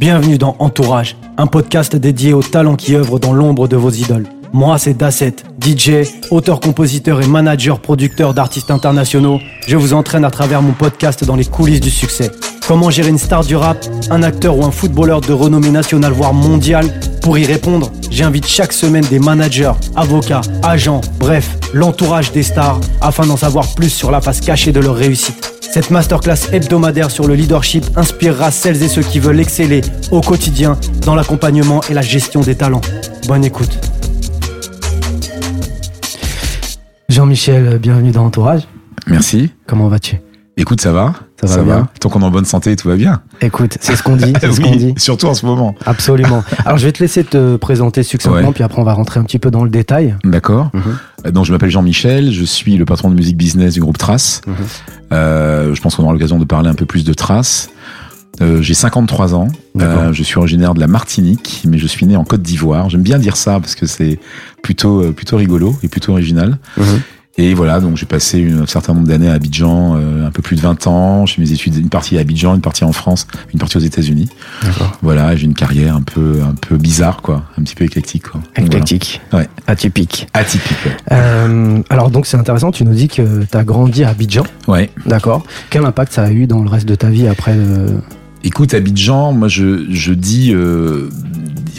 Bienvenue dans Entourage, un podcast dédié aux talents qui œuvrent dans l'ombre de vos idoles. Moi, c'est Dasset, DJ, auteur-compositeur et manager-producteur d'artistes internationaux. Je vous entraîne à travers mon podcast dans les coulisses du succès. Comment gérer une star du rap, un acteur ou un footballeur de renommée nationale voire mondiale? Pour y répondre, j'invite chaque semaine des managers, avocats, agents, bref, l'entourage des stars afin d'en savoir plus sur la face cachée de leur réussite. Cette masterclass hebdomadaire sur le leadership inspirera celles et ceux qui veulent exceller au quotidien dans l'accompagnement et la gestion des talents. Bonne écoute. Jean-Michel, bienvenue dans Entourage. Merci. Comment vas-tu? Écoute, ça va Ça va bien. Tant qu'on est en bonne santé, tout va bien. Écoute, c'est ce qu'on dit, c'est ce qu'on dit. Surtout en ce moment. Absolument. Alors je vais te laisser te présenter succinctement, Ouais. puis après on va rentrer un petit peu dans le détail. D'accord. Mhm. Euh, Donc, je m'appelle Jean-Michel, je suis le patron de musique business du groupe Trace. Mhm. Euh, je pense qu'on aura l'occasion de parler un peu plus de Trace. Euh, j'ai 53 ans. Euh, je suis originaire de la Martinique, mais je suis né en Côte d'Ivoire. J'aime bien dire ça parce que c'est plutôt plutôt rigolo et plutôt original. Et voilà, donc j'ai passé une- un certain nombre d'années à Abidjan, euh, un peu plus de 20 ans. J'ai fait mes études, une partie à Abidjan, une partie en France, une partie aux États-Unis. D'accord. Voilà, j'ai une carrière un peu un peu bizarre quoi, un petit peu éclectique quoi. Éclectique. Ouais. Atypique. Atypique. ouais. Euh, alors donc c'est intéressant, tu nous dis que tu as grandi à Abidjan, Ouais. d'accord. Quel impact ça a eu dans le reste de ta vie après euh, Écoute, Abidjan, moi je, je dis,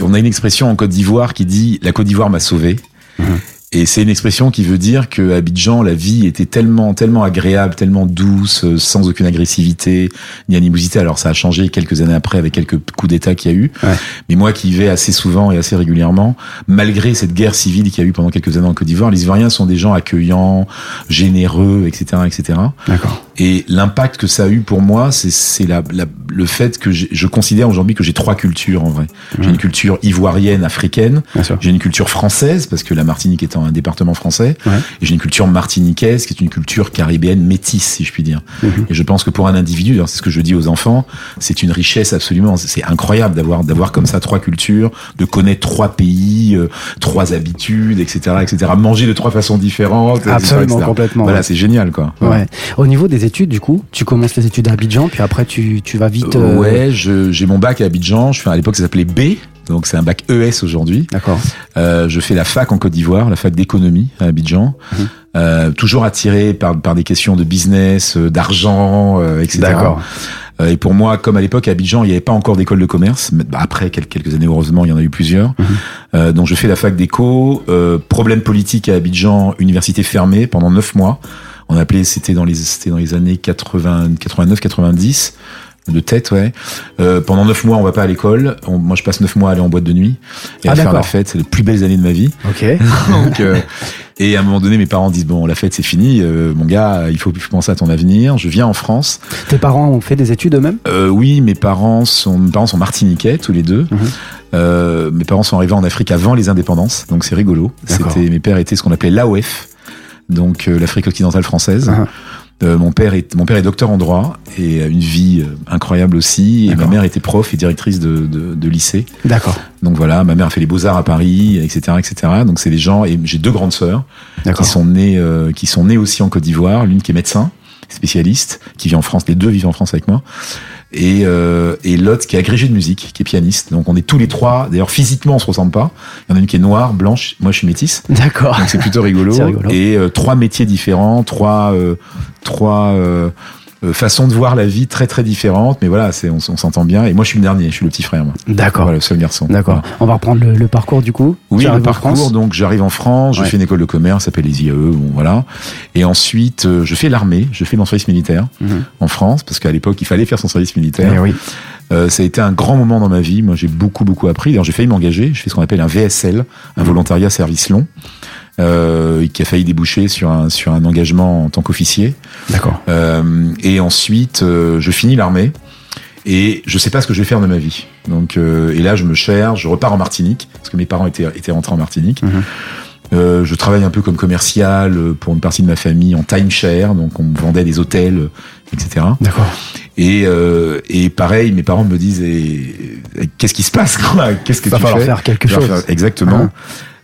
on a une expression en Côte d'Ivoire qui dit la Côte d'Ivoire m'a sauvé. Mhm. Et c'est une expression qui veut dire que à Abidjan, la vie était tellement, tellement agréable, tellement douce, euh, sans aucune agressivité ni animosité. Alors ça a changé quelques années après avec quelques coups d'État qu'il y a eu. Ouais. Mais moi qui y vais assez souvent et assez régulièrement, malgré cette guerre civile qu'il y a eu pendant quelques années en Côte d'Ivoire, les Ivoiriens sont des gens accueillants, généreux, etc., etc. D'accord. Et l'impact que ça a eu pour moi, c'est la, la- le fait que je considère aujourd'hui que j'ai trois cultures en vrai. J'ai une culture ivoirienne, africaine, j'ai une culture française parce que la Martinique étant un département français, Ouais. et j'ai une culture martiniquaise qui est une culture caribéenne métisse, si je puis dire. Mhm. Et je pense que pour un individu, c'est ce que je dis aux enfants, c'est une richesse absolument, c'est incroyable d'avoir d'avoir comme ça trois cultures, de connaître trois pays, euh, trois habitudes, etc., etc. Manger de trois façons différentes, etc., Absolument, etc. complètement. Voilà, ouais. c'est génial, quoi. Ouais. Au niveau des études, du coup, tu commences les études à Abidjan, puis après tu, tu vas vite. euh, Ouais, je- j'ai mon bac à Abidjan. Je fais à l'époque ça s'appelait B, donc c'est un bac ES aujourd'hui. D'accord. Euh, je fais la fac en Côte d'Ivoire, la fac d'économie à Abidjan. Mhm. Euh, toujours attiré par, par des questions de business, euh, d'argent, euh, etc. Euh, et pour moi, comme à l'époque à Abidjan, il n'y avait pas encore d'école de commerce. Mais, bah, après quelques, quelques années, heureusement, il y en a eu plusieurs. Mhm. Euh, donc je fais la fac d'éco. Euh, problème politique à Abidjan, université fermée pendant neuf mois. On appelait, c'était dans les, c'était dans les années 80, 89, 90 de tête, ouais. Euh, pendant neuf mois, on va pas à l'école. On- Moi, je passe neuf mois à aller en boîte de nuit et Ah, à faire la fête. C'est les plus belles années de ma vie. Ok. Donc, euh, et à un moment donné, mes parents disent bon, la fête c'est fini, euh, mon gars, il faut, faut penser à ton avenir. Je viens en France. Tes parents ont fait des études eux-mêmes? Euh, oui, mes parents sont, mes parents sont martiniquais tous les deux. Mhm. Euh, mes parents sont arrivés en Afrique avant les indépendances, donc c'est rigolo. C'était mes pères étaient ce qu'on appelait l'AOF, donc euh, l'Afrique occidentale française. Mhm. Euh, mon père est mon père est docteur en droit et a une vie euh, incroyable aussi. Et ma mère était prof et directrice de, de, de lycée. D'accord. Donc voilà, ma mère a fait les beaux arts à Paris, etc., etc. Donc c'est des gens et j'ai deux grandes sœurs qui sont nées euh, qui sont nées aussi en Côte d'Ivoire. L'une qui est médecin spécialiste, qui vit en France. Les deux vivent en France avec moi. Et, euh, et l'autre qui est agrégé de musique, qui est pianiste. Donc on est tous les trois. D'ailleurs physiquement on se ressemble pas. Il y en a une qui est noire, blanche. Moi je suis métisse. D'accord. Donc c'est plutôt rigolo. Et euh, trois métiers différents, trois euh, trois euh, façons de voir la vie très très différentes. Mais voilà, c'est on, s'entend bien. Et moi je suis le dernier, je suis le petit frère. Moi. D'accord. Voilà, le seul garçon. D'accord. Voilà. On va reprendre le, le parcours du coup. Oui, le parcours. Donc, j'arrive en France, je Ouais. fais une école de commerce, ça s'appelle les IAE, bon, voilà. Et ensuite, euh, je fais l'armée, je fais mon service militaire Mhm. en France, parce qu'à l'époque, il fallait faire son service militaire. Eh oui. Euh, ça a été un grand moment dans ma vie. Moi, j'ai beaucoup, beaucoup appris. D'ailleurs, j'ai failli m'engager. Je fais ce qu'on appelle un VSL, un volontariat service long, euh, qui a failli déboucher sur un, sur un engagement en tant qu'officier. D'accord. Euh, et ensuite, euh, je finis l'armée. Et je sais pas ce que je vais faire de ma vie. Donc, et là, je me cherche, je repars en Martinique, parce que mes parents étaient, étaient rentrés en Martinique. Mhm. Je travaille un peu comme commercial pour une partie de ma famille en timeshare, donc on me vendait des hôtels, etc. D'accord. Et, et pareil, mes parents me disent eh, qu'est-ce qui se passe Qu'est-ce que Il va tu falloir fais? faire quelque va chose. faire- exactement. Hein.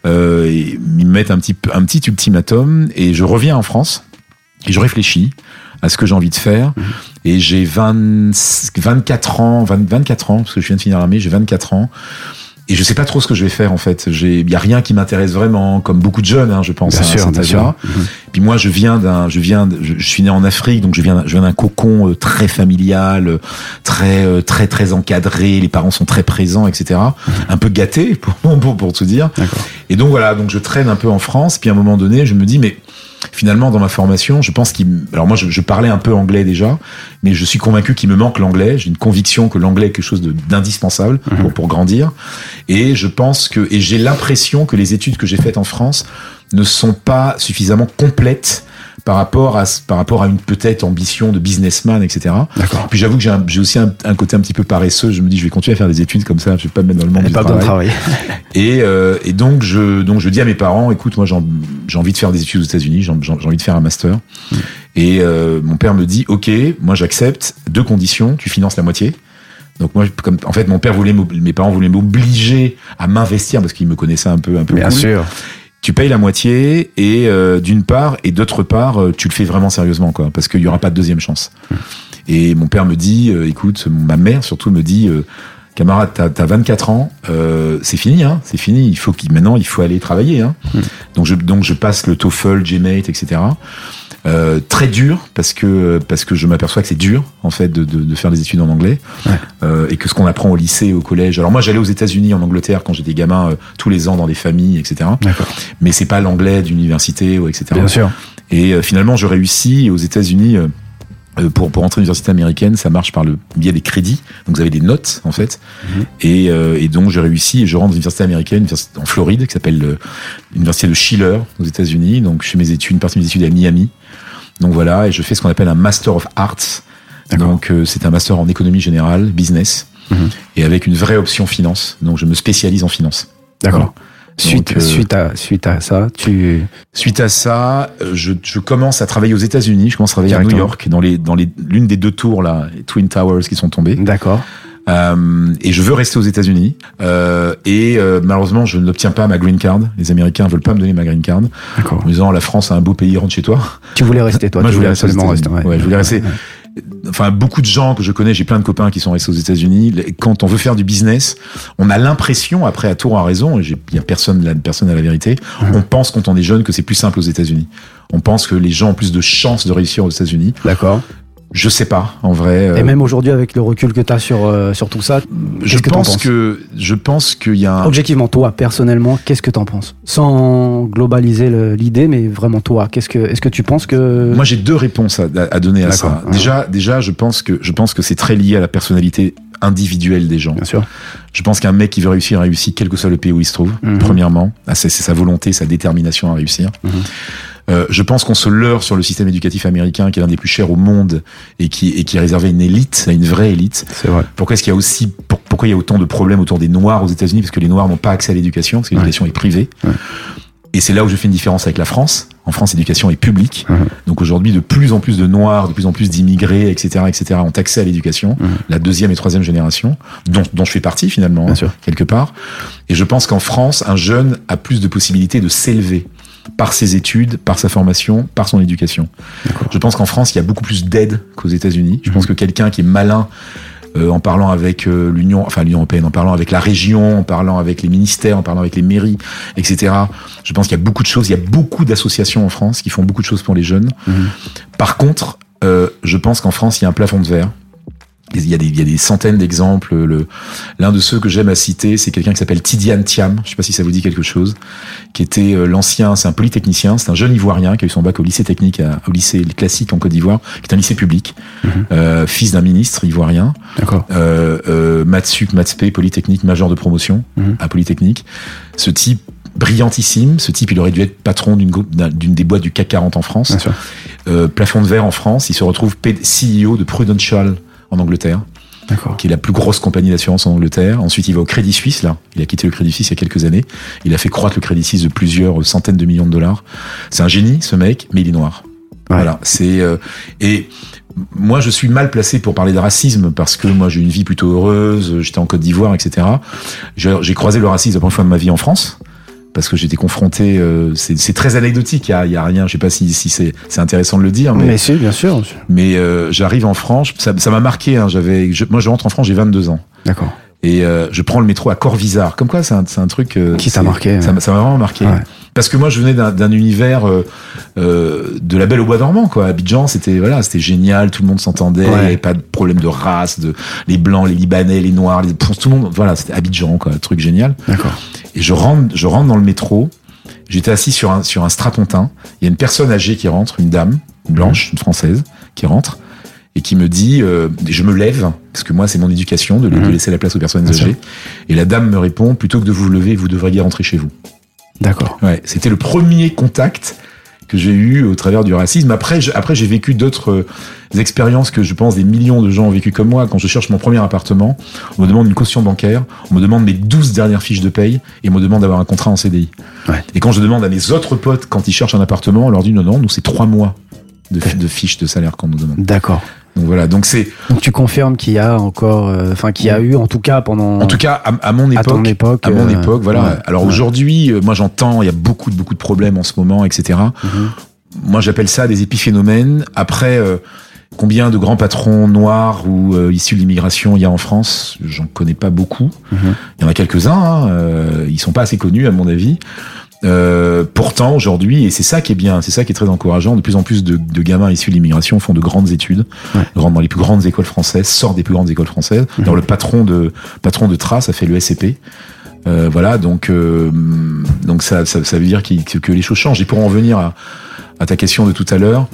Euh, et ils me mettent un petit, un petit ultimatum et je reviens en France et je réfléchis à ce que j'ai envie de faire. Mhm. Et j'ai 20, 24 ans, 20, 24 ans, parce que je viens de finir l'armée, j'ai 24 ans et je sais pas trop ce que je vais faire en fait. J'ai, y a rien qui m'intéresse vraiment, comme beaucoup de jeunes, hein, je pense. Bien sûr, bien sûr. Mhm. Puis moi, je viens d'un, je viens, je, suis né en Afrique, donc je viens, je viens d'un cocon euh, très familial, euh, très, euh, très, très encadré. Les parents sont très présents, etc. Mhm. Un peu gâté pour, pour, pour tout dire. Et donc voilà, donc je traîne un peu en France. Puis à un moment donné, je me dis mais finalement dans ma formation, je pense qu'il alors moi je, je, parlais un peu anglais déjà, mais je suis convaincu qu'il me manque l'anglais, j'ai une conviction que l'anglais est quelque chose d'indispensable mhm. pour, pour grandir et je pense que et j'ai l'impression que les études que j'ai faites en France ne sont pas suffisamment complètes par rapport à par rapport à une peut-être ambition de businessman, etc. D'accord. Puis j'avoue que j'ai aussi un, un, côté un petit peu paresseux. Je me dis, je vais continuer à faire des études comme ça. Je vais pas me mettre dans le monde du pas travail. et, euh, et donc je donc je dis à mes parents, écoute, moi j'ai envie de faire des études aux États-Unis. J'ai envie de faire un master. Mm. Et euh, mon père me dit, ok, moi j'accepte deux conditions. Tu finances la moitié. Donc moi, comme en fait, mon père voulait, mes parents voulaient m'obliger à m'investir parce qu'ils me connaissaient un peu, un peu. Bien sûr tu payes la moitié et euh, d'une part et d'autre part euh, tu le fais vraiment sérieusement quoi parce qu'il y aura pas de deuxième chance. Hmm. Et mon père me dit euh, écoute ma mère surtout me dit camarade t'as as 24 ans c'est fini hein c'est fini il faut qu'il maintenant il faut aller travailler hein. Hmm. Donc je donc je passe le TOEFL GMAT etc. Euh, très dur parce que parce que je m'aperçois que c'est dur en fait de, de, de, faire des études en anglais ouais. euh, et que ce qu'on apprend au lycée au collège alors moi j'allais aux États-Unis en Angleterre quand j'étais gamin euh, tous les ans dans des familles etc mais c'est pas l'anglais d'université ou etc bien sûr et euh, finalement je réussis aux États-Unis euh, pour, pour entrer à l'université américaine, ça marche par le biais des crédits. Donc vous avez des notes en fait. Mhm. Et, euh, et, donc je réussis et je rentre à l'université américaine en Floride qui s'appelle l'université de Schiller aux États-Unis. Donc je fais mes études, une partie de mes études à Miami. Donc voilà, et je fais ce qu'on appelle un Master of Arts. Donc euh, c'est un master en économie générale, business, Mhm. et avec une vraie option finance. Donc je me spécialise en finance. D'accord. Voilà. Suite, Donc, euh, suite, à, suite à ça, tu. Suite à ça, euh, je, je commence à travailler aux États-Unis. Je commence à travailler à New. York, dans les dans les l'une des deux tours là, les Twin Towers qui sont tombées. D'accord. Euh, et je veux rester aux États-Unis. Euh, et euh, malheureusement, je n'obtiens pas ma green card. Les Américains veulent pas me donner ma green card D'accord. en me disant la France a un beau pays, rentre chez toi. Tu voulais rester, toi. Moi, tu je voulais rester rester. Ouais, je voulais rester. Enfin, beaucoup de gens que je connais, j'ai plein de copains qui sont restés aux États-Unis. Quand on veut faire du business, on a l'impression, après à tour à raison, et j'ai- il y a personne, la personne à la vérité, on pense quand on est jeune que c'est plus simple aux États-Unis. On pense que les gens ont plus de chances de réussir aux États-Unis. D'accord. Je sais pas, en vrai. euh, Et même aujourd'hui, avec le recul que tu as sur, euh, sur tout ça, je que pense que je pense qu'il y a un, Objectivement, toi, personnellement, qu'est-ce que t'en penses? Sans globaliser l'idée, mais vraiment toi, qu'est-ce que, est-ce que tu penses que Moi, j'ai deux réponses à, à donner à ça. Ah. Déjà, déjà, je pense que je pense que c'est très lié à la personnalité individuelle des gens. bien sûr, Je pense qu'un mec qui veut réussir réussit quel que soit le pays où il se trouve. Mhm. Premièrement, Ah, c'est c'est sa volonté, sa détermination à réussir. Mhm. Euh, je pense qu'on se leurre sur le système éducatif américain, qui est l'un des plus chers au monde et qui, et qui est réservé à une élite, à une vraie élite. c'est vrai. Pourquoi est-ce qu'il y a aussi pour- pourquoi il y a autant de problèmes autour des Noirs aux États-Unis? Parce que les Noirs n'ont pas accès à l'éducation, parce que l'éducation est privée. Ouais. Et c'est là où je fais une différence avec la France. En France, l'éducation est publique. Donc aujourd'hui, de plus en plus de Noirs, de plus en plus d'immigrés, etc., etc., ont accès à l'éducation. La deuxième et troisième génération, dont, dont je fais partie finalement, Bien hein, sûr. quelque part. Et je pense qu'en France, un jeune a plus de possibilités de s'élever par ses études, par sa formation, par son éducation. Je pense qu'en France, il y a beaucoup plus d'aide qu'aux États-Unis. Je Mhm. pense que quelqu'un qui est malin euh, en parlant avec euh, l'Union, enfin l'Union européenne, en parlant avec la région, en parlant avec les ministères, en parlant avec les mairies, etc. Je pense qu'il y a beaucoup de choses, il y a beaucoup d'associations en France qui font beaucoup de choses pour les jeunes. Mhm. Par contre, euh, je pense qu'en France, il y a un plafond de verre. Il y a des, il y a des centaines d'exemples. Le- L'un de ceux que j'aime à citer, c'est quelqu'un qui s'appelle Tidiane Thiam. Je sais pas si ça vous dit quelque chose. Qui était euh, l'ancien, c'est un polytechnicien, c'est un jeune Ivoirien qui a eu son bac au lycée technique, à- au lycée classique en Côte d'Ivoire, qui est un lycée public, Mhm. euh, fils d'un ministre ivoirien, D'accord. euh, euh, Matsup, Matspé, Polytechnique, major de promotion Mhm. à Polytechnique. Ce type brillantissime, ce type il aurait dû être patron d'une des boîtes du CAC 40 en France. Bien sûr. Euh, plafond de verre en France, il se retrouve CEO de Prudential en Angleterre, qui est la plus grosse compagnie d'assurance en Angleterre. Ensuite, il va au Crédit Suisse, là. Il a quitté le Crédit Suisse il y a quelques années. Il a fait croître le Crédit Suisse de plusieurs centaines de millions de dollars. C'est un génie, ce mec, mais il est noir. Ouais. Voilà. C'est euh, et moi, je suis mal placé pour parler de racisme parce que moi, j'ai une vie plutôt heureuse. J'étais en Côte d'Ivoire, etc. J'ai j'ai croisé le racisme la première fois de ma vie en France parce que j'étais confronté. euh, c'est c'est très anecdotique. Il y y a rien. Je sais pas si, si c'est c'est intéressant de le dire, mais Mais si, bien sûr. mais euh, j'arrive en France. Ça ça m'a marqué. Hein, J'avais je- moi je rentre en France. J'ai 22 ans. D'accord. Et euh, je prends le métro à Corvisart. Comme quoi, c'est un, c'est un truc. euh, Qui t'a marqué, Ça ouais. m'a ça m'a vraiment marqué. Ouais. Parce que moi, je venais d'un d'un univers euh, euh, de la Belle au Bois dormant, quoi. Abidjan, c'était voilà, c'était génial. Tout le monde s'entendait. Il Ouais. n'y avait pas de problème de race, de les blancs, les libanais, les noirs, les tout le monde. Voilà, c'était Abidjan, quoi. Un truc génial. D'accord. Et je rentre, je rentre dans le métro. J'étais assis sur un sur un strapontin. Il y a une personne âgée qui rentre, une dame, une blanche, une française, qui rentre et qui me dit, euh, je me lève parce que moi c'est mon éducation de, de Mhm. laisser la place aux personnes âgées. Et la dame me répond, plutôt que de vous lever, vous devriez rentrer chez vous. D'accord. Ouais, c'était le premier contact que j'ai eu au travers du racisme. Après, je- après j'ai vécu d'autres euh, expériences que je pense des millions de gens ont vécu comme moi. Quand je cherche mon premier appartement, on me demande une caution bancaire, on me demande mes 12 dernières fiches de paye et on me demande d'avoir un contrat en CDI. Ouais. Et quand je demande à mes autres potes quand ils cherchent un appartement, on leur dit non, non, nous c'est trois mois de, de fiches de salaire qu'on nous demande. D'accord. Donc voilà, donc c'est Donc tu confirmes qu'il y a encore, euh, enfin qu'il y a eu en tout cas pendant. en tout cas à, à mon à ton époque. époque. À mon euh, époque, voilà. ouais, Alors ouais. aujourd'hui, euh, moi j'entends, il y a beaucoup de beaucoup de problèmes en ce moment, etc. Mhm. moi j'appelle ça des épiphénomènes. Après, euh, combien de grands patrons noirs ou euh, issus de l'immigration il y a en France J'en connais pas beaucoup. Mhm. Il y en a quelques-uns. Hein, euh, ils sont pas assez connus à mon avis. Euh, pourtant aujourd'hui, et c'est ça qui est bien, c'est ça qui est très encourageant, de plus en plus de, de gamins issus de l'immigration font de grandes études, Ouais. rentrent dans les plus grandes écoles françaises, sortent des plus grandes écoles françaises. Mhm. Dans le patron de patron de Trace a fait le SCP. Euh, voilà, donc euh, donc ça, ça, ça veut dire que les choses changent. Et pour en venir à, à ta question de tout à l'heure,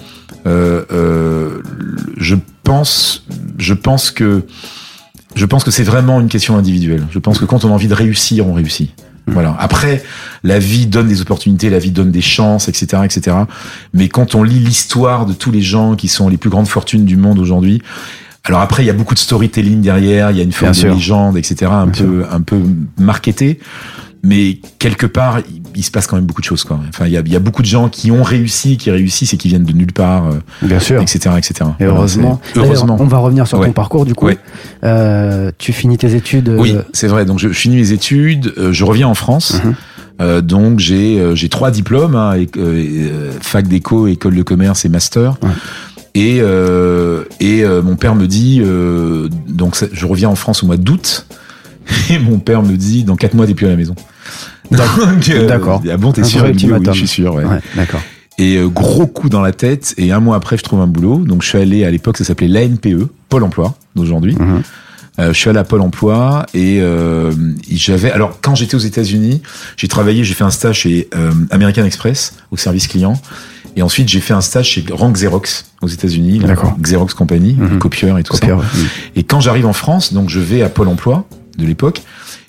euh, euh, je pense, je pense que je pense que c'est vraiment une question individuelle. Je pense que quand on a envie de réussir, on réussit. Voilà. Après, la vie donne des opportunités, la vie donne des chances, etc., etc. Mais quand on lit l'histoire de tous les gens qui sont les plus grandes fortunes du monde aujourd'hui, alors après, il y a beaucoup de storytelling derrière, il y a une forme Bien de sûr. légende, etc., un Bien peu, un peu marketée. Mais quelque part, il, se passe quand même beaucoup de choses. Quoi. Enfin, il y a, il y a beaucoup de gens qui ont réussi, qui réussissent et qui viennent de nulle part, euh, Bien sûr. etc., etc. Et Voilà, heureusement. Heureusement. On va revenir sur Ouais. ton parcours du coup. Ouais. Euh, tu finis tes études. euh, Oui, c'est vrai. Donc je, je finis mes études, euh, je reviens en France. Mhm. Euh, donc j'ai euh, j'ai trois diplômes, hein, et, euh, fac d'éco, école de commerce et master. Ouais. Et euh, et euh, mon père me dit euh, donc ça- je reviens en France au mois d'août. Et mon père me dit dans quatre mois t'es plus à la maison. D'accord. Ah bon t'es sûr oui, je suis sûr. Ouais. Ouais, d'accord. Et euh, gros coup dans la tête. Et un mois après je trouve un boulot. Donc je suis allé à l'époque ça s'appelait l'ANPE, Pôle Emploi d'aujourd'hui. Mhm. Euh, je suis allé à Pôle Emploi et euh, j'avais. Alors quand j'étais aux États-Unis, j'ai travaillé, j'ai fait un stage chez euh, American Express au service client, et ensuite j'ai fait un stage chez Rank Xerox aux États-Unis. Xerox Company, Mhm. copieur et tout Copieur, ça. oui. Et quand j'arrive en France, donc je vais à Pôle Emploi de l'époque.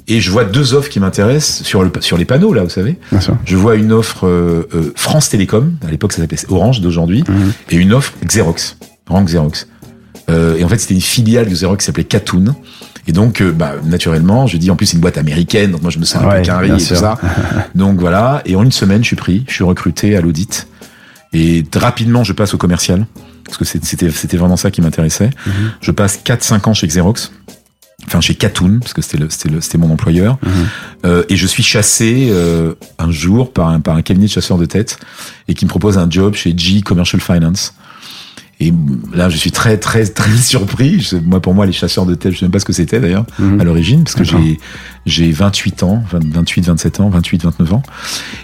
Et je vois deux offres qui m'intéressent sur, le, sur les panneaux, là, vous savez. Bien sûr. Je vois une offre euh, euh, France Télécom, à l'époque ça s'appelait Orange d'aujourd'hui, Mhm. et une offre Xerox, Rank Xerox. Euh, et en fait, c'était une filiale de Xerox qui s'appelait Katoon. Et donc, euh, bah, naturellement, je dis, en plus, c'est une boîte américaine, donc moi, je me sens un Ouais, peu carré et tout ça. donc voilà. Et en une semaine, je suis pris, je suis recruté à l'audit. Et rapidement, je passe au commercial. Parce que c'était, c'était vraiment ça qui m'intéressait. Mhm. Je passe 4-5 ans chez Xerox. Enfin, chez Katoon, parce que c'était, le, c'était, le, c'était mon employeur. Mhm. Euh, et je suis chassé euh, un jour par un, par un cabinet de chasseurs de tête et qui me propose un job chez G Commercial Finance. Et là, je suis très, très, très surpris. Je- moi, pour moi, les chasseurs de tête, je sais même pas ce que c'était d'ailleurs Mhm. à l'origine, parce que j'ai j'ai 28 ans, 20 28, 27 ans, 28, 29 ans,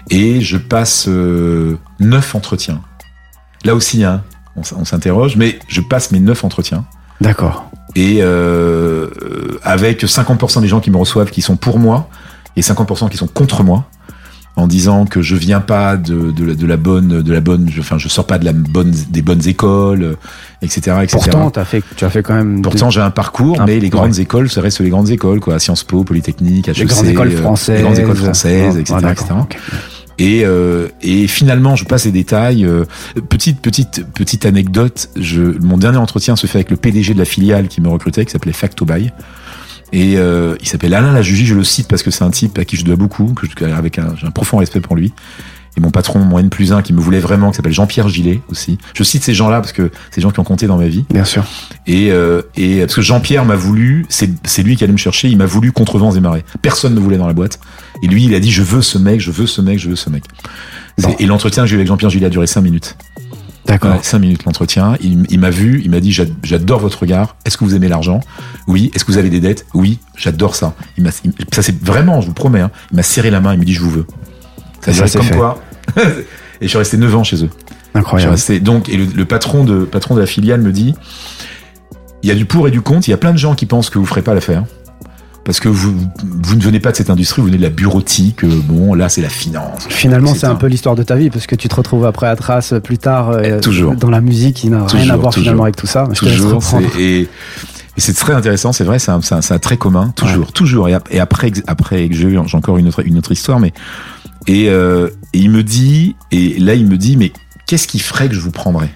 et je passe euh, 9 entretiens. Là aussi, hein, on, on s'interroge, mais je passe mes 9 entretiens D'accord. Et euh, euh, avec 50% des gens qui me reçoivent qui sont pour moi et 50% qui sont contre moi en disant que je viens pas de, de, la- de la bonne de la bonne je, enfin je sors pas de la bonne des bonnes écoles euh, etc etc Pourtant, t'as fait, tu as fait quand même. Pourtant, j'ai un parcours, Un- mais les ouais. grandes écoles, ça reste les grandes écoles, quoi. Sciences Po, Polytechnique, HEC. les grandes écoles euh, françaises. Les grandes écoles françaises, etc., etc. Et, euh, et finalement, je passe les détails. euh, petite, petite, petite anecdote. Je, mon dernier entretien se fait avec le PDG de la filiale qui me recrutait, qui s'appelait Factobuy. Et euh, il s'appelle Alain Lajugie, je le cite parce que c'est un type à qui je dois beaucoup, que je, avec un, j'ai un profond respect pour lui. Et mon patron, mon N plus 1, qui me voulait vraiment, qui s'appelle Jean-Pierre Gillet aussi. Je cite ces gens-là parce que c'est des gens qui ont compté dans ma vie. Bien sûr. Et, euh, et parce que Jean-Pierre m'a voulu, c'est lui qui allait me chercher, il m'a voulu contre vents et marées. Personne ne voulait dans la boîte. Et lui, il a dit, je veux ce mec, je veux ce mec, je veux ce mec. Bon. Et l'entretien que j'ai eu avec Jean-Pierre Gillet a duré 5 minutes. D'accord. Ouais, 5 minutes l'entretien. Il, il m'a vu, il m'a dit, J'ad- j'adore votre regard. Est-ce que vous aimez l'argent? Oui. Est-ce que vous avez des dettes? Oui. J'adore ça. Il m'a, il- ça c'est vraiment, je vous promets, hein, il m'a serré la main, il me dit, je vous veux. Ça ça, comme fait. quoi. et je suis resté 9 ans chez eux. Incroyable. resté- donc, et le, le patron de patron de la filiale me dit, il y a du pour et du contre. Il y a plein de gens qui pensent que vous ferez pas l'affaire parce que vous vous ne venez pas de cette industrie, vous venez de la bureautique. euh, Bon, là c'est la finance. Finalement, c'est un peu l'histoire de ta vie, parce que tu te retrouves après à Trace plus tard euh, Toujours. dans la musique qui n'a rien à voir toujours. finalement avec tout ça. Je toujours. Et, et c'est très intéressant, c'est vrai, c'est un, un- un trait commun, toujours, toujours. Et, et après, après que j'ai eu, j'ai encore une autre, une autre histoire, mais et, euh, et il me dit, et là il me dit, mais qu'est-ce qui ferait que je vous prendrais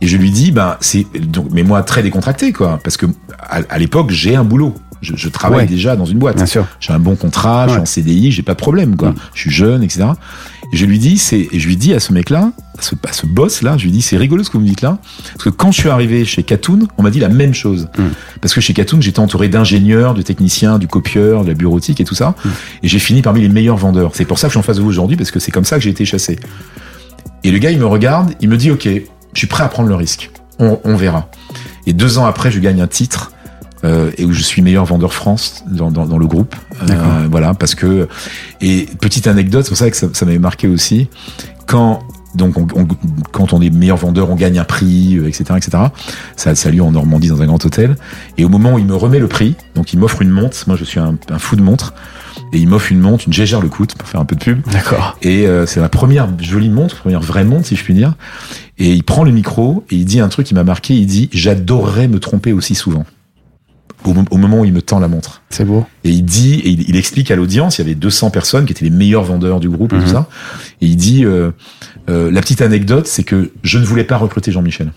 Et je lui dis, ben c'est donc, mais moi très décontracté quoi, parce que à, à l'époque j'ai un boulot, je, je travaille Ouais. déjà dans une boîte, Bien sûr. j'ai un bon contrat, je suis en CDI, j'ai pas de problème, quoi. Mm. Je suis jeune, etc. Et je lui dis, c'est, je lui dis à ce mec-là, à ce, à ce boss-là, je lui dis, c'est rigolo ce que vous me dites là, parce que quand je suis arrivé chez Katoon, on m'a dit la même chose. Mm. Parce que chez Katoon, j'étais entouré d'ingénieurs, de techniciens, du copieur, de la bureautique et tout ça. Mm. Et j'ai fini parmi les meilleurs vendeurs. C'est pour ça que je suis en face de vous aujourd'hui, parce que c'est comme ça que j'ai été chassé. Et le gars, il me regarde, il me dit, OK, je suis prêt à prendre le risque. On, on verra. Et deux ans après, je gagne un titre. Euh, et où je suis meilleur vendeur France dans, dans, dans le groupe. Euh, voilà, parce que et petite anecdote, c'est pour ça que ça, ça m'avait marqué aussi. Quand donc on, on- quand on est meilleur vendeur, on gagne un prix, euh, etc., etc. Ça, ça a lieu en Normandie dans un grand hôtel. Et au moment où il me remet le prix, donc il m'offre une montre. Moi, je suis un, un fou de montre. Et il m'offre une montre, une Gégère Lecoute, pour faire un peu de pub. D'accord. Et euh, c'est la première jolie montre, première vraie montre, si je puis dire. Et il prend le micro et il dit un truc qui m'a marqué. Il dit J'adorerais me tromper aussi souvent. Au, mo- au moment où il me tend la montre. C'est beau. Et il dit, et il, il explique à l'audience, il y avait 200 personnes qui étaient les meilleurs vendeurs du groupe et Mhm. tout ça. Et il dit, euh, euh, la petite anecdote, c'est que je ne voulais pas recruter Jean-Michel.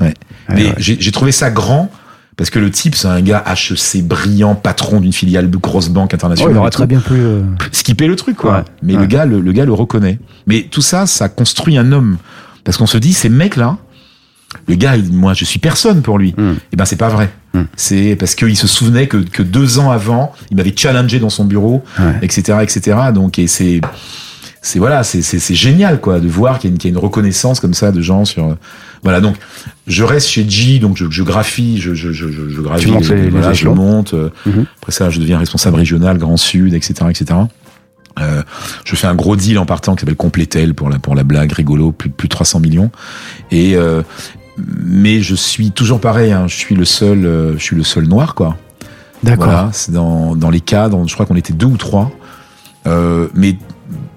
Ouais, Mais ouais. j'ai trouvé ça grand. Parce que le type, c'est un gars HEC brillant, patron d'une filiale de grosse banque Oh, internationale. il et aurait très bien pu. euh, skipper le truc, quoi. Ouais, Mais ouais. le gars, le, le gars le reconnaît. Mais tout ça, ça construit un homme. Parce qu'on se dit, ces mecs-là, le gars, il- moi, je suis personne pour lui. Mm. Et ben, c'est pas vrai. Mm. C'est parce qu'il se souvenait que, que deux ans avant, il m'avait challengé dans son bureau, Ouais. etc., etc. Donc, et c'est, c'est voilà, c'est, génial, quoi, de voir qu'il y, a une, qu'il y a une reconnaissance comme ça de gens sur, euh, voilà. Donc, je reste chez G, donc je, je graphie, je, je, je, je, graphie, montes les- les voilà, je échelons. monte. euh, Mhm. Après ça, je deviens responsable régional, Grand Sud, etc., etc. Euh, je fais un gros deal en partant qui s'appelle Complétel pour la pour la blague rigolo, plus plus de 300 millions. Et euh, mais je suis toujours pareil. Hein, je suis le seul, euh, je suis le seul noir quoi. D'accord. Voilà, c'est dans dans les cadres. Je crois qu'on était deux ou trois, euh, mais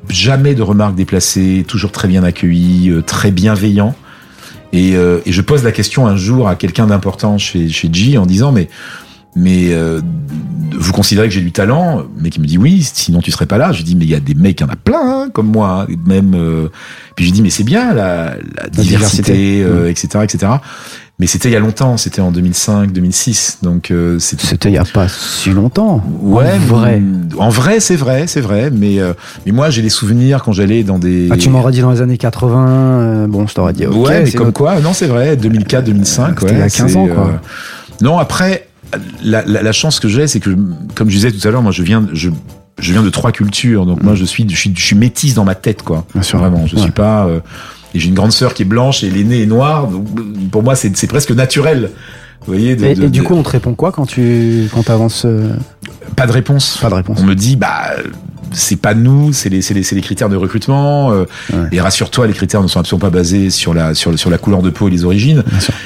jamais de remarques déplacées, toujours très bien accueilli, euh, très bienveillant. Et, euh, et je pose la question un jour à quelqu'un d'important chez, chez G en disant mais mais euh, vous considérez que j'ai du talent? Mais qui me dit oui, sinon tu serais pas là. Je dis mais il y a des mecs, il y en a plein hein, comme moi, hein, même. euh, Puis je dis mais c'est bien la, la diversité, diversité. euh, etc., etc. Mais c'était il y a longtemps, c'était en 2005, 2006, donc euh, c'était C'était il y a pas si longtemps. Ouais, En vrai. mm, En vrai, c'est vrai, c'est vrai. Mais, euh, mais moi, j'ai des souvenirs quand j'allais dans des. Ah, tu m'aurais dit dans les années 80. euh, bon, je t'aurais dit. ok, ouais, mais comme notre- quoi, non, c'est vrai, 2004, 2005. C'était ouais, il y a 15 c'est, ans, quoi. Non, après, la, la, la chance que j'ai, c'est que, comme je disais tout à l'heure, moi, je viens, je, je viens de trois cultures. Donc, moi, je suis, je suis, je suis métisse dans ma tête, quoi. Bien sûr. Vraiment, je Ouais. suis pas. euh, et j'ai une grande sœur qui est blanche et l'aîné est noir. Donc, pour moi, c'est presque naturel. Vous voyez, de- Et, de- et du coup, on te répond quoi quand tu quand avances pas de réponse. Pas de réponse. On me dit, bah, c'est pas nous, c'est les, les, les critères de recrutement. euh, Ouais. Et rassure-toi, les critères ne sont absolument pas basés sur la, sur, sur la couleur de peau et les origines.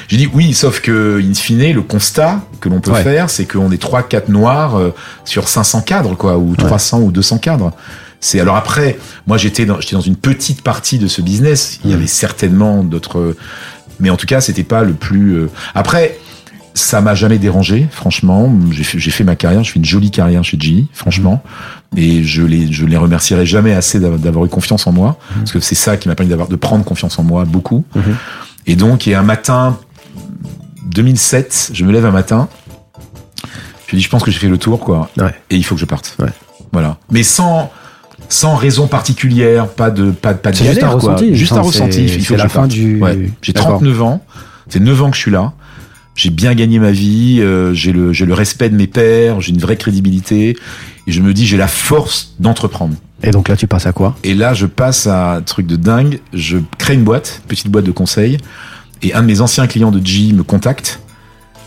J'ai dit oui, sauf que, in fine, le constat que l'on peut Ouais. faire, c'est qu'on est 3, 4 noirs euh, sur 500 cadres, quoi, ou 300 ou 200 cadres. C'est alors après, moi j'étais dans, j'étais dans une petite partie de ce business. Il y avait certainement d'autres, mais en tout cas c'était pas le plus. euh, Après, ça m'a jamais dérangé, franchement. J'ai fait, fait ma carrière, je fais une jolie carrière chez GE, franchement. Et je les, je les remercierai jamais assez d'avoir eu confiance en moi, parce que c'est ça qui m'a permis d'avoir, de prendre confiance en moi beaucoup. Mhm. Et donc, et un matin, 2007, je me lève un matin, je dis, je pense que j'ai fait le tour, quoi. Ouais. Et il faut que je parte. Ouais. Voilà. Mais sans, sans raison particulière, pas de pas, pas de juste un quoi. ressenti. Juste un ressenti. Il faut que la je fin parte. du- Ouais. J'ai D'accord. 39 ans. C'est 9 ans que je suis là. J'ai bien gagné ma vie. euh, j'ai le j'ai le respect de mes pairs. J'ai une vraie crédibilité. Et je me dis j'ai la force d'entreprendre. Et donc là, tu passes à quoi? Et là, je passe à un truc de dingue. Je crée une boîte, petite boîte de conseil. Et un de mes anciens clients de G me contacte.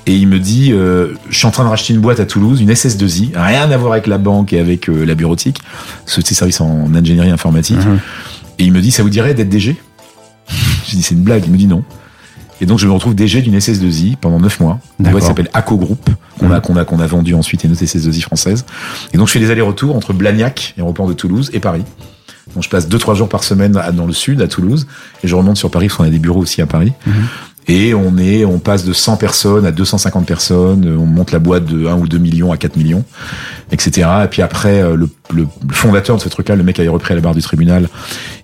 Et il me dit, euh, je suis en train de racheter une boîte à Toulouse, une SS2I, rien à voir avec la banque et avec euh, la bureautique, ce petit service en ingénierie informatique. Mhm. Et il me dit, ça vous dirait d'être DG Je dis, c'est une blague. Il me dit non. Et donc, je me retrouve DG d'une SS2I pendant 9 mois. Une boîte qui s'appelle Aco Group, qu'on a, Mhm. qu'on a, qu'on a vendu ensuite, et notre SS2I française. Et donc, je fais des allers-retours entre Blagnac, aéroport de Toulouse, et Paris. Donc, je passe 2-3 jours par semaine dans le sud, à Toulouse, et je remonte sur Paris, parce qu'on a des bureaux aussi à Paris. Mhm. Et on est, on passe de 100 personnes à 250 personnes, euh, on monte la boîte de 1 ou 2 millions à 4 millions, etc. Et puis après, euh, le, le- le fondateur de ce truc-là, le mec avait repris à la barre du tribunal,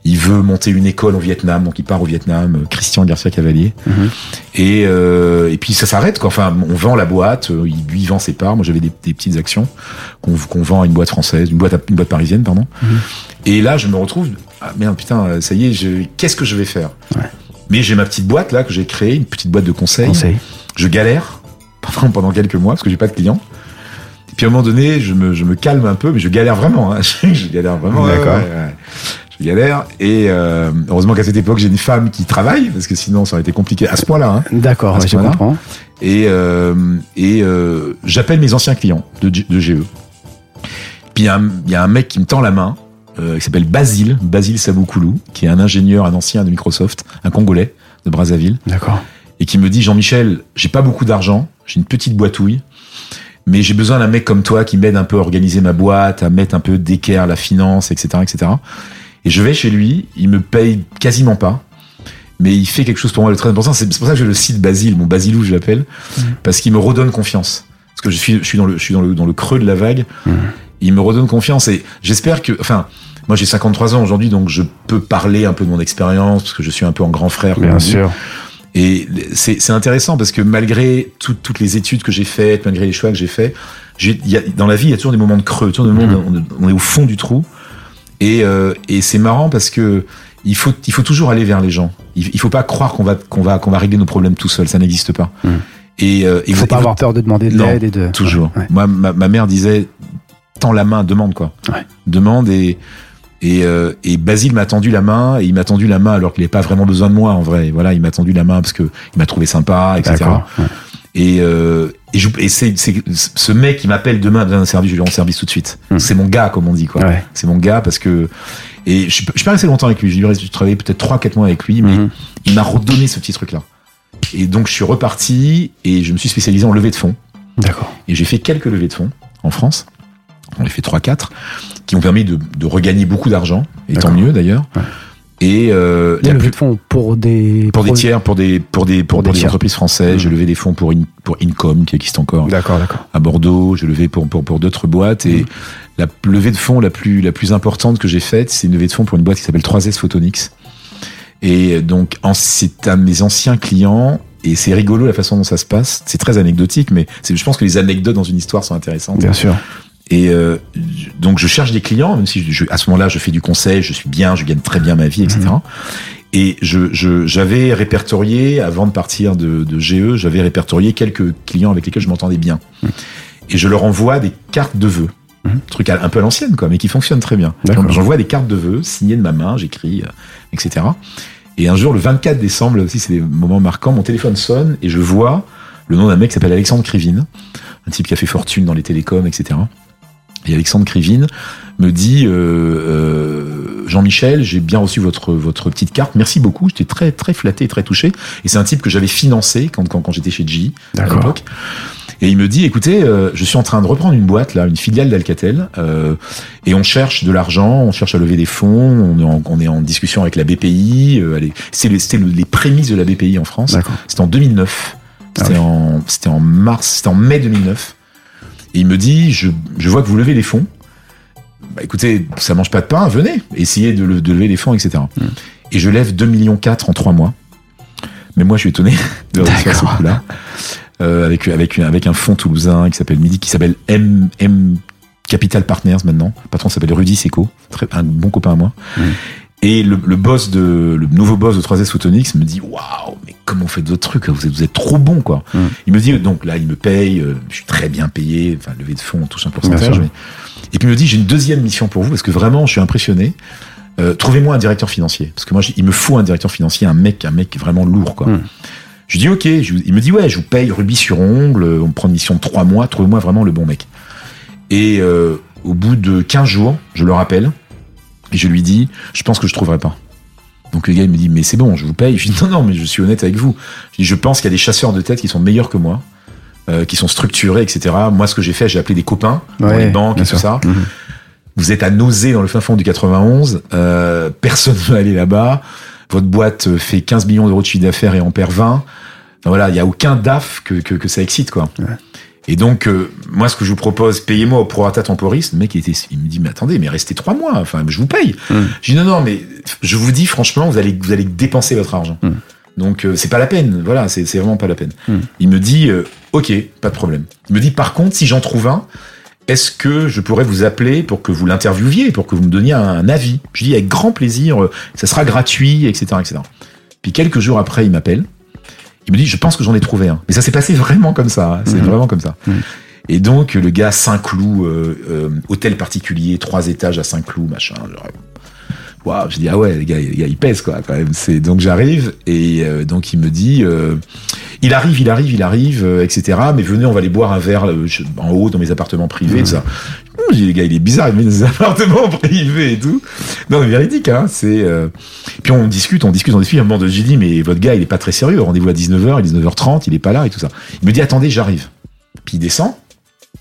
il veut monter une école au Vietnam, donc il part au Vietnam, euh, Christian Garcia Cavalier. Mhm. Et, euh, et puis ça s'arrête, quoi. Enfin, on vend la boîte, il- lui vend ses parts, moi j'avais des, des petites actions qu'on vend à une boîte française, une boîte, à- une boîte parisienne, pardon. Mhm. Et là, je me retrouve, ah merde, putain, ça y est, qu'est-ce que je vais faire? Ouais. Mais j'ai ma petite boîte là que j'ai créée, une petite boîte de conseil. Conseil. Je galère pendant, pendant quelques mois parce que j'ai pas de clients. Et puis à un moment donné, je me, je me calme un peu, mais je galère vraiment. Hein. je galère vraiment. D'accord. ouais, ouais. Je galère. Et euh, heureusement qu'à cette époque, j'ai une femme qui travaille parce que sinon, ça aurait été compliqué à ce point-là. Hein. D'accord, ouais, je comprends. Et, euh, et euh, j'appelle mes anciens clients de, GE. Puis il y, a un- il y a un mec qui me tend la main, euh, qui s'appelle Basile, Basile Saboukoulou, qui est un ingénieur, un ancien de Microsoft, un Congolais de Brazzaville, D'accord. et qui me dit Jean-Michel, j'ai pas beaucoup d'argent, j'ai une petite boîtouille, mais j'ai besoin d'un mec comme toi qui m'aide un peu à organiser ma boîte, à mettre un peu d'équerre, la finance, etc., etc. Et je vais chez lui, il me paye quasiment pas, mais il fait quelque chose pour moi de très important. C'est pour ça que je le cite Basile, mon Basilou, je l'appelle, parce qu'il me redonne confiance. Parce que je suis, je suis dans le, je suis dans le, dans le creux de la vague. Mhm. Il me redonne confiance et j'espère que, enfin, moi j'ai 53 ans aujourd'hui, donc je peux parler un peu de mon expérience parce que je suis un peu en grand frère. Bien dit. sûr. Et c'est c'est intéressant parce que malgré tout- toutes les études que j'ai faites, malgré les choix que j'ai faits, dans la vie, il y a toujours des moments de creux, toujours des moments où on, on est au fond du trou. Et, euh, et c'est marrant parce que il faut, il faut toujours aller vers les gens. Il, il faut pas croire qu'on va, qu'on va, qu'on va régler nos problèmes tout seul. Ça n'existe pas. Mm. Et, euh, Il faut pas et avoir peur de demander de l'aide et de. Toujours. Ouais. Moi, ma, ma mère disait, tends la main, demande quoi. Ouais. Demande et et, euh, et Basile m'a tendu la main et il m'a tendu la main alors qu'il n'avait pas vraiment besoin de moi en vrai. Voilà, il m'a tendu la main parce que il m'a trouvé sympa, etc. Ouais. Et, euh, et, je, et c'est, ce mec qui m'appelle demain dans un service, je lui rends service tout de suite. Hmm. C'est mon gars, comme on dit quoi. Ouais. C'est mon gars parce que et je, suis- je suis pas resté longtemps avec lui. J'ai dû travailler peut-être 3-4 mois avec lui, mais Mhm. il m'a redonné ce petit truc là. Et donc je suis reparti et je me suis spécialisé en levée de fonds. D'accord. Et j'ai fait quelques levées de fonds en France. On les fait 3-4, qui ont permis de, de regagner beaucoup d'argent, et tant mieux d'ailleurs. Ouais. Et euh, la plus- de fonds pour des. pour des tiers, pour des pour des pour, Pour des entreprises françaises, Mhm. j'ai levé des fonds pour In- pour Incom qui existe encore D'accord, d'accord. à Bordeaux, j'ai levé pour pour pour d'autres boîtes et Mhm. la levée de fonds la plus la plus importante que j'ai faite, c'est une levée de fonds pour une boîte qui s'appelle 3S Photonics. Et donc en- c'est un de mes anciens clients et c'est rigolo la façon dont ça se passe. C'est très anecdotique, mais c'est- je pense que les anecdotes dans une histoire sont intéressantes. Bien sûr. Et euh, donc je cherche des clients, même si je, je- à ce moment-là je fais du conseil, je suis bien, je gagne très bien ma vie, etc. Et je je- j'avais répertorié avant de partir de, de GE, j'avais répertorié quelques clients avec lesquels je m'entendais bien. Et je leur envoie des cartes de vœux, Mhm. truc un peu à l'ancienne quoi, mais qui fonctionne très bien. J'envoie des cartes de vœux signées de ma main, j'écris, euh, etc. Et un jour, le 24 décembre, là aussi c'est des moments marquants, mon téléphone sonne et je vois le nom d'un mec qui s'appelle Alexandre Krivine, un type qui a fait fortune dans les télécoms, etc. Et Alexandre Krivine me dit euh, euh, Jean-Michel, j'ai bien reçu votre votre petite carte, merci beaucoup, j'étais très très flatté, très touché. Et c'est un type que j'avais financé quand quand, quand j'étais chez G à D'accord. l'époque. Et il me dit, écoutez, euh, je suis en train de reprendre une boîte là, une filiale d'Alcatel, euh, et on cherche de l'argent, on cherche à lever des fonds, on est en, on est en discussion avec la BPI. Euh, c'est le- c'était le- les prémices de la BPI en France. C'était en 2009. Ah C'était en, c'était en mars, c'était en mai 2009. Et il me dit, je, je vois que vous levez les fonds. Bah, écoutez, ça mange pas de pain, venez, essayez de, le- de lever les fonds, etc. Hmm. Et je lève 2 millions 4 en 3 mois. Mais moi, je suis étonné de réussir ce coup-là. Euh, avec, avec, une- avec un fonds toulousain qui s'appelle Midi, qui s'appelle M, M, Capital Partners maintenant. Le patron s'appelle Rudy Seco, un bon copain à moi. Et le, le boss de, le nouveau boss de 3S Photonics me dit, waouh, mais comment vous faites votre truc? Vous êtes, vous êtes trop bon, quoi. Mm. Il me dit, donc là, il me paye, euh, je suis très bien payé, enfin, levée de fonds, on touche un pourcentage. mais- Et puis il me dit, j'ai une deuxième mission pour vous, parce que vraiment, je suis impressionné. Euh, Trouvez-moi un directeur financier. Parce que moi, il me faut un directeur financier, un mec, un mec vraiment lourd, quoi. Mm. Je lui dis, ok. Je- il me dit, ouais, je vous paye rubis sur ongle, on me prend une mission de trois mois, trouvez-moi vraiment le bon mec. Et euh, au bout de 15 jours, je le rappelle, et je lui dis, je pense que je trouverai pas. Donc le gars il me dit, mais c'est bon, je vous paye. Je dis, non, non, mais je suis honnête avec vous. Je dis, je pense qu'il y a des chasseurs de tête qui sont meilleurs que moi, euh, qui sont structurés, etc. Moi, ce que j'ai fait, j'ai appelé des copains dans les banques et tout ça. Mhm. Vous êtes à nausée dans le fin fond du 91. Euh, personne ne veut aller là-bas. Votre boîte fait 15 millions d'euros de chiffre d'affaires et en perd 20. Enfin, voilà, il y a aucun DAF que, que, que ça excite, quoi. Ouais. Et donc, euh, moi, ce que je vous propose, payez-moi au prorata temporis. Le mec, il, était, il me dit, mais attendez, mais restez trois mois. Enfin, je vous paye. Mm. Je dis, non, non, mais je vous dis, franchement, vous allez, vous allez dépenser votre argent. Mm. Donc, euh, c'est pas la peine. Voilà, c'est vraiment pas la peine. Mm. Il me dit, euh, ok, pas de problème. Il me dit, par contre, si j'en trouve un, est-ce que je pourrais vous appeler pour que vous l'interviewiez, pour que vous me donniez un avis? Je dis avec grand plaisir, euh, ça sera gratuit, etc., etc. Puis quelques jours après, il m'appelle. Il me dit, je pense que j'en ai trouvé un. Mais ça s'est passé vraiment comme ça. hein. C'est Mhm. vraiment comme ça. Et donc, le gars, Saint-Cloud, euh, euh, hôtel particulier, trois étages à Saint-Cloud, machin. genre, Waouh, je dis ah ouais les gars, les gars ils pèsent quoi quand même. C'est donc j'arrive et euh, donc il me dit euh, il arrive, il arrive, il arrive, euh, etc. Mais venez, on va aller boire un verre euh, je- en haut dans mes appartements privés, tout ça. Je dis les gars, il est bizarre, il met des appartements privés et tout. Non mais véridique hein, c'est. euh, Puis on discute, on discute, on discute. À un moment donné, j'ai dit mais votre gars il est pas très sérieux. Rendez-vous à 19h, il est 19h30, il est pas là et tout ça. Il me dit attendez, j'arrive. Puis il descend.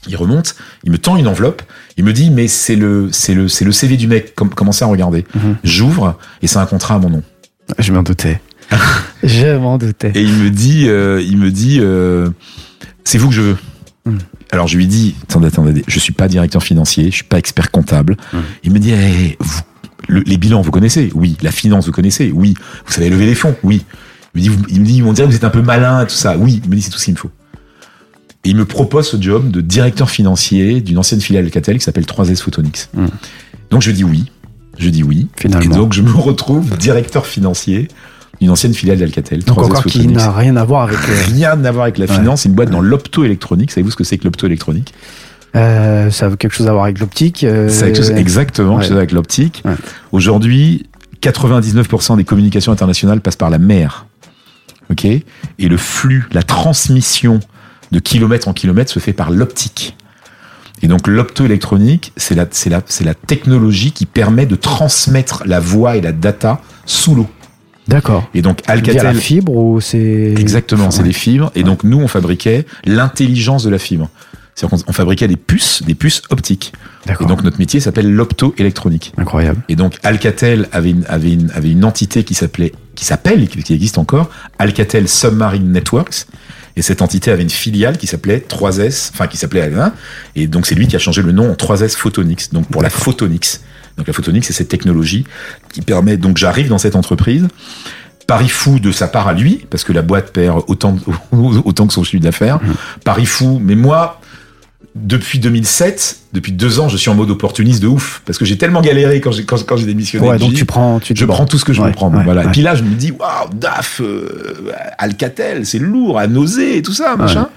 Il remonte, il me tend une enveloppe, il me dit mais c'est le c'est le c'est le CV du mec, com- commencez à regarder. Mhm. J'ouvre et c'est un contrat à mon nom. Je m'en doutais. je m'en doutais. Et il me dit euh, il me dit euh, c'est vous que je veux. Mhm. Alors je lui dis attendez attendez, je suis pas directeur financier, je suis pas expert comptable. Mhm. Il me dit eh, vous, le- les bilans vous connaissez? Oui, la finance vous connaissez? Oui, vous savez lever les fonds? Oui. Il me dit vous- il me dit on dirait que vous êtes un peu malin tout ça. Oui, il me dit c'est tout ce qu'il me faut. Et il me propose ce job de directeur financier d'une ancienne filiale Alcatel qui s'appelle 3S Photonics. Mhm. Donc je dis oui. Je dis oui. Finalement. Et donc je me retrouve directeur financier d'une ancienne filiale d'Alcatel. Donc 3S encore qui n'a rien à voir avec. euh, Rien à voir avec la Ouais. finance, une boîte dans l'optoélectronique. Savez-vous ce que c'est que l'optoélectronique? Euh, ça a quelque chose à voir avec l'optique. euh, quelque chose exactement ouais. quelque chose avec l'optique. Ouais. Aujourd'hui, 99% des communications internationales passent par la mer. OK? Et le flux, la transmission de kilomètre en kilomètre se fait par l'optique. Et donc l'optoélectronique, c'est la, c'est la, c'est la technologie qui permet de transmettre la voix et la data sous l'eau. D'accord. Et donc Via la Alcatel, fibre ou c'est. Exactement, c'est Ouais. des fibres. Et donc nous, on fabriquait l'intelligence de la fibre. C'est-à-dire qu'on on fabriquait des puces, des puces optiques. Et D'accord. donc notre métier s'appelle l'optoélectronique. Incroyable. Et donc Alcatel avait une, avait une, avait une entité qui s'appelait, qui s'appelle, qui existe encore, Alcatel Submarine Networks. Et cette entité avait une filiale qui s'appelait 3S, enfin qui s'appelait Alvin. Et donc c'est lui qui a changé le nom en 3S Photonics, donc pour la photonics. Donc la photonics, c'est cette technologie qui permet. Donc j'arrive dans cette entreprise. Paris fou de sa part à lui, parce que la boîte perd autant, autant que son chiffre d'affaires. Paris fou, mais moi, depuis 2007, depuis deux ans, je suis en mode opportuniste de ouf, parce que j'ai tellement galéré quand j'ai quand, quand j'ai démissionné. Ouais, donc tu prends. Tu je prends tout ce que je ouais, ouais, voilà. Et puis là, je me dis, waouh, DAF, euh, Alcatel, c'est lourd, à nausée et tout ça, machin.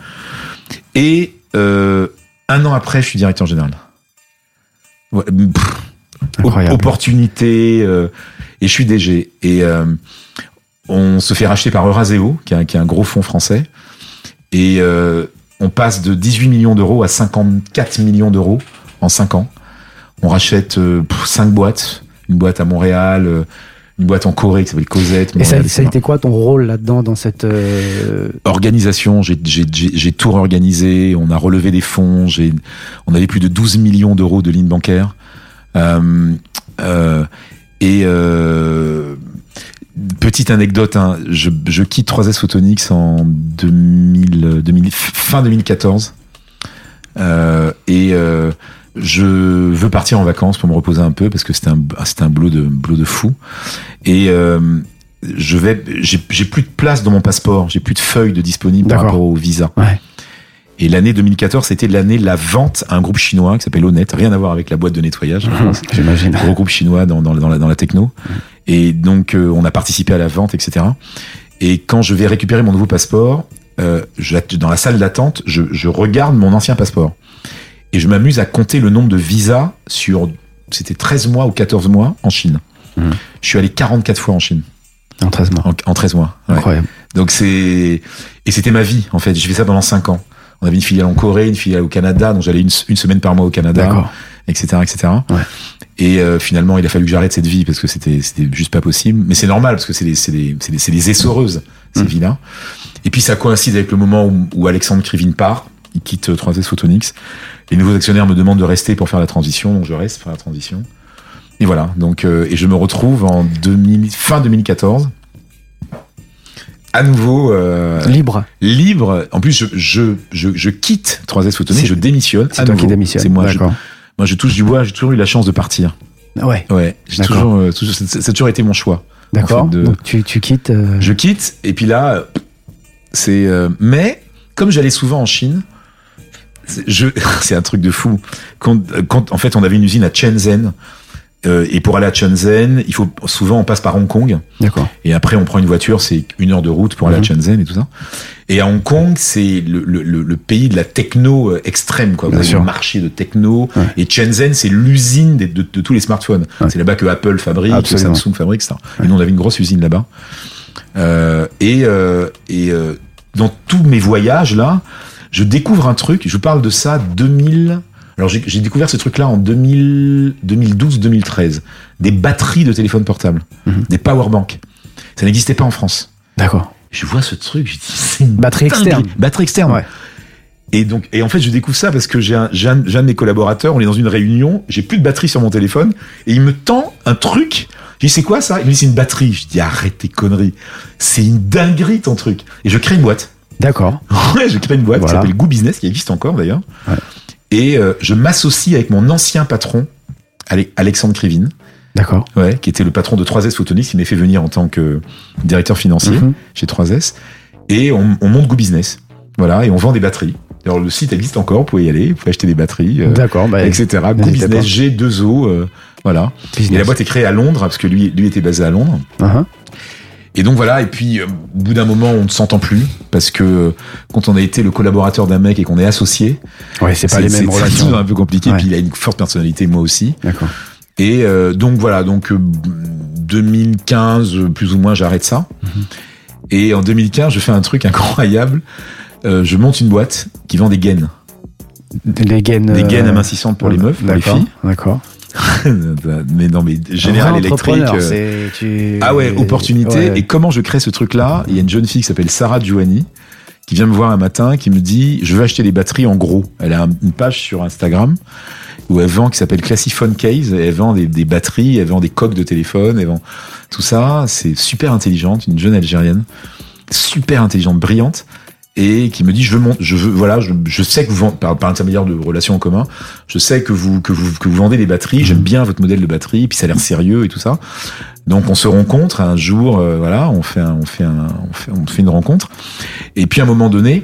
Et euh, un an après, je suis directeur général. Pff, opportunité euh, et je suis DG et on se fait racheter par Euraseo qui est un, qui est un gros fonds français et euh, on passe de 18 millions d'euros à 54 millions d'euros en 5 ans on rachète 5 boîtes une boîte à Montréal euh, une boîte en Corée qui s'appelle Cosette Et ça, ça a été quoi ton rôle là-dedans dans cette. euh, organisation, j'ai- j'ai j'ai- j'ai tout réorganisé, on a relevé des fonds, j'ai- on avait plus de 12 millions d'euros de lignes bancaires. Euh, euh, et euh, petite anecdote, hein, je, je quitte 3S Photonics en 2000, 2000 fin 2014. Euh, et euh, je veux partir en vacances pour me reposer un peu parce que c'était un, c'était un boulot de, boulot de fou. Et euh, je vais, j'ai plus de place dans mon passeport, j'ai plus de feuilles de disponibles par rapport au visa. Ouais. Et l'année 2014, c'était l'année de la vente à un groupe chinois qui s'appelle Honnête, rien à voir avec la boîte de nettoyage. J'imagine. Un gros groupe chinois dans, dans, dans, la, dans la techno. Et donc, euh, on a participé à la vente, etc. Et quand je vais récupérer mon nouveau passeport, euh, je- dans la salle d'attente, je, je regarde mon ancien passeport. Et je m'amuse à compter le nombre de visas sur, c'était 13 mois ou 14 mois en Chine. Mhm. Je suis allé 44 fois en Chine, En 13 mois. en, en 13 mois. Ouais. Incroyable. Donc c'est et c'était ma vie en fait. J'ai fait ça pendant cinq ans. On avait une filiale en Corée, une filiale au Canada, donc j'allais une, une semaine par mois au Canada, etc., etc. Ouais. Et euh, finalement, il a fallu que j'arrête cette vie parce que c'était c'était juste pas possible. Mais c'est normal parce que c'est des c'est des c'est des, c'est des essoreuses ces Mm. vies-là. Et puis ça coïncide avec le moment où, où Alexandre Krivine part. Il quitte euh, 3S Photonics. Les nouveaux actionnaires me demandent de rester pour faire la transition, donc je reste pour faire la transition. Et voilà. Donc euh, et je me retrouve en 2000, fin 2014 à nouveau euh, Libre. libre. En plus, je, je, je, je quitte 3S Photonics, C'est- je démissionne. C'est toi nouveau. qui démissionnes. C'est moi. Je, moi, je touche du bois. J'ai toujours eu la chance de partir. Ouais. Ouais. J'ai toujours, euh, toujours- ça, ça a toujours été mon choix. D'accord. En fait, de- Donc tu, tu quittes. euh, Je quitte et puis là, c'est. mais comme j'allais souvent en Chine, c'est- je, c'est un truc de fou. Quand, quand en fait on avait une usine à Shenzhen. Euh, et pour aller à Shenzhen, il faut souvent on passe par Hong Kong. D'accord. Et après, on prend une voiture, c'est une heure de route pour aller Mhm. à Shenzhen et tout ça. Et à Hong Kong, c'est le, le, le, pays de la techno euh, extrême, quoi. Vous Bien avez sûr. le marché de techno. Ouais. Et Shenzhen, c'est l'usine de, de, tous les smartphones. Ouais. C'est là-bas que Apple fabrique, que. Samsung fabrique, etc. Et nous, on avait une grosse usine là-bas. Euh, et euh, et euh, dans tous mes voyages, là, je découvre un truc. Je vous parle de ça 2000. Alors, j'ai découvert ce truc-là en 2000 2012-2013. Des batteries de téléphone portable. Mhm. Des powerbanks. Ça n'existait pas en France. D'accord. Je vois ce truc, je dis, c'est une Batterie dinguerie. externe. Batterie externe. Ouais. Et donc, et en fait, je découvre ça parce que j'ai un, un, un de mes collaborateurs, on est dans une réunion, j'ai plus de batterie sur mon téléphone, et il me tend un truc. Je dis, c'est quoi ça? Il me dit, c'est une batterie. Je dis, arrête tes conneries. C'est une dinguerie ton truc. Et je crée une boîte. D'accord. Ouais, je crée une boîte Voilà. qui s'appelle Go Business, qui existe encore d'ailleurs. Ouais. Et euh, je m'associe avec mon ancien patron, Ale- Alexandre Krivine, D'accord. ouais, qui était le patron de 3S Photonics, qui m'est fait venir en tant que directeur financier Mhm. chez 3S. Et on, on monte Go Business. Voilà, et on vend des batteries. Alors le site existe encore, vous pouvez y aller, vous pouvez acheter des batteries, euh, D'accord. Bah, etc. Go Business G2O, euh, voilà. Et la boîte est créée à Londres, parce que lui, lui était basé à Londres. Uh-huh. Et donc voilà, et puis euh, au bout d'un moment, on ne s'entend plus, parce que euh, quand on a été le collaborateur d'un mec et qu'on est associé, Ouais, c'est pas les mêmes c'est relations. toujours un peu compliqué, Ouais. puis il a une forte personnalité, moi aussi. D'accord. Et euh, donc voilà, donc euh, 2015, euh, plus ou moins, j'arrête ça. Mhm. Et en 2015, je fais un truc incroyable. Je monte une boîte qui vend des gaines. Les gaines. Des gaines amincissantes pour les meufs, pour les filles. D'accord. mais non, mais vrai Electric. euh, tu- Ah ouais, opportunité. Ouais. Et comment je crée ce truc-là? Il y a une jeune fille qui s'appelle Sarah Giovanni qui vient me voir un matin, qui me dit je veux acheter des batteries en gros. Elle a un- une page sur Instagram où elle vend qui s'appelle Classiphone Case. Elle vend des, des batteries, elle vend des coques de téléphone, elle vend tout ça. C'est super intelligente, une jeune Algérienne, super intelligente, brillante. Et qui me dit je veux mon, je veux voilà je, je sais que vous vendez par, par intermédiaire de relations en commun je sais que vous que vous que vous vendez des batteries j'aime bien votre modèle de batterie puis ça a l'air sérieux et tout ça donc on se rencontre un jour, euh, voilà, on fait, un, on fait, un, on fait, on fait une rencontre. Et puis à un moment donné,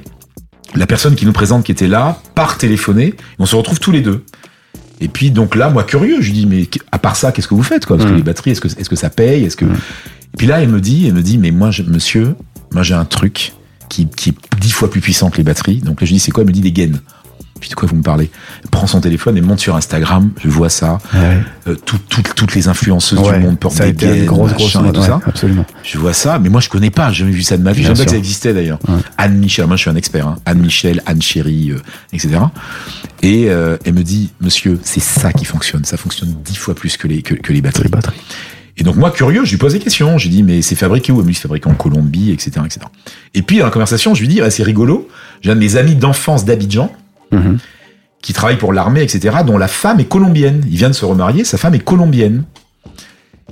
la personne qui nous présente, qui était là, part téléphoner. Et on se retrouve tous les deux. Et puis donc là, moi curieux, je lui dis mais à part ça, qu'est-ce que vous faites quoi? Parce que Mm. les batteries, est-ce que, est-ce que ça paye? Est-ce que Mm. Et puis là, elle me dit, elle me dit, mais moi, je- monsieur, moi j'ai un truc qui, qui est dix fois plus puissant que les batteries. Donc là, je dis c'est quoi? Elle me dit des gaines. Puis de quoi vous me parlez? Elle prend son téléphone et monte sur Instagram. Je vois ça. Ouais. Euh, tout- tout- toutes les influenceuses Ouais, du monde portent des gaines, grosse, grosse machin et mode, tout ouais, ça. absolument. Je vois ça, mais moi je connais pas, j'ai jamais vu ça de ma vie. Je savais pas que ça existait d'ailleurs. Anne Michel, moi je suis un expert. Hein. Anne Michel, Anne Chéry, euh, etc. Et euh, elle me dit, monsieur, c'est ça qui fonctionne. Ça fonctionne dix fois plus que les que, que les batteries. Les batteries. Et donc moi curieux, je lui pose des questions. Je lui dis, mais c'est fabriqué où? Elle me dit, c'est fabriqué en Colombie, etc., etc. Et puis dans la conversation, je lui dis, ah, c'est rigolo. J'ai un de mes amis d'enfance d'Abidjan Mhm. qui travaille pour l'armée, etc., dont la femme est colombienne. Il vient de se remarier, sa femme est colombienne.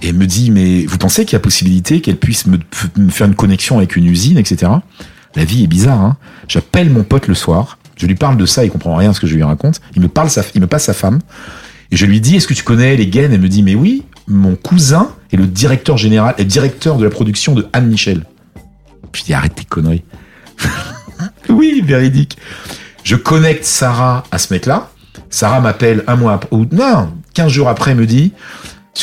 Et elle me dit, mais vous pensez qu'il y a possibilité qu'elle puisse me, me faire une connexion avec une usine, etc. La vie est bizarre. Hein J'appelle mon pote le soir, je lui parle de ça, il comprend rien à ce que je lui raconte. Il me parle, sa, il me passe sa femme, et je lui dis, est-ce que tu connais les gaines? Elle me dit, mais oui, mon cousin est le directeur général, est directeur de la production de Anne Michel. Je dis, arrête tes conneries. oui, véridique. Je connecte Sarah à ce mec-là. Sarah m'appelle un mois après, ou non, 15 jours après, me dit,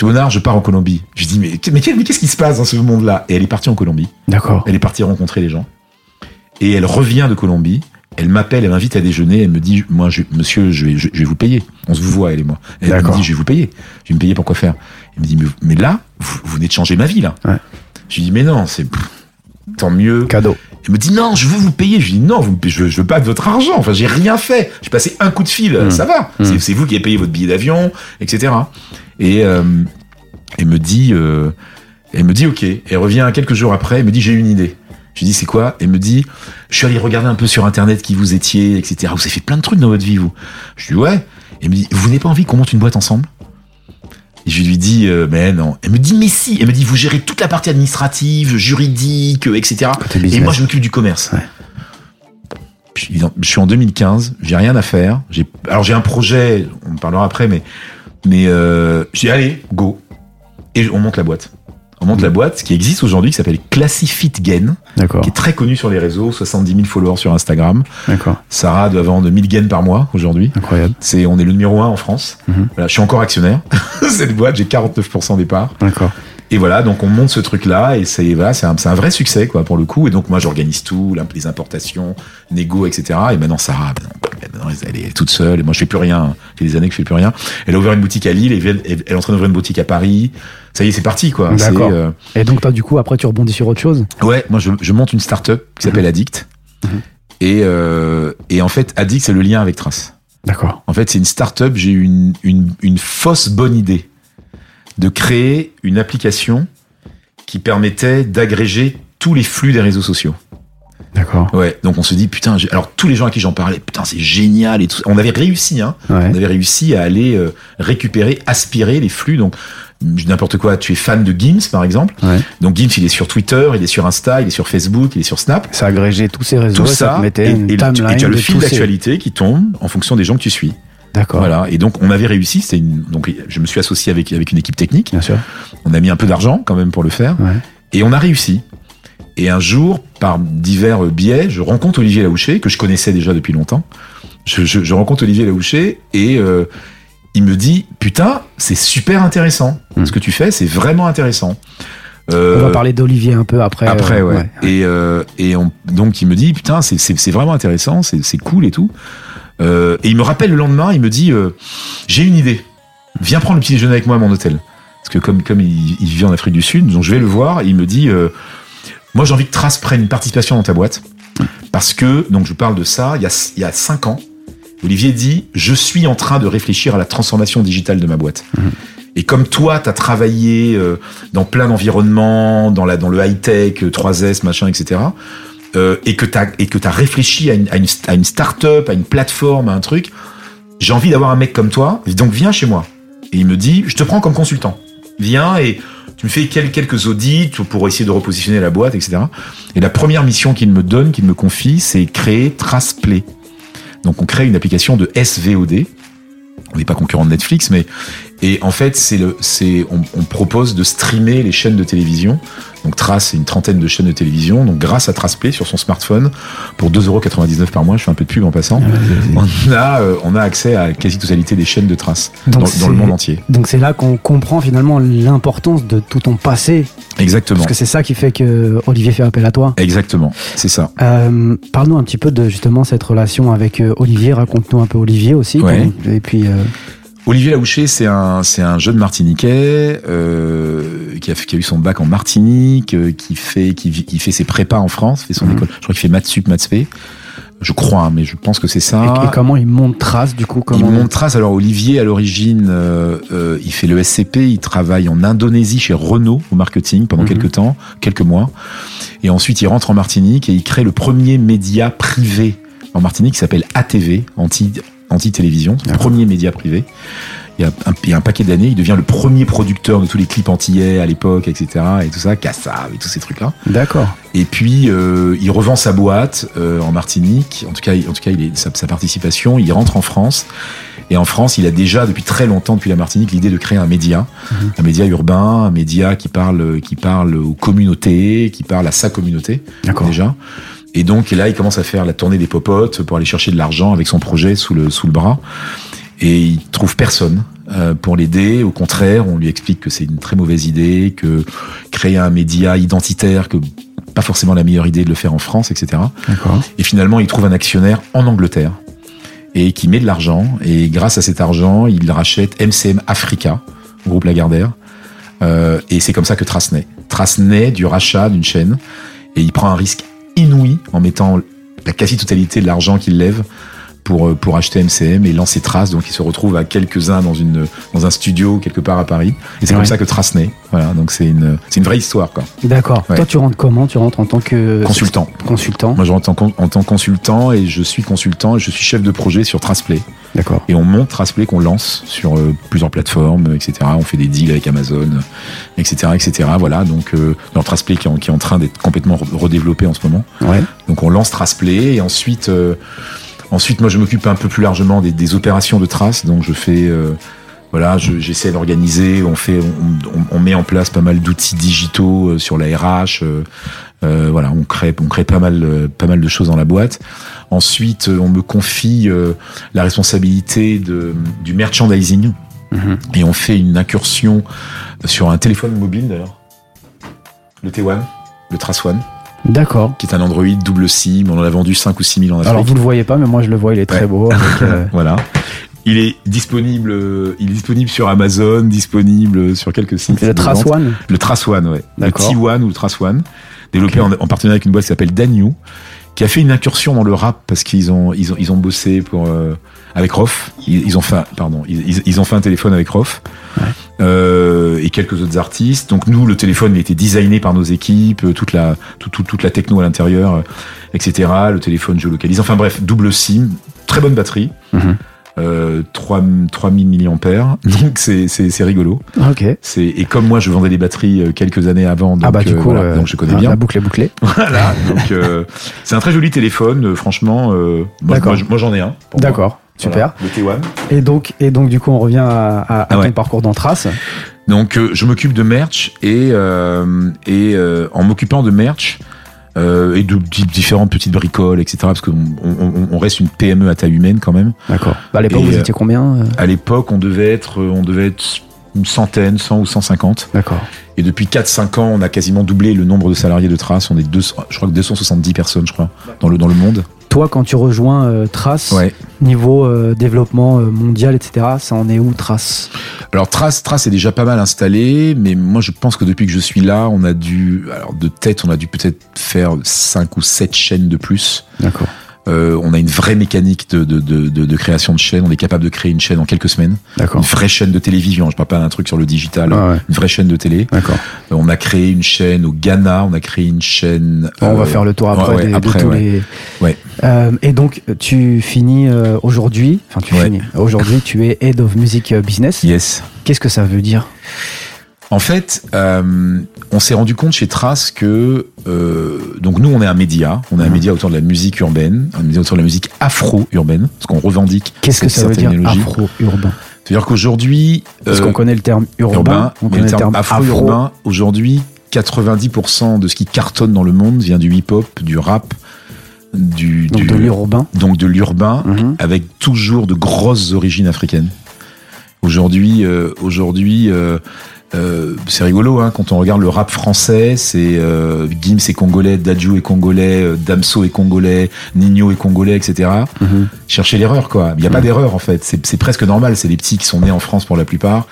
Léonard, je pars en Colombie. Je dis, mais, mais qu'est-ce qui se passe dans ce monde-là? Et elle est partie en Colombie. D'accord. Elle est partie rencontrer les gens. Et elle revient de Colombie. Elle m'appelle, elle m'invite à déjeuner. Elle me dit, moi, je, monsieur, je vais, je, vais vous payer. On se vous voit, elle et moi. Elle me dit, je vais vous payer. Je vais me payer pour quoi faire Elle me dit, mais, mais là, vous, vous, venez de changer ma vie, là. Ouais. Je lui dis, mais non, c'est tant mieux. Cadeau. Elle me dit, non, je veux vous payer. Je lui dis, non, vous, je, je veux pas de votre argent. Enfin, j'ai rien fait. J'ai passé un coup de fil. Mmh. Ça va. Mmh. C'est vous qui avez payé votre billet d'avion, etc. Et euh, elle me dit, euh, elle me dit, ok. Elle revient quelques jours après. Elle me dit, j'ai une idée. Je lui dis, c'est quoi? Elle me dit, je suis allé regarder un peu sur Internet qui vous étiez, etc. Vous avez fait plein de trucs dans votre vie, vous. Je lui dis, ouais. Elle me dit, vous n'avez pas envie qu'on monte une boîte ensemble? Et je lui dis, euh, mais non. Elle me dit, mais si. Elle me dit, vous gérez toute la partie administrative, juridique, etc. Et moi, je m'occupe du commerce. Ouais. Je, suis en 2015, j'ai rien à faire. Alors j'ai un projet, on en parlera après, mais, mais euh, j'ai allez, go. Et on monte la boîte. On monte la boîte qui existe aujourd'hui, qui s'appelle Classifit Gain, qui est très connu sur les réseaux, 70 000 followers sur Instagram. D'accord. Sarah doit vendre 1000 gains par mois aujourd'hui. Incroyable. C'est, on est le numéro un en France. Mmh. Voilà, je suis encore actionnaire. Cette boîte, j'ai 49% des parts. D'accord. Et voilà, donc on monte ce truc-là et c'est voilà, c'est un, un, vrai succès quoi pour le coup. Et donc moi j'organise tout, les importations, négo, etc. Et maintenant Sarah, maintenant, elle est toute seule et moi je fais plus rien. J'ai des années que je fais plus rien. Elle a ouvert une boutique à Lille et elle, elle est en train d'ouvrir une boutique à Paris. Ça y est, c'est parti quoi. D'accord. Euh... Et donc toi du coup après tu rebondis sur autre chose? Ouais, moi je, je monte une start-up qui s'appelle mmh. Addict. Mmh. Et, euh, et en fait Addict c'est le lien avec Trace. D'accord. En fait c'est une start-up. J'ai eu une, une, une fausse bonne idée de créer une application qui permettait d'agréger tous les flux des réseaux sociaux. D'accord. Ouais. Donc on se dit putain. Alors tous les gens à qui j'en parlais, putain c'est génial et tout. On avait réussi, hein. Ouais. On avait réussi à aller euh, récupérer, aspirer les flux. Donc n'importe quoi. Tu es fan de Gims par exemple. Ouais. Donc Gims il est sur Twitter, il est sur Insta, il est sur Facebook, il est sur Snap. Ça agrégé tous ces réseaux. Tout ça. ça te mettait et, une et, et tu as le fil ces- d'actualité qui tombe en fonction des gens que tu suis. D'accord. Voilà. Et donc on avait réussi. Une. Donc je me suis associé avec avec une équipe technique. Bien sûr. On a mis un peu d'argent quand même pour le faire. Ouais. Et on a réussi. Et un jour, par divers biais, je rencontre Olivier Laouché, que je connaissais déjà depuis longtemps. Je, je, je rencontre Olivier Laouché et euh, il me dit Putain, c'est super intéressant. Mm. Ce que tu fais, c'est vraiment intéressant. On Euh, va parler d'Olivier un peu après. après, euh, ouais. Et, euh, et on, donc, il me dit Putain, c'est- c'est c'est vraiment intéressant, c'est c'est cool et tout. Euh, et il me rappelle le lendemain, il me dit euh, J'ai une idée. Viens prendre le petit déjeuner avec moi à mon hôtel. Parce que comme, comme il, vit en Afrique du Sud, donc je vais le voir, il me dit euh, Moi, j'ai envie que Trace prenne une participation dans ta boîte. Parce que, donc je parle de ça, il y a, il y a cinq ans, Olivier dit Je suis en train de réfléchir à la transformation digitale de ma boîte. Et comme toi, tu as travaillé euh, dans plein d'environnements, dans, dans le high-tech, euh, 3S, machin, etc., euh, et que tu as, réfléchi à une, à une, à une start-up, à une plateforme, à un truc, j'ai envie d'avoir un mec comme toi, donc viens chez moi. Et il me dit Je te prends comme consultant. Viens et tu me fais quel- quelques audits pour essayer de repositionner la boîte, etc. Et la première mission qu'il me donne, qu'il me confie, c'est créer TracePlay. Donc on crée une application de SVOD. On n'est pas concurrent de Netflix, mais et en fait c'est le c'est on, on propose de streamer les chaînes de télévision. Donc Trace, c'est une trentaine de chaînes de télévision. Donc grâce à TracePlay sur son smartphone pour 2,99€ par mois, je fais un peu de pub en passant. On a euh, on a accès à la quasi-totalité des chaînes de Trace dans, le monde entier. Donc c'est là qu'on comprend finalement l'importance de tout ton passé, Exactement. parce que c'est ça qui fait que Olivier fait appel à toi. Exactement. C'est ça. Euh, Parle-nous un petit peu de justement cette relation avec euh, Olivier. Raconte-nous un peu Olivier aussi. Ouais. Et puis, euh, Olivier Laouché, c'est un, c'est un jeune Martiniquais euh, qui, a, qui a eu son bac en Martinique, euh, qui fait, qui, fait ses prépas en France, fait son Mhm. école. Je crois qu'il fait maths sup, maths. Je crois, hein, mais je pense que c'est ça. et, et comment il monte trace du coup Ah. Il comment monte trace. Alors Olivier, à l'origine, euh, euh, il fait le SCP, il travaille en Indonésie chez Renault au marketing pendant Mhm. quelques temps, quelques mois. Et ensuite, il rentre en Martinique et il crée le premier média privé en Martinique qui s'appelle ATV, anti, anti-télévision, le premier média privé. Il y, a un, il y a un paquet d'années, il devient le premier producteur de tous les clips antillais à l'époque, etc. Et tout ça, Kassav et tous ces trucs-là. D'accord. Et puis euh, il revend sa boîte euh, en Martinique. En tout cas, en tout cas, il est sa, sa participation. Il rentre en France. Et en France, il a déjà depuis très longtemps, depuis la Martinique, l'idée de créer un média, Mhm. un média urbain, un média qui parle, qui parle aux communautés, qui parle à sa communauté D'accord. déjà. Et donc là, il commence à faire la tournée des popotes pour aller chercher de l'argent avec son projet sous le sous le bras. Et il trouve personne euh, pour l'aider. Au contraire, on lui explique que c'est une très mauvaise idée, que créer un média identitaire, que pas forcément la meilleure idée de le faire en France, etc. Et finalement, il trouve un actionnaire en Angleterre et qui met de l'argent. Et grâce à cet argent, il rachète MCM Africa, groupe Lagardère. Euh, et c'est comme ça que Trace naît. Trace naît du rachat d'une chaîne. Et il prend un risque inouï en mettant la quasi-totalité de l'argent qu'il lève pour, euh, pour acheter MCM et lancer Trace. Donc il se retrouve à quelques-uns dans, une, dans un studio quelque part à Paris. Et c'est Ouais. comme ça que Trace naît. Voilà, donc c'est une, c'est une vraie histoire. Quoi. D'accord. Ouais. Toi, tu rentres comment? Tu rentres en tant que Consultant. Consultant. Moi je rentre en, en tant que consultant et je suis consultant et je suis chef de projet sur Traceplay. D'accord. Et on monte Traceplay qu'on lance sur euh, plusieurs plateformes, etc. On fait des deals avec Amazon, etc., etc. Voilà, donc euh, dans Traceplay qui est en, qui est en train d'être complètement re- redéveloppé en ce moment. Ouais. Donc on lance Traceplay et ensuite, euh, ensuite moi je m'occupe un peu plus largement des, des opérations de trace. Donc je fais, euh, voilà, je- j'essaie d'organiser. On fait, on, on- on met en place pas mal d'outils digitaux euh, sur la RH. euh, euh, voilà, on crée, on crée pas mal, euh, pas mal de choses dans la boîte. Ensuite, on me confie la responsabilité de, du merchandising Mhm. et on fait une incursion sur un téléphone mobile d'ailleurs, le T1, le Trace One, D'accord. qui est un Android double SIM. On en a vendu 5 ou 6 000 en Afrique. Alors vous le voyez pas, mais moi je le vois, il est très Ouais. beau. avec, euh, Voilà. Il est disponible, euh, il est disponible sur Amazon, disponible sur quelques sites. le de Trace. One. Le Trace One, ouais. Le D'accord. T1 ou le Trace One, développé en, en partenariat avec une boîte qui s'appelle Danyu, qui a fait une incursion dans le rap parce qu'ils ont, ils ont, ils ont bossé pour, euh, avec Rof. Ils, ils ont fait, pardon, ils, ils- ont fait un téléphone avec Rof. Ouais. Euh, et quelques autres artistes. Donc nous, le téléphone il a été designé par nos équipes, euh, toute la, tout- tout- toute la techno à l'intérieur, euh, etc. Le téléphone géolocalise. Enfin bref, double SIM, très bonne batterie. Mhm. Euh, 3, 3000 milliampères, donc c'est c'est- c'est rigolo. Ok. C'est et comme moi je vendais des batteries euh, quelques années avant, donc, ah bah du euh, coup, voilà, euh, donc je connais bien. La boucle est bouclée. Voilà, donc euh, c'est un très joli téléphone, euh, franchement. euh, moi, D'accord. moi, moi, j'en ai un. pour moi. D'accord. Super. Voilà, le T1. Et donc, et donc du coup, on revient à, à- à Ah ouais. ton parcours dans Trace. Donc euh, je m'occupe de merch et euh, et euh, en m'occupant de merch. Euh, et de di- différentes petites bricoles, etc. Parce qu'on on, on- on reste une PME à taille humaine quand même. D'accord. Bah, à l'époque, vous euh, étiez combien euh À l'époque, on devait être, on devait être une centaine, 100 ou 150. D'accord. Et depuis 4-5 ans, on a quasiment doublé le nombre de salariés de Trace. On est deux, je crois que 270 personnes, je crois, dans le, dans le monde. Toi, quand tu rejoins euh, Trace, Ouais. niveau euh, développement euh, mondial, etc., ça en est où Trace? Alors Trace, Trace est déjà pas mal installé, mais moi je pense que depuis que je suis là, on a dû, alors de tête, on a dû peut-être faire 5 ou 7 chaînes de plus. D'accord. Euh, on a une vraie mécanique de, de, de, création de chaîne. On est capable de créer une chaîne en quelques semaines. Une vraie chaîne de télévision. Je parle pas d'un truc sur le digital. Ouais. Une vraie chaîne de télé. D'accord. Euh, On a créé une chaîne au Ghana. On a créé une chaîne. on va euh, faire le tour après, ouais, des- de après, tous les. Ouais. Euh, et donc, tu finis euh, aujourd'hui. Enfin, tu finis. Aujourd'hui, tu es Head of Music Business. Yes. Qu'est-ce que ça veut dire? En fait, euh, on s'est rendu compte chez Trace que euh, donc nous on est un média, on est un Mhm. média autour de la musique urbaine, un média autour de la musique afro-urbaine, parce qu'on revendique Qu'est-ce que ça veut dire afro-urbain? C'est-à-dire qu'aujourd'hui, Parce euh, qu'on connaît le terme urbain, urbain, on connaît le terme afro-urbain, aujourd'hui, 90% de ce qui cartonne dans le monde vient du hip-hop, du rap, du, donc du- de l'urbain. donc de l'urbain, Mhm. avec toujours de grosses origines africaines. Aujourd'hui, euh, aujourd'hui, euh, c'est rigolo hein, quand on regarde le rap français. C'est euh, Gims est congolais, Dadju est congolais, euh, Damso est congolais, Nino est congolais, etc. Mhm. Cherchez l'erreur, quoi. Il n'y a pas Mhm. d'erreur en fait. C'est presque normal. C'est des petits qui sont nés en France pour la plupart.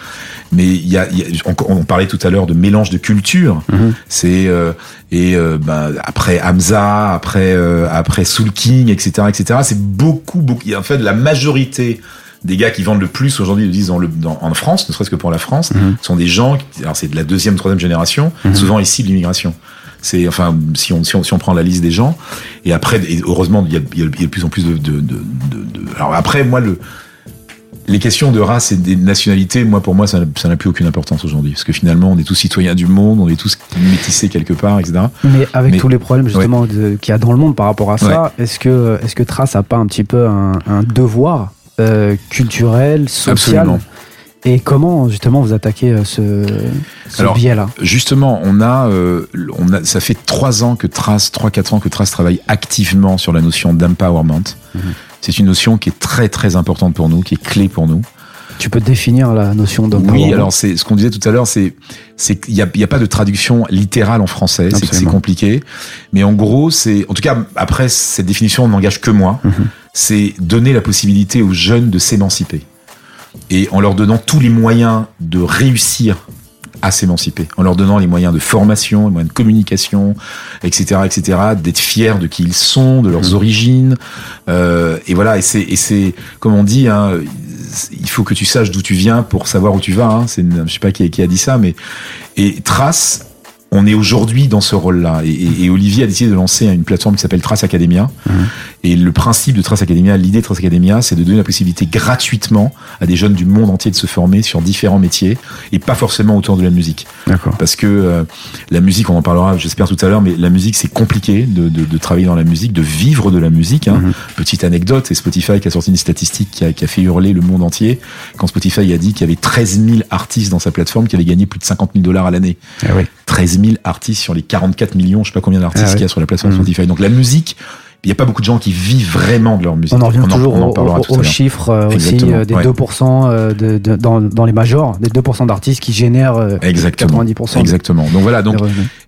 Mais il y a, il y a- on, on parlait tout à l'heure de mélange de culture. Mhm. C'est euh, et ben, après Hamza, après après Soul King, etc., etc. C'est beaucoup, beaucoup. En fait, la majorité des gars qui vendent le plus aujourd'hui, ils le disent dans le, dans, en France, ne serait-ce que pour la France, Mhm. sont des gens. Alors c'est de la deuxième, troisième génération, Mhm. souvent ici de l'immigration. C'est enfin si on, si on si on prend la liste des gens et après et heureusement il y a, il y a de plus en plus de, de, de, de- de- alors après moi le les questions de race et des nationalités, moi, pour moi, ça n'a- plus aucune importance aujourd'hui. Parce que finalement, on est tous citoyens du monde, on est tous métissés quelque part, etc. Mais avec Mais- tous les problèmes justement de- qu'il y a dans le monde par rapport à ça, est-ce que est-ce que Trace a pas un petit peu un, un devoir euh, culturel, social Absolument. Et comment justement vous attaquez euh, ce, ce biais-là? Justement, on a, euh, on a, ça fait trois ans que Trace, trois quatre ans que Trace travaille activement sur la notion d'empowerment. Mhm. C'est une notion qui est très très importante pour nous, qui est clé pour nous. Tu peux définir la notion de Oui, alors c'est ce qu'on disait tout à l'heure, c'est c'est qu'il y a, a pas de traduction littérale en français, c'est compliqué. Mais en gros, c'est en tout cas après cette définition n'engage que moi. Mhm. C'est donner la possibilité aux jeunes de s'émanciper et en leur donnant tous les moyens de réussir à s'émanciper, en leur donnant les moyens de formation, les moyens de communication, etc., etc., d'être fiers de qui ils sont, de leurs Mhm. origines, euh, et voilà. Et c'est, et c'est, comme on dit, hein, il faut que tu saches d'où tu viens pour savoir où tu vas. Hein. C'est, je sais pas qui, qui a dit ça, mais et Trace, on est aujourd'hui dans ce rôle-là. Et, et- et Olivier a décidé de lancer une plateforme qui s'appelle Trace Academia. Et le principe de Trace Academia, l'idée de Trace Academia, c'est de donner la possibilité gratuitement à des jeunes du monde entier de se former sur différents métiers et pas forcément autour de la musique. Parce que euh, la musique, on en parlera, j'espère tout à l'heure, mais la musique, c'est compliqué de, de, de travailler dans la musique, de vivre de la musique. Hein. Mhm. Petite anecdote, c'est Spotify qui a sorti une statistique qui a, qui a fait hurler le monde entier quand Spotify a dit qu'il y avait 13 000 artistes dans sa plateforme qui avaient gagné plus de 50 000 dollars à l'année. Eh oui. 13 000 artistes sur les 44 millions, je sais pas combien d'artistes Ah qu'il y a sur la plateforme Mhm. Spotify. Donc la musique, il n'y a pas beaucoup de gens qui vivent vraiment de leur musique. On en revient toujours on en au- chiffres euh, aussi euh, des ouais. 2% euh, de, de- dans, dans les majors, des 2% d'artistes qui génèrent Exactement. 90% Exactement. Donc voilà, donc.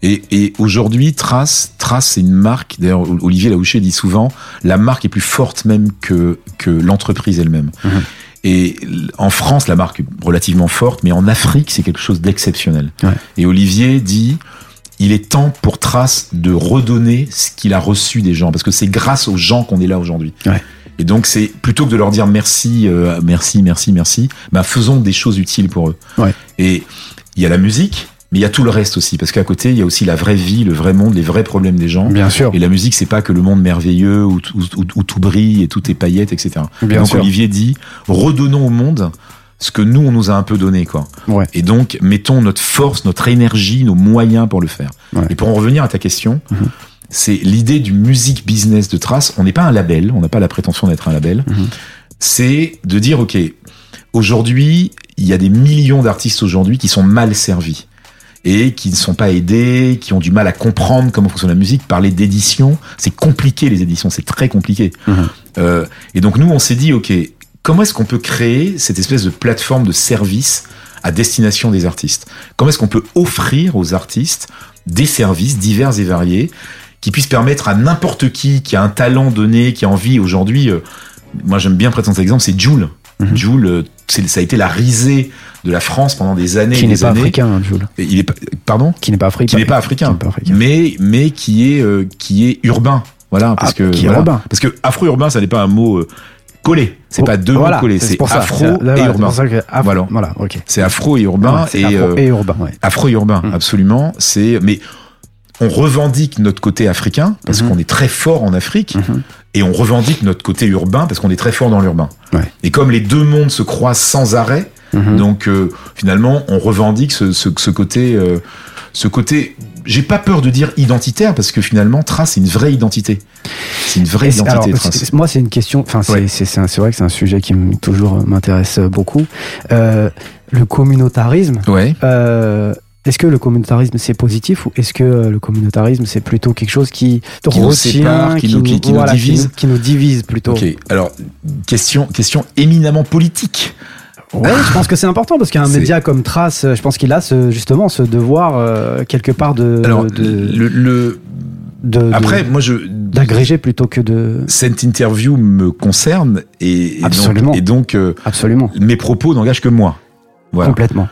Et, et aujourd'hui, Trace, Trace, c'est une marque. D'ailleurs, Olivier Laouché dit souvent, la marque est plus forte même que que l'entreprise elle-même. Mhm. Et en France, la marque est relativement forte, mais en Afrique, c'est quelque chose d'exceptionnel. Ouais. Et Olivier dit, il est temps pour Trace de redonner ce qu'il a reçu des gens, parce que c'est grâce aux gens qu'on est là aujourd'hui. Ouais. Et donc, c'est plutôt que de leur dire merci, euh, merci, merci, merci, bah, faisons des choses utiles pour eux. Ouais. Et il y a la musique, mais il y a tout le reste aussi, parce qu'à côté, il y a aussi la vraie vie, le vrai monde, les vrais problèmes des gens. Bien sûr. Et la musique, c'est pas que le monde merveilleux où, tout- où- où tout brille et tout est paillettes, etc. Bien donc sûr. Olivier dit, redonnons au monde ce que nous, on nous a un peu donné, quoi. Ouais. Et donc, mettons notre force, notre énergie, nos moyens pour le faire. Ouais. Et pour en revenir à ta question, Mhm. c'est l'idée du music business de Trace. On n'est pas un label, on n'a pas la prétention d'être un label. Mhm. C'est de dire, OK, aujourd'hui, il y a des millions d'artistes aujourd'hui qui sont mal servis et qui ne sont pas aidés, qui ont du mal à comprendre comment fonctionne la musique. Parler d'édition, c'est compliqué les éditions, c'est très compliqué. Mhm. Euh, et donc nous, on s'est dit, ok, comment est-ce qu'on peut créer cette espèce de plateforme de service à destination des artistes? Comment est-ce qu'on peut offrir aux artistes des services divers et variés qui puissent permettre à n'importe qui qui a un talent donné, qui a envie aujourd'hui, euh, moi j'aime bien prendre cet exemple, c'est Joule. Mhm. Joule, euh, ça a été la risée de la France pendant des années Qui n'est pas années. africain, hein, Jules. Il est pardon Qui n'est pas africain. qui n'est pas africain, Qui pas africain. mais mais qui est euh, qui est urbain. Voilà, parce Ah, que qui est voilà. urbain. parce que afro-urbain, ça n'est pas un mot euh, collé. C'est pas deux Voilà, mots collés. C'est ça. afro C'est- là, et c'est urbain. ça que afro- Voilà. Voilà, ok. C'est afro et urbain Ouais, c'est et afro euh, et urbain, ouais. afro-urbain, Mm. absolument. C'est mais on revendique notre côté africain parce Mhm. qu'on est très fort en Afrique Mhm. et on revendique notre côté urbain parce qu'on est très fort dans l'urbain. Ouais. Et comme les deux mondes se croisent sans arrêt, Mhm. donc euh, finalement, on revendique ce, ce, ce côté, euh, ce côté. J'ai pas peur de dire identitaire parce que finalement, Trace, c'est une vraie identité. C'est une vraie identité. alors, Trace. moi, c'est une question. Enfin, c'est Ouais. vrai que c'est un sujet qui toujours m'intéresse beaucoup. Euh, le communautarisme. Ouais. euh, est-ce que le communautarisme c'est positif ou est-ce que euh, le communautarisme c'est plutôt quelque chose qui, Qui nous sépare, qui nous- qui- qui nous divise qui nous, divise plutôt? Ok. Alors, question, question éminemment politique. Ouais, je pense que c'est important parce qu'un média comme Trace, euh, je pense qu'il a ce, justement ce devoir euh, quelque part de, Alors, de, le, le- de- de- après, moi, je d'agréger plutôt que de cette interview me concerne et, et Absolument. donc, et donc euh, absolument mes propos n'engagent que moi. Voilà. complètement.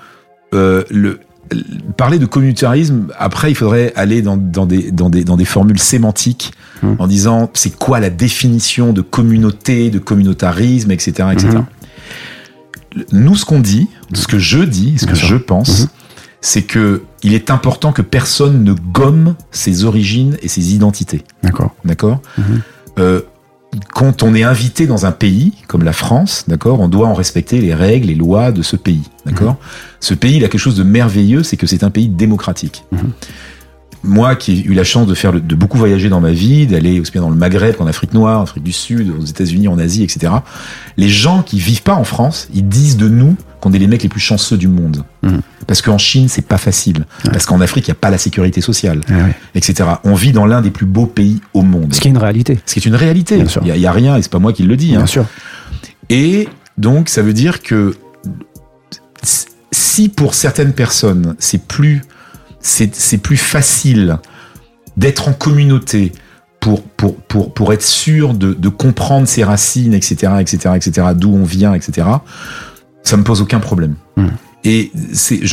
Euh, le, le- parler de communautarisme, après, il faudrait aller dans, dans, des, dans, des, dans des formules sémantiques Hmm. en disant c'est quoi la définition de communauté, de communautarisme, etc. etc. Nous, ce qu'on dit, ce que je dis, ce que je pense, Mhm. c'est que il est important que personne ne gomme ses origines et ses identités. D'accord. D'accord Mhm. Euh, Quand on est invité dans un pays comme la France, d'accord, on doit en respecter les règles, les lois de ce pays, d'accord. Mhm. Ce pays, il a quelque chose de merveilleux, c'est que c'est un pays démocratique. Moi qui ai eu la chance de faire le- de beaucoup voyager dans ma vie, d'aller aussi bien dans le Maghreb qu'en Afrique noire, en Afrique du Sud, aux États-Unis, en Asie, etc. Les gens qui vivent pas en France, ils disent de nous qu'on est les mecs les plus chanceux du monde. Mhm. Parce qu'en Chine, c'est pas facile. Parce qu'en Afrique, il n'y a pas la sécurité sociale, Ah ouais. etc. On vit dans l'un des plus beaux pays au monde. Ce qui est une réalité. Ce qui est une réalité. Il y, a- il y a rien, et c'est pas moi qui le dis. hein. Bien sûr. Et donc, ça veut dire que si pour certaines personnes, c'est plus, c'est, plus facile d'être en communauté pour, pour, pour, pour être sûr de, de comprendre ses racines, etc., etc., etc., d'où on vient, etc., ça me pose aucun problème. Mm. Et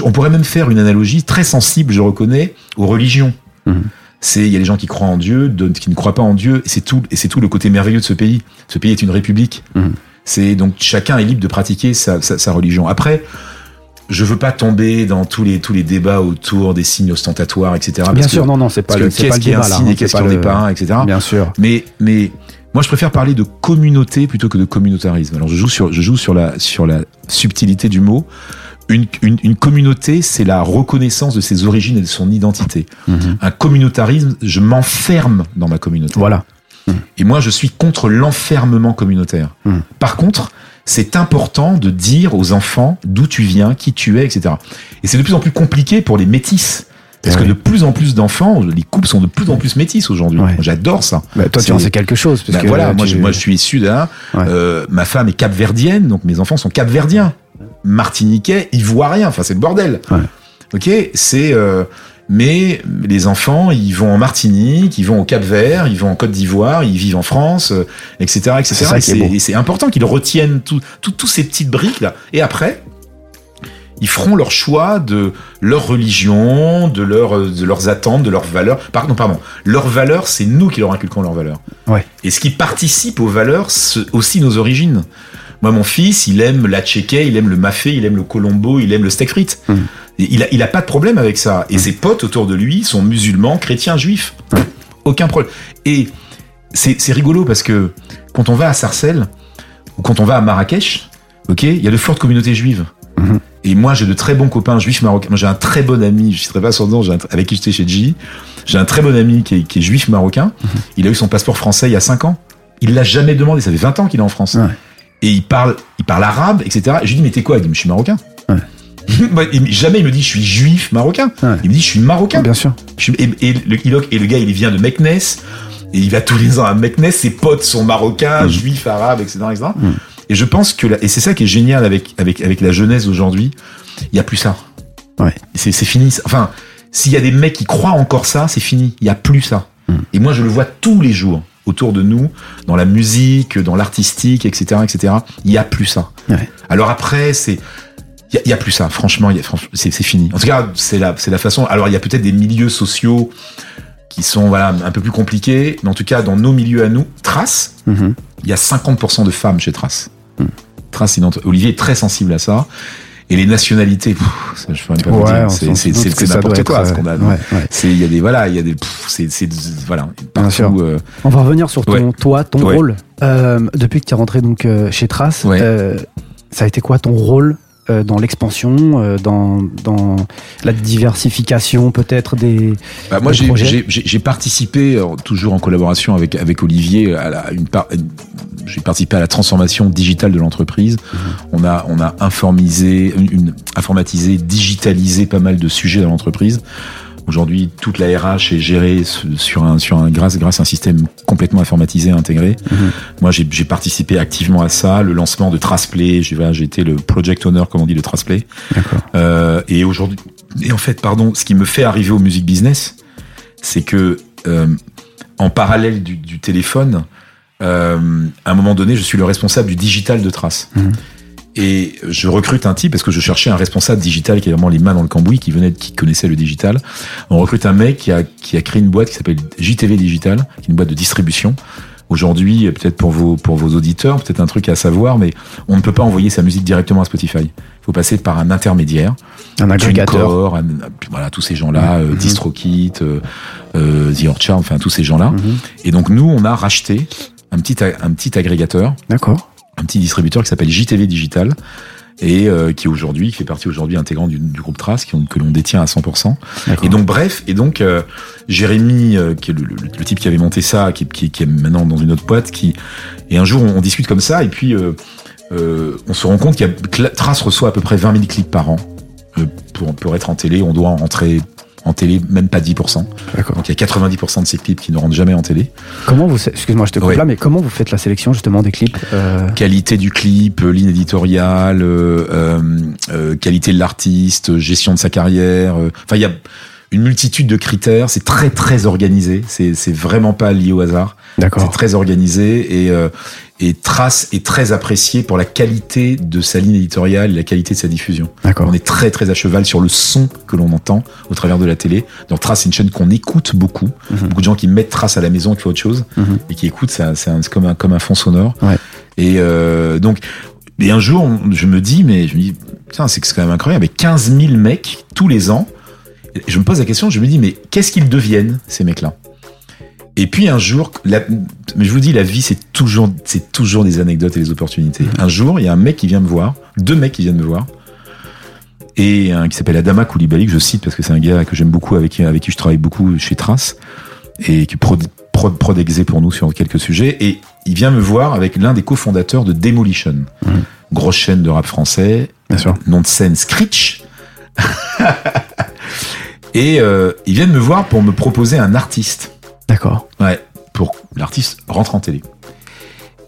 on pourrait même faire une analogie très sensible, je reconnais, aux religions. Mhm. C'est, il y a des gens qui croient en Dieu, d'autres qui ne croient pas en Dieu, et c'est tout, et c'est tout le côté merveilleux de ce pays. Ce pays est une république. Mhm. C'est donc chacun est libre de pratiquer sa, sa, sa religion. Après, je veux pas tomber dans tous les tous les débats autour des signes ostentatoires, etc. Bien sûr, que- non, non, c'est pas parce le, que c'est pas qu'est-ce le qui est un débat là. signe hein, qu'est-ce qui pas le- pas un, etc. Bien sûr. Mais mais moi je préfère parler de communauté plutôt que de communautarisme. Alors je joue sur je joue sur la sur la subtilité du mot. Une, une, une communauté, c'est la reconnaissance de ses origines et de son identité. Mhm. Un communautarisme, je m'enferme dans ma communauté. Voilà. Et moi, je suis contre l'enfermement communautaire. Mm. Par contre, c'est important de dire aux enfants d'où tu viens, qui tu es, etc. Et c'est de plus en plus compliqué pour les métis. Parce Eh que oui. de plus en plus d'enfants, les couples sont de plus en plus métis aujourd'hui. Ouais. J'adore ça. Bah, toi, tu en sais quelque chose. Parce que voilà, moi, je, moi je suis issu d'un. Ouais. euh, ma femme est capverdienne, donc mes enfants sont capverdiens. Martiniquais, ivoiriens. Enfin, c'est le bordel. Ouais. Ok, c'est. euh, mais les enfants, ils vont en Martinique, ils vont au Cap Vert, ils vont en Côte d'Ivoire, ils vivent en France, euh, etc., etc. C'est ça Et c'est important qu'ils retiennent tout, tout- ces petites briques là. Et après, ils feront leur choix de leur religion, de, leur, euh, de leurs attentes, de leurs valeurs. Pardon, pardon. Leurs valeurs, c'est nous qui leur inculquons leurs valeurs. Ouais. Et ce qui participe aux valeurs, c'est aussi nos origines. Moi, mon fils, il aime la tchéquet, il aime le mafé, il aime le colombo, il aime le steak frites. Mm. Il, a, il a pas de problème avec ça. Et ses potes autour de lui sont musulmans, chrétiens, juifs. Aucun problème. Et c'est rigolo parce que quand on va à Sarcelles ou quand on va à Marrakech, ok, il y a de fortes communautés juives. Mhm. Et moi, j'ai de très bons copains juifs marocains. Moi, j'ai un très bon ami, je ne citerai pas son nom, avec qui j'étais chez J. J'ai un très bon ami qui est, qui est juif marocain. Il a eu son passeport français il y a 5 ans. Il l'a jamais demandé. Ça fait 20 ans qu'il est en France. Ouais. Et il parle, il parle arabe, etc. Et je lui dis, mais t'es quoi? Il dit, mais je suis marocain. Il- jamais il me dit, je suis juif marocain. Ouais. Il me dit, je suis marocain. Bien sûr. Je suis- et, et le, il- et le gars, il vient de Meknes. Et il va tous les ans à Meknes. Ses potes sont marocains, Mhm. juifs, arabes, etc. etc. Mhm. Et je pense que, la- et c'est ça qui est génial avec, avec, avec la jeunesse d'aujourd'hui, il n'y a plus ça. Ouais. C'est fini. Enfin, s'il y a des mecs qui croient encore ça, c'est fini. Il n'y a plus ça. Mhm. Et moi, je le vois tous les jours autour de nous, dans la musique, dans l'artistique, etc., etc. Il n'y a plus ça. Ouais. Alors après, c'est il y, a- y a plus ça. Franchement, a- c'est fini. En tout cas, c'est la, c'est la façon. Alors, il y a peut-être des milieux sociaux qui sont voilà un peu plus compliqués, mais en tout cas, dans nos milieux à nous, Trace, Mhm. il y a 50% de femmes chez Trace. Trace, une entre- Olivier est très sensible à ça. Et les nationalités, pff, ça, je pourrais même pas vous Ouais, dire. C'est- n'importe quoi ce qu'on a. euh, ouais, ouais. C'est il y a des voilà, il y a des c'est voilà partout. euh, On va revenir sur ton, toi, ton rôle. Euh, depuis que tu es rentré donc, euh, chez Trace, ça a été quoi ton rôle euh, dans l'expansion, euh, dans, dans la diversification peut-être des... Bah, moi, Des j'ai- projets j'ai j'ai- j'ai participé, euh, toujours en collaboration avec, avec Olivier, à la, une j'ai participé à la transformation digitale de l'entreprise. On a, on a informisé, une, une- informatisé, digitalisé pas mal de sujets dans l'entreprise. Aujourd'hui, toute la RH est gérée su- sur un, sur un, grâce, grâce à un système complètement informatisé, intégré. Mhm. Moi, j'ai participé activement à ça, le lancement de Traceplay. J'ai voilà, été le project owner, comme on dit, de Traceplay. Euh, et aujourd'hui, et en fait, pardon, ce qui me fait arriver au music business, c'est que euh, en parallèle du, du téléphone, euh, à un moment donné, je suis le responsable du digital de Trace. Mhm. Et je recrute un type parce que je cherchais un responsable digital qui est vraiment les mains dans le cambouis, qui venait, qui connaissait le digital. On recrute un mec qui a, qui a créé une boîte qui s'appelle JTV Digital, qui est une boîte de distribution. Aujourd'hui, peut-être pour vos, pour vos auditeurs, peut-être un truc à savoir, mais on ne peut pas envoyer sa musique directement à Spotify. Il faut passer par un intermédiaire. Un agrégateur. Un- voilà, tous ces gens-là, euh, Mhm. DistroKit, euh, euh, The Orchard, enfin tous ces gens-là. Mhm. Et donc nous, on a racheté un petit, un petit agrégateur, D'accord. Un petit distributeur qui s'appelle JTV Digital, et euh, qui aujourd'hui fait partie aujourd'hui intégrante du, du groupe Trace qui, que l'on détient à 100%. D'accord. Et donc bref, et donc euh, Jérémy, euh, qui est le, le- le type qui avait monté ça, qui, qui, qui est maintenant dans une autre boîte, qui et un jour on, on discute comme ça et puis euh, euh, on se rend compte qu'il y a Trace reçoit à peu près 20 000 clips par an Euh, pour pour être en télé, on doit en rentrer en télé même pas 10%. D'accord. Donc il y a 90% de ces clips qui ne rentrent jamais en télé. Comment vous, excuse-moi, je te coupe Ouais. là, mais comment vous faites la sélection justement des clips euh, Qualité du clip, euh, ligne éditoriale, euh, euh, euh, qualité de l'artiste, gestion de sa carrière. euh, Enfin, il y a une multitude de critères. C'est très très organisé. C'est c'est vraiment pas lié au hasard. C'est D'accord. très organisé et euh, et Trace est très apprécié pour la qualité de sa ligne éditoriale, et la qualité de sa diffusion. D'accord. On est très très à cheval sur le son que l'on entend au travers de la télé. Donc Trace, c'est une chaîne qu'on écoute beaucoup. Mhm. Beaucoup de gens qui mettent Trace à la maison, qui font autre chose Mhm. et qui écoutent. ça- C'est un- c'est comme un comme un fond sonore. Ouais. Et euh, donc et un jour, je me dis, mais je me dis, putain, c'est quand même incroyable. Mais 15 000 mecs tous les ans. Je me pose la question, je me dis, mais qu'est-ce qu'ils deviennent ces mecs-là? Et puis un jour, la- mais je vous dis, la vie, c'est toujours, c'est toujours des anecdotes et des opportunités. Un jour, il y a un mec qui vient me voir, deux mecs qui viennent me voir, et un qui s'appelle Adama Koulibaly, que je cite parce que c'est un gars que j'aime beaucoup, avec, avec qui je travaille beaucoup chez Trace, et qui prod, prod, prod exé pour nous sur quelques sujets, et il vient me voir avec l'un des cofondateurs de Demolition, grosse chaîne de rap français, Bien sûr. nom de scène Screech. et euh, ils viennent me voir pour me proposer un artiste. D'accord. Ouais, pour l'artiste rentre en télé.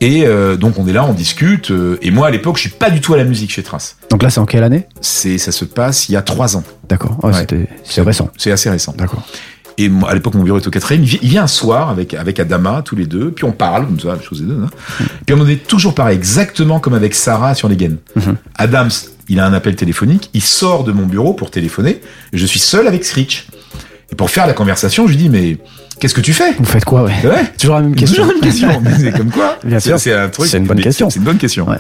Et euh, donc on est là, on discute. euh, et moi à l'époque, je suis pas du tout à la musique chez Trace. Donc là, c'est en quelle année? C'est, ça se passe il y a trois ans. D'accord. Ouais, Ouais. c'était- C'est récent. C'est assez récent. D'accord. Et moi, à l'époque, mon bureau est au quatrième. Il vient, il vient un soir avec, avec Adama, tous les deux, puis on parle, comme ça, les choses et deux. hein. Puis on est toujours pareil, exactement comme avec Sarah sur les gaines. Mhm. Adams, il a un appel téléphonique, il sort de mon bureau pour téléphoner, je suis seul avec Screech. Et pour faire la conversation, je lui dis, mais qu'est-ce que tu fais? Vous faites quoi, ouais? Ouais, Toujours la même question. Toujours une question. Mais c'est comme quoi? Bien C'est- sûr. C'est un truc. C'est une bonne mais question. C'est une bonne question. Ouais.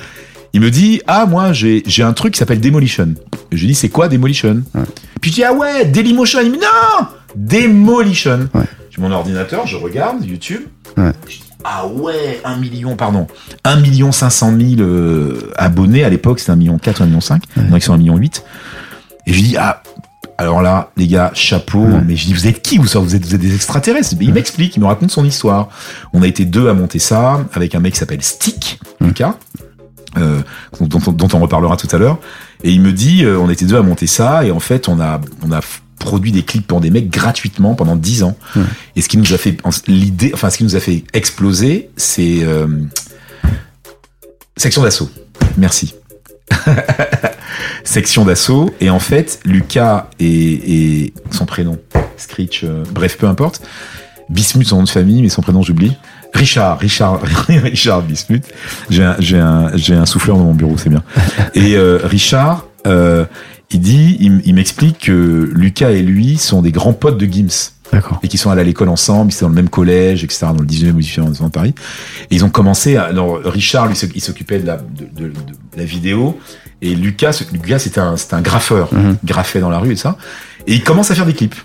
Il me dit ah moi j'ai j'ai un truc qui s'appelle Demolition. Et je lui dis c'est quoi Demolition? Ouais. Puis je dis ah ouais Dailymotion. Il me dit non Demolition. J'ai mon ordinateur, je regarde YouTube. Ouais. Je dis, ah ouais, 1 million, pardon, 1 million 500 000 euh, abonnés à l'époque, c'était 1 million 4 ou 1 million 5, Ouais. maintenant ils sont 1 million 8. Et je dis, ah, alors là, les gars, chapeau, Ouais. mais je dis, vous êtes qui? Vous, vous, êtes, vous êtes des extraterrestres Il m'explique, il me raconte son histoire. On a été deux à monter ça, avec un mec qui s'appelle Stick. Lucas, euh, dont, dont- dont on reparlera tout à l'heure. Et il me dit, euh, on était deux à monter ça, et en fait, on a, on a produit des clips pour des mecs gratuitement pendant 10 ans. Et ce qui nous a fait, l'idée, enfin, ce qui nous a fait exploser, c'est euh, section d'assaut. Merci. section d'assaut. Et en fait, Lucas et, et son prénom, Screech, euh, bref, peu importe. Bismuth, son nom de famille, mais son prénom, j'oublie. Richard, Richard, Richard Bismuth. J'ai un, j'ai un, j'ai un souffleur dans mon bureau, c'est bien. Et euh, Richard, euh, il dit, il, m'explique que Lucas et lui sont des grands potes de Gims D'accord. et qui sont allés à l'école ensemble, ils étaient dans le même collège, etc., dans le 19e arrondissement de Paris. Et ils ont commencé, à, alors Richard, lui, il s'occupait de la, de, de- de la vidéo, et Lucas, Lucas c'était un, graffeur, il graffait dans la rue et ça. Et il commence à faire des clips.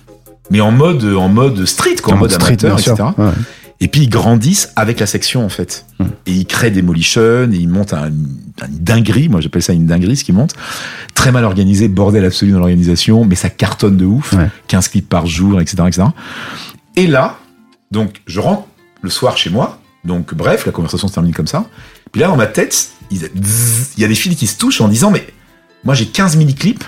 Mais en mode, en mode street, quoi, en, mode street, amateur, etc. Ouais. Et puis ils grandissent avec la section en fait. Mm. Et ils créent Demolition, et ils montent un, un- une dinguerie, moi j'appelle ça une dinguerie ce qu'ils montent. Très mal organisé, bordel absolu dans l'organisation, mais ça cartonne de ouf. Ouais. 15 clips par jour, etc., etc. Et là, donc je rentre le soir chez moi, donc bref, la conversation se termine comme ça. Puis là dans ma tête, il il y a des fils qui se touchent en disant mais moi j'ai 15 mini-clips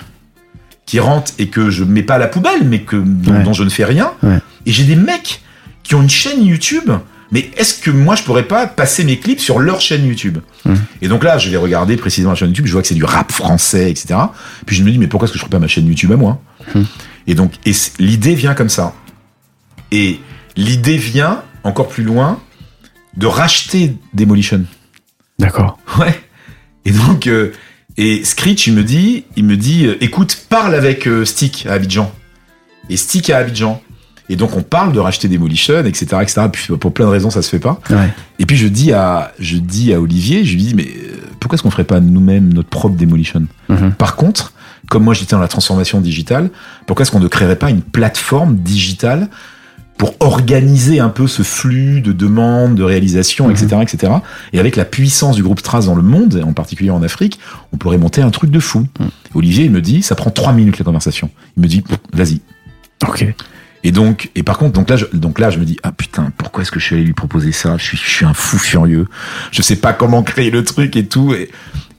qui rentrent et que je mets pas à la poubelle, mais que, dont, Ouais. dont je ne fais rien. Ouais. Et j'ai des mecs qui ont une chaîne YouTube. Mais est-ce que moi je pourrais pas passer mes clips sur leur chaîne YouTube Mhm. Et donc là, je vais regarder précisément la chaîne YouTube, je vois que c'est du rap français, etc. Puis je me dis mais pourquoi est-ce que je ferais pas ma chaîne YouTube à moi Mhm. Et donc l'idée vient comme ça. Et l'idée vient encore plus loin de racheter Demolition. D'accord. Ouais. Et donc, euh, et Screech, il me dit, il me dit, euh, écoute, parle avec euh, Stick à Abidjan. Et Stick à Abidjan. Et donc, on parle de racheter Demolition, etc., etc. Puis, pour plein de raisons, ça se fait pas. Ouais. Et puis, je dis à, je dis à Olivier, je lui dis, mais euh, pourquoi est-ce qu'on ferait pas nous-mêmes notre propre Demolition? Mhm. Par contre, comme moi j'étais dans la transformation digitale, pourquoi est-ce qu'on ne créerait pas une plateforme digitale pour organiser un peu ce flux de demandes, de réalisations, etc., etc. Et avec la puissance du groupe Trace dans le monde, en particulier en Afrique, on pourrait monter un truc de fou. Olivier, il me dit, ça prend trois minutes la conversation. Il me dit, vas-y. Ok. Et donc, et par contre, donc là, je, donc là, je me dis, ah putain, pourquoi est-ce que je suis allé lui proposer ça? Je suis, je suis un fou furieux. Je sais pas comment créer le truc et tout. Et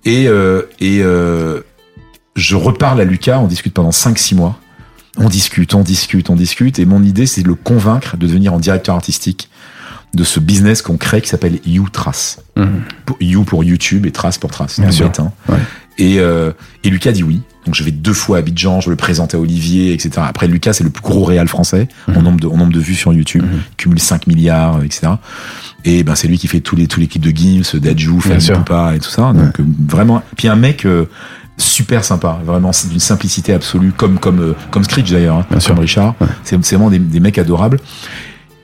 et euh, et euh, je reparle à Lucas, on discute pendant 5-6 mois. On discute, on discute, on discute. Et mon idée, c'est de le convaincre de devenir en directeur artistique de ce business qu'on crée qui s'appelle You Trace. Pour- You pour YouTube et Trace pour Trace. Bien sûr. bête, hein. Ouais. Et, euh, et Lucas dit oui. Donc je vais deux fois à Abidjan, je le présente à Olivier, etc. Après Lucas, c'est le plus gros réal français en, nombre de, en nombre de vues sur YouTube, Mhm. Il cumule 5 milliards, etc. Et ben c'est lui qui fait tous les tous les clips de Gims, d'Adju, Bien Femme sûr. Poupa et tout ça. Donc euh, vraiment. Puis un mec euh, super sympa, vraiment c'est d'une simplicité absolue, comme comme euh, comme Screech d'ailleurs, hein, Bien comme sûr. Richard. Ouais. C'est c'est vraiment des, des mecs adorables.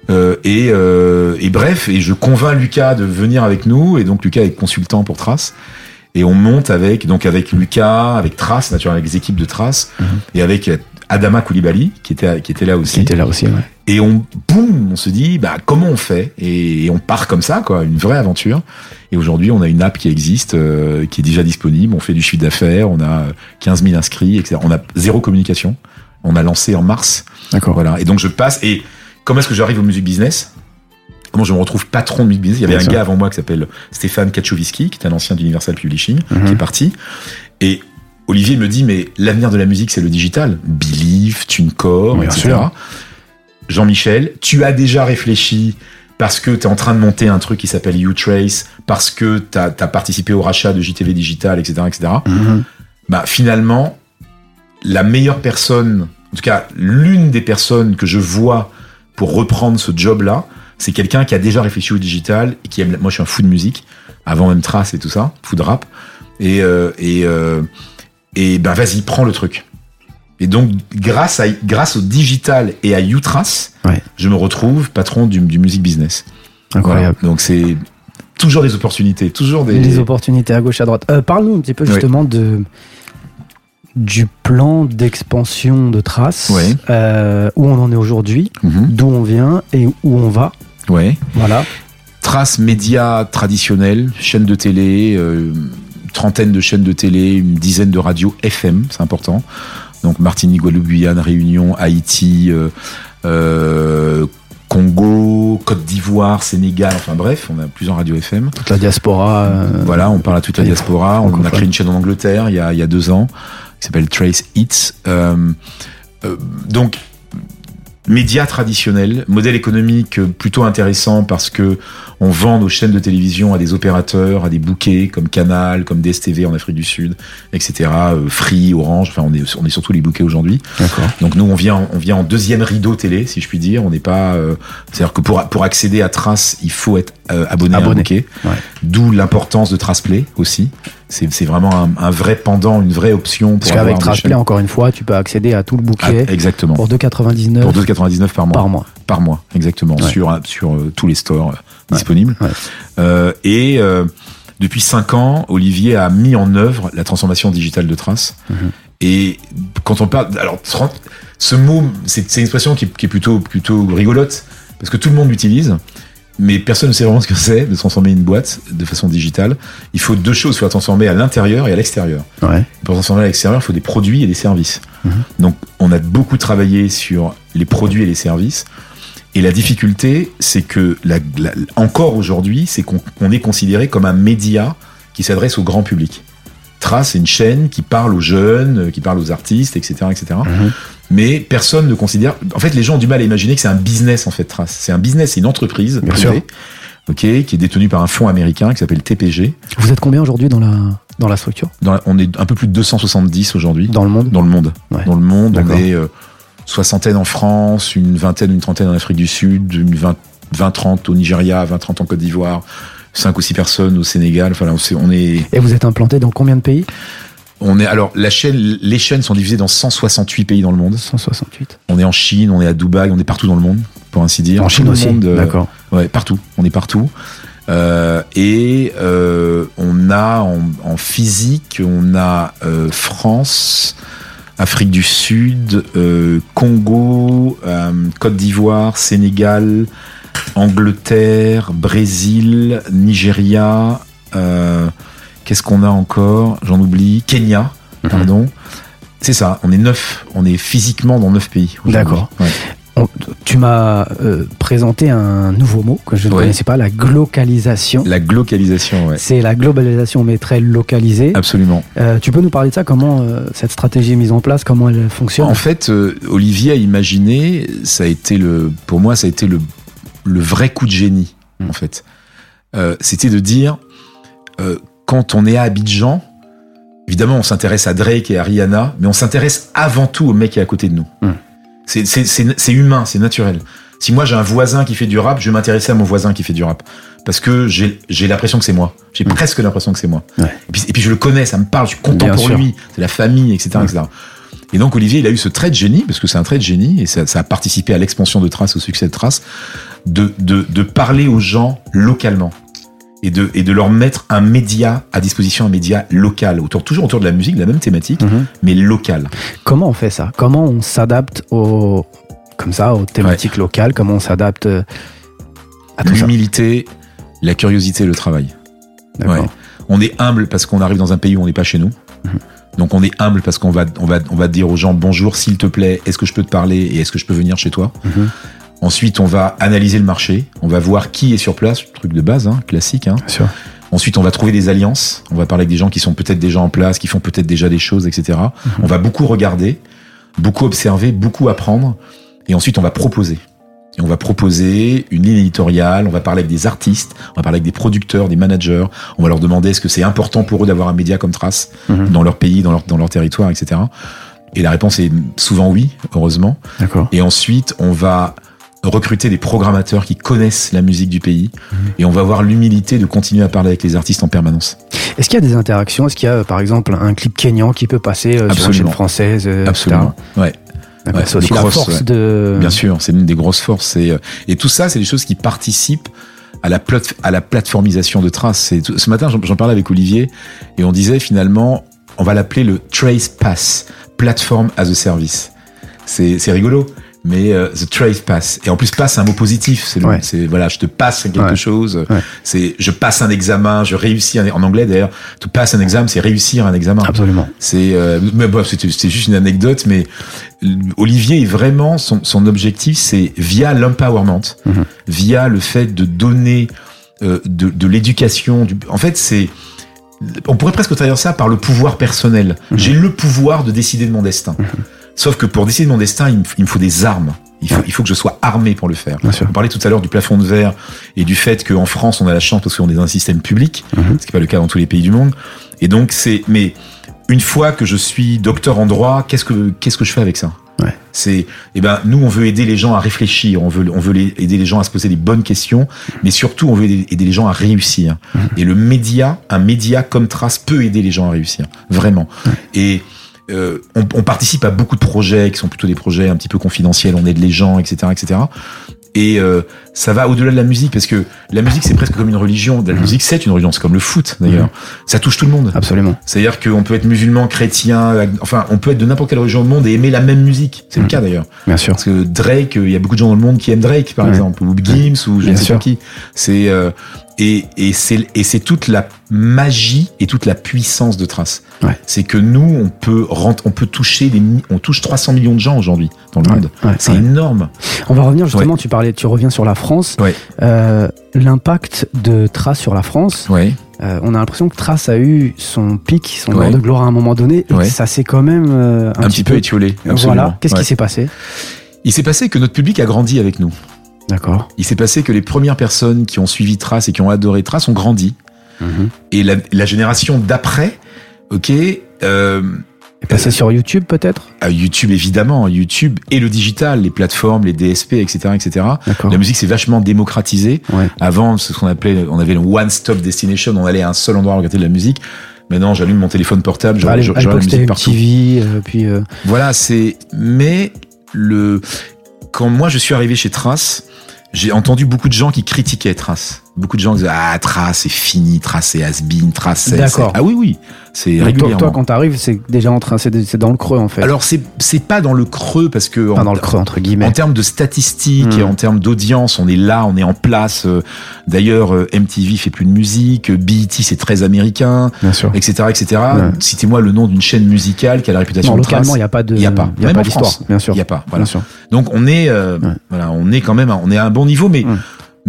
Euh, et, euh, et bref, et je convainc Lucas de venir avec nous, et donc Lucas est consultant pour Trace. Et on monte avec donc avec Lucas, avec Trace, naturellement avec les équipes de Trace, Mhm. et avec euh, Adama Koulibaly qui était qui était là aussi. Qui était là aussi, ouais. Et on, boum, on se dit, bah, comment on fait? Et, et on part comme ça, quoi, une vraie aventure. Et aujourd'hui, on a une app qui existe, euh, qui est déjà disponible. On fait du chiffre d'affaires, on a 15 000 inscrits, etc. On a zéro communication. On a lancé en mars. D'accord. Voilà. Et donc, je passe. Et comment est-ce que j'arrive au music business? Comment je me retrouve patron de business? Il y avait Bien un sûr. gars avant moi qui s'appelle Stéphane Kaczowski, qui est un ancien d'Universal Publishing, Mhm. qui est parti. Et Olivier me dit, mais l'avenir de la musique, c'est le digital. Believe, TuneCore, Bien etc. Jean-Michel, tu as déjà réfléchi parce que tu es en train de monter un truc qui s'appelle U-Trace, parce que tu as, participé au rachat de JTV Digital, etc. etc. Mhm. Bah, finalement, la meilleure personne, en tout cas l'une des personnes que je vois pour reprendre ce job-là, c'est quelqu'un qui a déjà réfléchi au digital et qui aime. Moi, je suis un fou de musique, avant même Trace et tout ça, fou de rap. Et, euh, et, euh, et ben vas-y, prends le truc. Et donc, grâce, à, grâce au digital et à Utrace, Ouais. je me retrouve patron du, du music business. Incroyable. Voilà. Donc, c'est toujours des opportunités, toujours des. Des opportunités à gauche, à droite. Euh, Parle-nous un petit peu justement de du plan d'expansion de Trace, euh, où on en est aujourd'hui, Mhm. d'où on vient et où on va. Ouais. Voilà. Trace médias traditionnels, chaînes de télé, euh, trentaine de chaînes de télé, une dizaine de radios FM, c'est important. Donc Martinique, Guadeloupe, Guyane, Réunion, Haïti, euh, euh, Congo, Côte d'Ivoire, Sénégal, enfin bref, on a plusieurs radios FM. Toute la diaspora. euh, Voilà, on parle à toute la diaspora. On a créé une chaîne en Angleterre il y a, il y a deux ans qui s'appelle Trace Hits. Donc, médias traditionnels, modèle économique euh, plutôt intéressant parce que on vend nos chaînes de télévision à des opérateurs, à des bouquets comme Canal, comme DSTV en Afrique du Sud, etc. euh, Free, Orange, enfin on est, on est surtout les bouquets aujourd'hui. Donc nous on vient on vient en deuxième rideau télé si je puis dire. On n'est pas euh, c'est-à-dire que pour pour accéder à Trace il faut être euh, abonné, à un bouquet. Ouais. D'où l'importance de Traceplay aussi. C'est c'est vraiment un, un vrai pendant, une vraie option Parce pour qu'avec des Traceplay, chaînes. encore une fois, tu peux accéder à tout le Ah, bouquet exactement. pour 2,99 Pour 2,99 par mois. par mois. Par mois, exactement, Ouais. sur sur euh, tous les stores euh, disponibles. ouais. Euh, et depuis cinq ans, Olivier a mis en œuvre la transformation digitale de Trace. Mhm. Et quand on parle, alors tran- ce mot, c'est une expression qui, est- qui est plutôt plutôt rigolote parce que tout le monde l'utilise. Mais personne ne sait vraiment ce que c'est de transformer une boîte de façon digitale. Il faut deux choses, il faut la transformer à l'intérieur et à l'extérieur. Ouais. Pour transformer à l'extérieur, il faut des produits et des services. Mhm. Donc, on a beaucoup travaillé sur les produits et les services. Et la difficulté, c'est que, la, la- encore aujourd'hui, c'est qu'on on est considéré comme un média qui s'adresse au grand public. Trace, c'est une chaîne qui parle aux jeunes, euh, qui parle aux artistes, etc., etc. Mais personne ne considère. En fait, les gens ont du mal à imaginer que c'est un business en fait. Trace, c'est un business, c'est une entreprise Bien privée, ok, qui est détenue par un fonds américain qui s'appelle TPG. Vous êtes combien aujourd'hui dans la, dans la structure? Dans la- on est un peu plus de 270 aujourd'hui Dans le monde? Dans le monde. Ouais. Dans le monde, on est euh, soixantaine en France, une vingtaine, une trentaine en Afrique du Sud, une 20, 20 30 au Nigeria, 20, 30 en Côte d'Ivoire, 5 ou 6 personnes au Sénégal. Enfin, on est, Et vous êtes implanté dans combien de pays? On est, alors, la chaîne, les chaînes sont divisées dans 168 pays dans le monde. 168. On est en Chine, on est à Dubaï, on est partout dans le monde, pour ainsi dire. En Chine aussi. euh, D'accord. Ouais, partout. On est partout. Euh, et euh, on a en, en physique, on a France, Afrique du Sud, Congo, Côte d'Ivoire, Sénégal, Angleterre, Brésil, Nigeria. Qu'est-ce qu'on a encore J'en oublie. Kenya, Mhm. pardon. C'est ça. On est neuf. On est physiquement dans neuf pays. D'accord. Ouais. Tu m'as euh, présenté un nouveau mot que je ne Ouais. connaissais pas, la glocalisation. La glocalisation, ouais. C'est la globalisation, mais très localisée. Absolument. Euh, tu peux nous parler de ça Comment euh, cette stratégie est mise en place Comment elle fonctionne? En fait, Olivier a imaginé, ça a été le, pour moi, ça a été le, le vrai coup de génie, Mm. en fait. C'était de dire, quand on est à Abidjan, évidemment, on s'intéresse à Drake et à Rihanna, mais on s'intéresse avant tout au mec qui est à côté de nous. Mm. C'est- humain, c'est naturel. Si moi j'ai un voisin qui fait du rap, je vais m'intéresser à mon voisin qui fait du rap. Parce que j'ai l'impression que c'est moi. J'ai Mm. presque l'impression que c'est moi. Ouais. Et, puis, et puis je le connais, ça me parle, je suis content Bien pour sûr. lui. C'est la famille, etc. Mm. etc. Et donc Olivier, il a eu ce trait de génie, parce que c'est un trait de génie, et ça, ça a participé à l'expansion de Trace, au succès de Trace, de, de, de parler aux gens localement. Et de, et de leur mettre un média à disposition, un média local, autour, toujours autour de la musique, de la même thématique, Mhm. mais local. Comment on fait ça? Comment on s'adapte aux, comme ça, aux thématiques locales? Comment on s'adapte euh, à tout ça? L'humilité, la curiosité, le travail. D'accord. Ouais. On est humble parce qu'on arrive dans un pays où on n'est pas chez nous. Mhm. Donc on est humble parce qu'on va, on va, on va dire aux gens bonjour, s'il te plaît, est-ce que je peux te parler et est-ce que je peux venir chez toi? Mhm. Ensuite, on va analyser le marché, on va voir qui est sur place, truc de base, hein, classique. Hein. Bien sûr. Ensuite, on va trouver des alliances, on va parler avec des gens qui sont peut-être déjà en place, qui font peut-être déjà des choses, etc. Mhm. On va beaucoup regarder, beaucoup observer, beaucoup apprendre, et ensuite on va proposer. Et on va proposer une ligne éditoriale, on va parler avec des artistes, on va parler avec des producteurs, des managers, on va leur demander est-ce que c'est important pour eux d'avoir un média comme Trace Mhm. dans leur pays, dans leur, dans leur territoire, etc. Et la réponse est souvent oui, heureusement. D'accord. Et ensuite, on va recruter des programmateurs qui connaissent la musique du pays Mhm. et on va avoir l'humilité de continuer à parler avec les artistes en permanence. Est-ce qu'il y a des interactions? Est-ce qu'il y a, par exemple, un clip kényan qui peut passer euh, sur une chaîne française euh, Absolument. Ouais. c'est aussi la force ouais. de. Bien sûr, c'est l'une des grosses forces. Et, euh, et tout ça, c'est des choses qui participent à la, plate- à la plateformisation de Trace. C'est tout- Ce matin, j'en parlais avec Olivier et on disait finalement, on va l'appeler le Trace Pass, Platform as a Service. C'est rigolo. Mais euh, the trace pass et en plus pass c'est un mot positif c'est le- Ouais. c'est voilà je te passe quelque Ouais. chose Ouais. c'est je passe un examen je réussis un, en anglais d'ailleurs to pass un examen c'est réussir un examen Absolument. c'est, euh, mais bon, c'était juste une anecdote, mais Olivier est vraiment son, son objectif, c'est via l'empowerment, Mhm. via le fait de donner euh, de, de l'éducation. du- En fait, c'est on pourrait presque traduire ça par le pouvoir personnel. Mhm. J'ai le pouvoir de décider de mon destin. Sauf que pour décider de mon destin, il me, il me faut des armes. Il faut, il faut que je sois armé pour le faire. Bien sûr. On parlait tout à l'heure du plafond de verre et du fait qu'en France, on a la chance parce qu'on est dans un système public, Mhm. ce qui n'est pas le cas dans tous les pays du monde. Et donc, c'est. Mais une fois que je suis docteur en droit, qu'est-ce que qu'est-ce que je fais avec ça? Ouais. C'est. Eh ben, nous, on veut aider les gens à réfléchir. On veut on veut les- aider les gens à se poser des bonnes questions, mais surtout, on veut aider, aider les gens à réussir. Et le média, un média comme Trace peut aider les gens à réussir, vraiment. Et euh, on, on participe à beaucoup de projets qui sont plutôt des projets un petit peu confidentiels. On aide les gens, etc., etc. Et euh, ça va au-delà de la musique parce que la musique c'est presque comme une religion. La musique c'est une religion, c'est comme le foot d'ailleurs. Ça touche tout le monde. Absolument. C'est-à-dire qu'on peut être musulman, chrétien, enfin on peut être de n'importe quelle religion du monde et aimer la même musique. C'est le Mhm. cas d'ailleurs. Bien sûr. Parce que Drake, euh, il y a beaucoup de gens dans le monde qui aiment Drake par exemple, ou Gims ou je ne sais pas qui. C'est euh, et et c'est toute la magie et toute la puissance de Trace. Ouais. C'est que nous on peut rent- on peut toucher des on touche 300 millions de gens aujourd'hui dans le Ouais, monde. ouais, c'est énorme. On va revenir justement, tu parlais, tu reviens sur la France. Euh, L'impact de Trace sur la France, euh, on a l'impression que Trace a eu son pic, son heure de gloire à un moment donné, et ça s'est quand même euh, un, Un, petit peu, étiolé. absolument. Voilà. Qu'est-ce qui s'est passé? Il s'est passé que notre public a grandi avec nous. D'accord. Il s'est passé que les premières personnes qui ont suivi Trace et qui ont adoré Trace ont grandi. Et la, la génération d'après, ok, euh, Et passé sur YouTube peut-être? À YouTube évidemment, YouTube et le digital, les plateformes, les DSP, etc., etc. D'accord. La musique s'est vachement démocratisée. Ouais. Avant, c'est ce qu'on appelait, on avait le one stop destination, on allait à un seul endroit regarder de la musique. Maintenant, j'allume mon téléphone portable, je Bah, l'époque la musique partout. MTV, euh, puis euh, Voilà, c'est. Mais le quand moi je suis arrivé chez Trace, j'ai entendu beaucoup de gens qui critiquaient Trace. Beaucoup de gens disent ah Trace c'est fini, Trace c'est has-been, Trace c'est D'accord. ah oui oui c'est Donc, toi, régulièrement. toi, quand t'arrives, c'est déjà en train, c'est dans le creux en fait. Alors c'est c'est pas dans le creux parce que Enfin, en- dans le creux entre En guillemets. termes de statistiques Hmm. et en termes d'audience, on est là, on est en place. Euh, D'ailleurs, euh, MTV fait plus de musique, BET c'est très américain, Bien sûr. etc., etc. Ouais. Citez-moi le nom d'une chaîne musicale qui a la réputation Non, de localement, trace. il n'y a pas de. Il y a pas. Il y a Même pas en d'histoire, bien sûr. Il y a pas. Voilà. Bien sûr. Donc on est, euh, Ouais. voilà, on est quand même, on est à un bon niveau, mais. Ouais.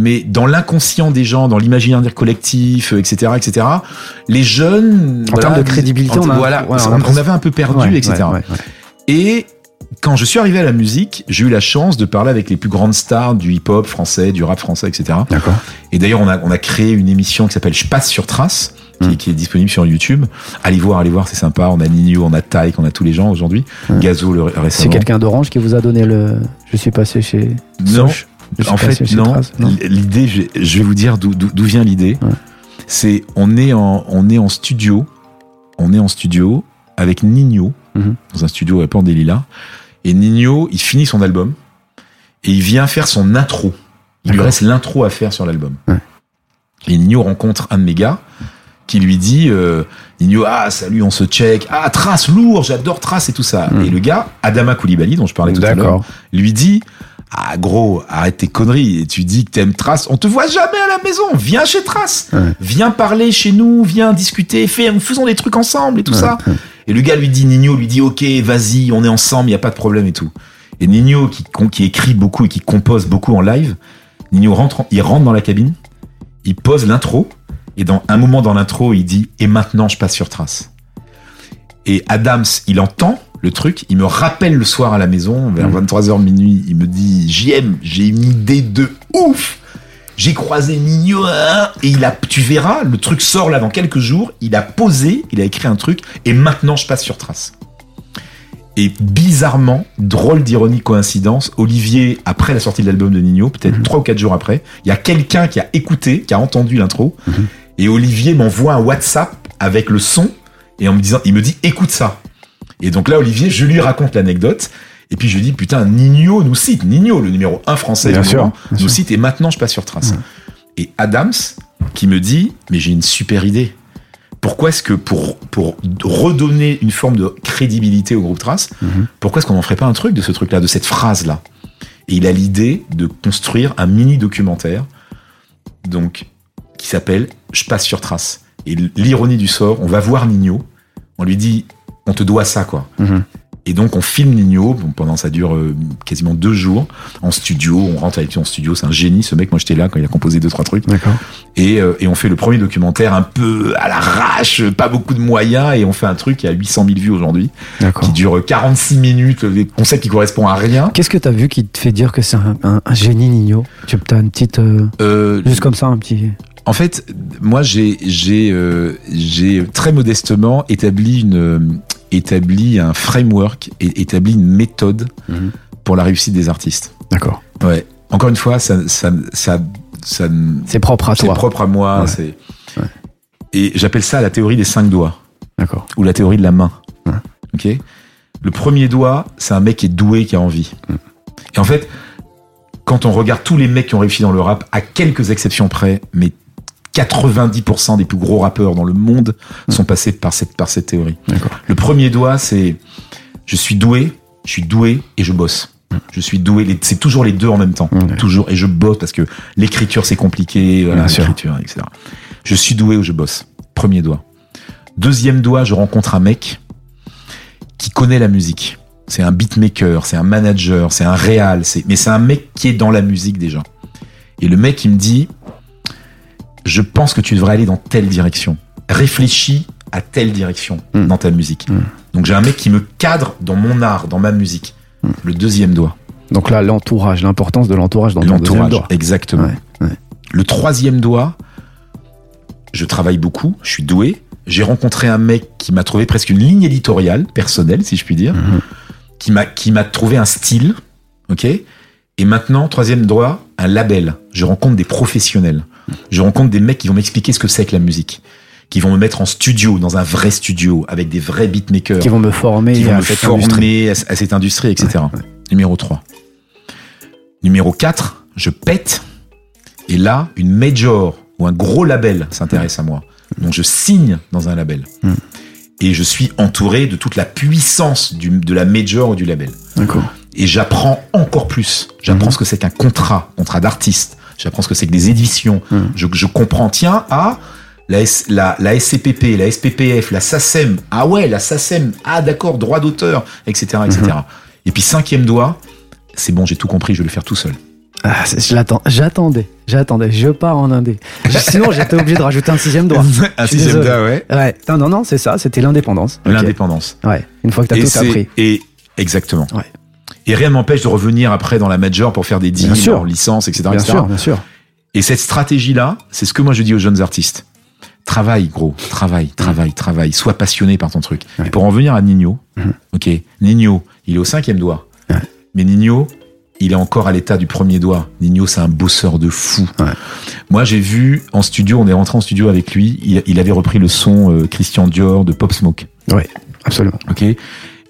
Mais dans l'inconscient des gens, dans l'imaginaire collectif, euh, etc., etc., les jeunes, En termes de crédibilité, on a- voilà, ouais, on a on, l'impression- avait un peu perdu, Ouais, etc. ouais. Et quand je suis arrivé à la musique, j'ai eu la chance de parler avec les plus grandes stars du hip-hop français, du rap français, etc. D'accord. Et d'ailleurs, on a, on a créé une émission qui s'appelle Je passe sur Trace, qui, Mm. qui est disponible sur YouTube. Allez voir, allez voir, c'est sympa. On a Nino, on a Taïk, on a tous les gens aujourd'hui. Mm. Gazo le récemment. C'est quelqu'un d'Orange qui vous a donné le. Je suis passé chez. Non, Soch. En fait, non. L'idée, je, vais vous dire d'où vient l'idée. Ouais. C'est on est en on est en studio, on est en studio avec Nino Mhm. dans un studio à Lilas. Et Nino, il finit son album et il vient faire son intro. Il lui reste l'intro à faire sur l'album. Ouais. Et Nino rencontre un de mes gars qui lui dit euh, Nino, ah salut, on se check. Ah Trace lourd, j'adore Trace et tout ça. Mhm. Et le gars, Adama Koulibaly, dont je parlais tout à l'heure, lui dit Ah gros, arrête tes conneries. Et tu dis que t'aimes Trace. On te voit jamais à la maison. Viens chez Trace. Ouais. Viens parler chez nous. Viens discuter. Fais, faisons des trucs ensemble et tout Ouais, ça. ouais. Et le gars lui dit Nino lui dit Ok, vas-y, on est ensemble. Il y a pas de problème et tout. Et Nino qui, qui écrit beaucoup et qui compose beaucoup en live. Nino rentre, en- il rentre dans la cabine. Il pose l'intro. Et dans un moment dans l'intro, il dit Et maintenant, je passe sur Trace. Et Adams, il entend le truc, il me rappelle le soir à la maison, vers Mhm. 23h minuit, il me dit JM, j'ai une idée de ouf J'ai croisé Nino, hein, et il a, tu verras, le truc sort là dans quelques jours, il a posé, il a écrit un truc, et maintenant je passe sur trace. Et bizarrement, drôle d'ironie coïncidence, Olivier, après la sortie de l'album de Nino, peut-être trois ou quatre jours après, il y a quelqu'un qui a écouté, qui a entendu l'intro, et Olivier m'envoie un WhatsApp avec le son, et en me disant, il me dit, écoute ça. Et donc là, Olivier, je lui raconte l'anecdote. Et puis je lui dis, putain, Nino nous cite. Nino, le numéro un français Bien du sûr, moment, bien nous sûr. cite. Et maintenant, je passe sur trace. Et Adams, qui me dit, mais j'ai une super idée. Pourquoi est-ce que pour, pour redonner une forme de crédibilité au groupe Trace, Mhm. pourquoi est-ce qu'on n'en ferait pas un truc de ce truc-là, de cette phrase-là? Et il a l'idée de construire un mini documentaire, donc qui s'appelle Je passe sur trace. Et l'ironie du sort, on va voir Nino, on lui dit on te doit ça quoi. Mhm. Et donc on filme Nino, pendant ça dure euh, quasiment deux jours en studio, on rentre avec lui en studio, c'est un génie ce mec, moi j'étais là quand il a composé deux trois trucs. D'accord. Et, euh, et on fait le premier documentaire un peu à l'arrache, pas beaucoup de moyens, et on fait un truc qui a 800 000 vues aujourd'hui, D'accord. qui dure 46 minutes, des concepts qui correspond à rien. Qu'est-ce que t'as vu qui te fait dire que c'est un, un- un génie Nino? Tu as une petite. euh, Euh, juste comme ça, un petit. En fait, moi, j'ai j'ai euh, j'ai très modestement établi une euh, établi un framework et établi une méthode pour la réussite des artistes. D'accord. Ouais. Encore une fois, ça ça ça, ça C'est propre à c'est toi. propre à moi. Ouais. C'est Ouais. et j'appelle ça la théorie des cinq doigts D'accord. ou la théorie de la main. Ouais. Ok. Le premier doigt, c'est un mec qui est doué, qui a envie. Mm. Et en fait, quand on regarde tous les mecs qui ont réussi dans le rap, à quelques exceptions près, mais 90% des plus gros rappeurs dans le monde sont passés par cette, par cette théorie. Le premier doigt, c'est je suis doué, je suis doué et je bosse. Je suis doué, c'est toujours les deux en même temps. Ouais. Toujours, et je bosse parce que l'écriture c'est compliqué, voilà, l'écriture, etc. Je suis doué ou je bosse. Premier doigt. Deuxième doigt, je rencontre un mec qui connaît la musique. C'est un beatmaker, c'est un manager, c'est un réal, mais c'est un mec qui est dans la musique déjà. Et le mec, il me dit, je pense que tu devrais aller dans telle direction. Réfléchis à telle direction Mm. dans ta musique. Mm. Donc j'ai un mec qui me cadre dans mon art, dans ma musique. Mm. Le deuxième doigt. Donc là, l'entourage, l'importance de l'entourage dans ton deuxième L'entourage, doigt. exactement. Ouais, ouais. Le troisième doigt, je travaille beaucoup, je suis doué. J'ai rencontré un mec qui m'a trouvé presque une ligne éditoriale, personnelle, si je puis dire, Mhm. qui m'a qui m'a trouvé un style, ok. Et maintenant, troisième doigt, un label. Je rencontre des professionnels. Je rencontre des mecs qui vont m'expliquer ce que c'est que la musique, qui vont me mettre en studio, dans un vrai studio, avec des vrais beatmakers Qui vont me former qui vont à me cette former industrie. à, à cette industrie, etc. Ouais, ouais. Numéro 3. Numéro 4, je pète Et là, une major ou un gros label s'intéresse à moi. Donc je signe dans un label. Mm. Et je suis entouré de toute la puissance du, de la major ou du label. D'accord. Et j'apprends encore plus. J'apprends Mhm. ce que c'est qu'un contrat, contrat d'artiste. J'apprends ce que c'est que des éditions. Mhm. Je, je comprends, tiens, ah, la, S- la, la SCPP, la SPPF, la SACEM. Ah ouais, la SACEM. Ah d'accord, droit d'auteur, etc., etc. Mhm. Et puis cinquième doigt, c'est bon, j'ai tout compris, je vais le faire tout seul. Ah. J'attendais. J'attendais. Je pars en indé. Sinon, j'étais obligé de rajouter un sixième doigt. un sixième doigt, ouais. Ouais. Non, non, non, c'est ça. C'était l'indépendance. L'indépendance. Ouais. Une fois que t'as tout appris. Et exactement. Ouais. Et rien ne m'empêche de revenir après dans la major pour faire des deals, en licence, etc. Bien etc. sûr, bien sûr. Et cette stratégie-là, c'est ce que moi je dis aux jeunes artistes. Travaille, gros, travaille, travaille, travaille. Sois passionné par ton truc. Ouais. Et pour en venir à Nino, Mhm. ok, Nino, il est au cinquième doigt. Ouais. Mais Nino, il est encore à l'état du premier doigt. Nino, c'est un bosseur de fou. Ouais. Moi, j'ai vu en studio, on est rentré en studio avec lui, il, il avait repris le son euh, Christian Dior de Pop Smoke. Absolument. Ok.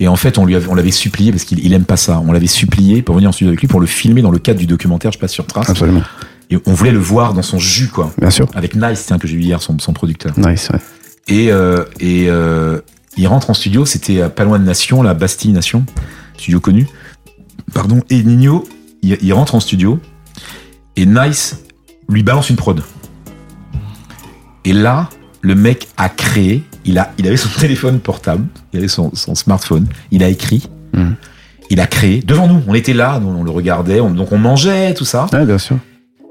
Et en fait, on lui avait, on l'avait supplié parce qu'il il aime pas ça. On l'avait supplié pour venir en studio avec lui pour le filmer dans le cadre du documentaire Je passe sur trace. Absolument. Et on voulait le voir dans son jus, quoi. Bien sûr. Avec Nice, tiens, que j'ai vu hier, son, son producteur. Nice, ouais. Et, euh, et euh, il rentre en studio, c'était à pas loin de Nation, la Bastille Nation, studio connu. Pardon. Et Nino, il, il rentre en studio et Nice lui balance une prod. Et là, le mec a créé, il, a, il avait son téléphone portable, il avait son, son smartphone, il a écrit, Mhm. il a créé, devant nous, on était là, on, on le regardait, on- donc on mangeait, tout ça. Ouais, bien sûr.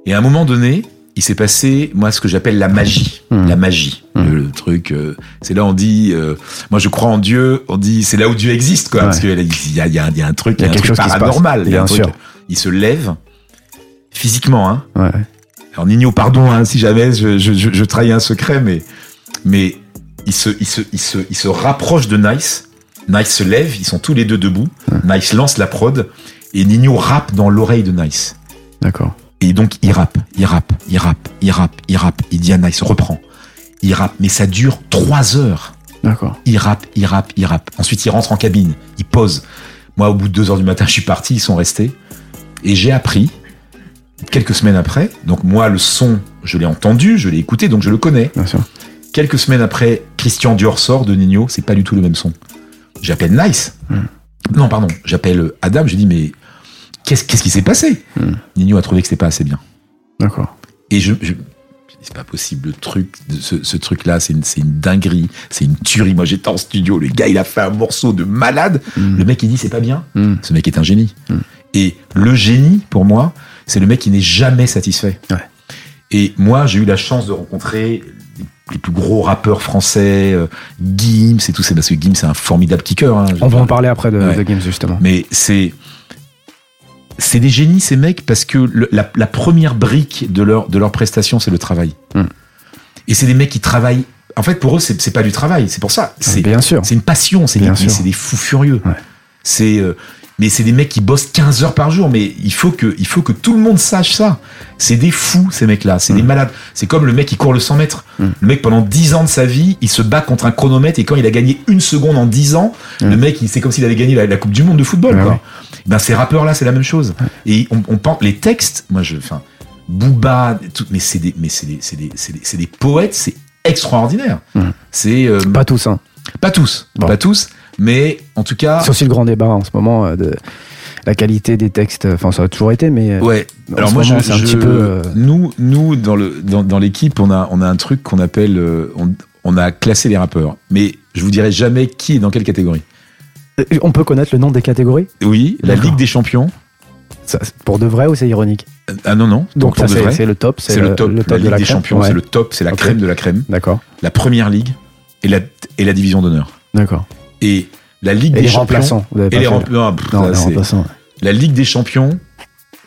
Et à un moment donné, il s'est passé, moi, ce que j'appelle la magie. Mhm. La magie. Mhm. Le, le truc, euh, c'est là on dit, euh, moi je crois en Dieu, on dit, c'est là où Dieu existe, quoi. Ouais. Parce qu'il y a, y, a, il y a un- il y a un truc, Il y a un quelque truc chose qui se passe. un Bien truc. sûr. Il se lève, physiquement, hein. Ouais. Alors Nino, pardon, hein, si jamais je, je, je, je trahis un secret, mais, mais il, se, il, se, il, se, il se rapproche de Nice. Nice se lève, ils sont tous les deux debout. Nice lance la prod et Nino rappe dans l'oreille de Nice. D'accord. Et donc, il rappe, il rappe, il rappe, il rappe, il rappe. Il dit à Nice, reprend. Il rappe, mais ça dure trois heures. D'accord. Il rappe, il rappe, il rappe. Ensuite, il rentre en cabine, il pose. Moi, au bout de deux heures du matin, je suis parti, ils sont restés. Et j'ai appris, quelques semaines après, donc moi, le son, je l'ai entendu, je l'ai écouté, donc je le connais. Bien sûr. Quelques semaines après, Christian Dior sort de Nino, c'est pas du tout le même son. J'appelle Nice. Non, pardon, j'appelle Adam, je dis, mais qu'est-ce qu'est-ce qui s'est passé? Hmm. Nino a trouvé que c'était pas assez bien. D'accord. Et je, je c'est pas possible, le truc, ce, ce truc-là, c'est une, dinguerie, c'est une tuerie. Moi, j'étais en studio, le gars, il a fait un morceau de malade. Mm. Le mec, il dit, c'est pas bien. Mm. Ce mec est un génie. Mm. Et le génie, pour moi, c'est le mec qui n'est jamais satisfait. Ouais. Et moi, j'ai eu la chance de rencontrer les- plus gros rappeurs français, euh, Gims et tout ça, parce que Gims, c'est un formidable kicker. hein, On va en parler après de, Ouais. de Games, justement. Mais c'est c'est des génies ces mecs parce que le- la, la première brique de leur de leur prestation c'est le travail. Mm. Et c'est des mecs qui travaillent. En fait, pour eux, c'est c'est pas du travail. C'est pour ça. C'est Bien sûr. c'est une passion. C'est des, c'est fous furieux. Ouais. C'est euh, mais c'est des mecs qui bossent 15 heures par jour. Mais il faut que il faut que tout le monde sache ça. C'est des fous ces mecs-là. C'est des malades. C'est comme le mec qui court le 100 mètres. Mm. Le mec pendant 10 ans de sa vie, il se bat contre un chronomètre et quand il a gagné une seconde en 10 ans, Mm. le mec, c'est comme s'il avait gagné la, la Coupe du Monde de football. Quoi. ouais. Ben ces rappeurs là, c'est la même chose. Et on, on pense les textes. Moi, je, enfin, Booba, tout, mais c'est des, mais c'est des, c'est des, c'est des, c'est des poètes. C'est extraordinaire. C'est euh, Pas tous, hein. pas tous, Bon. pas tous, mais en tout cas, C'est aussi le grand débat en ce moment euh, de la qualité des textes. Enfin, ça a toujours été, mais euh, ouais. Alors moi, moment, je, c'est un je- petit peu, euh, nous, nous dans le dans, dans l'équipe, on a on a un truc qu'on appelle, on, on a classé les rappeurs, mais je vous dirai jamais qui est dans quelle catégorie. on peut connaître le nom des catégories? Oui, la. Ligue des Champions. Ça, pour de vrai ou c'est ironique? Ah non non. Donc ça, c'est le top. C'est le top. le top la de Ligue la des crème. Champions, Ouais. c'est le top, c'est la crème de la crème. D'accord, La Première Ligue et la et la Division d'honneur. d'accord. Et la Ligue Et des les Champions. Et les pff, Non, les remplaçants. La Ligue des Champions.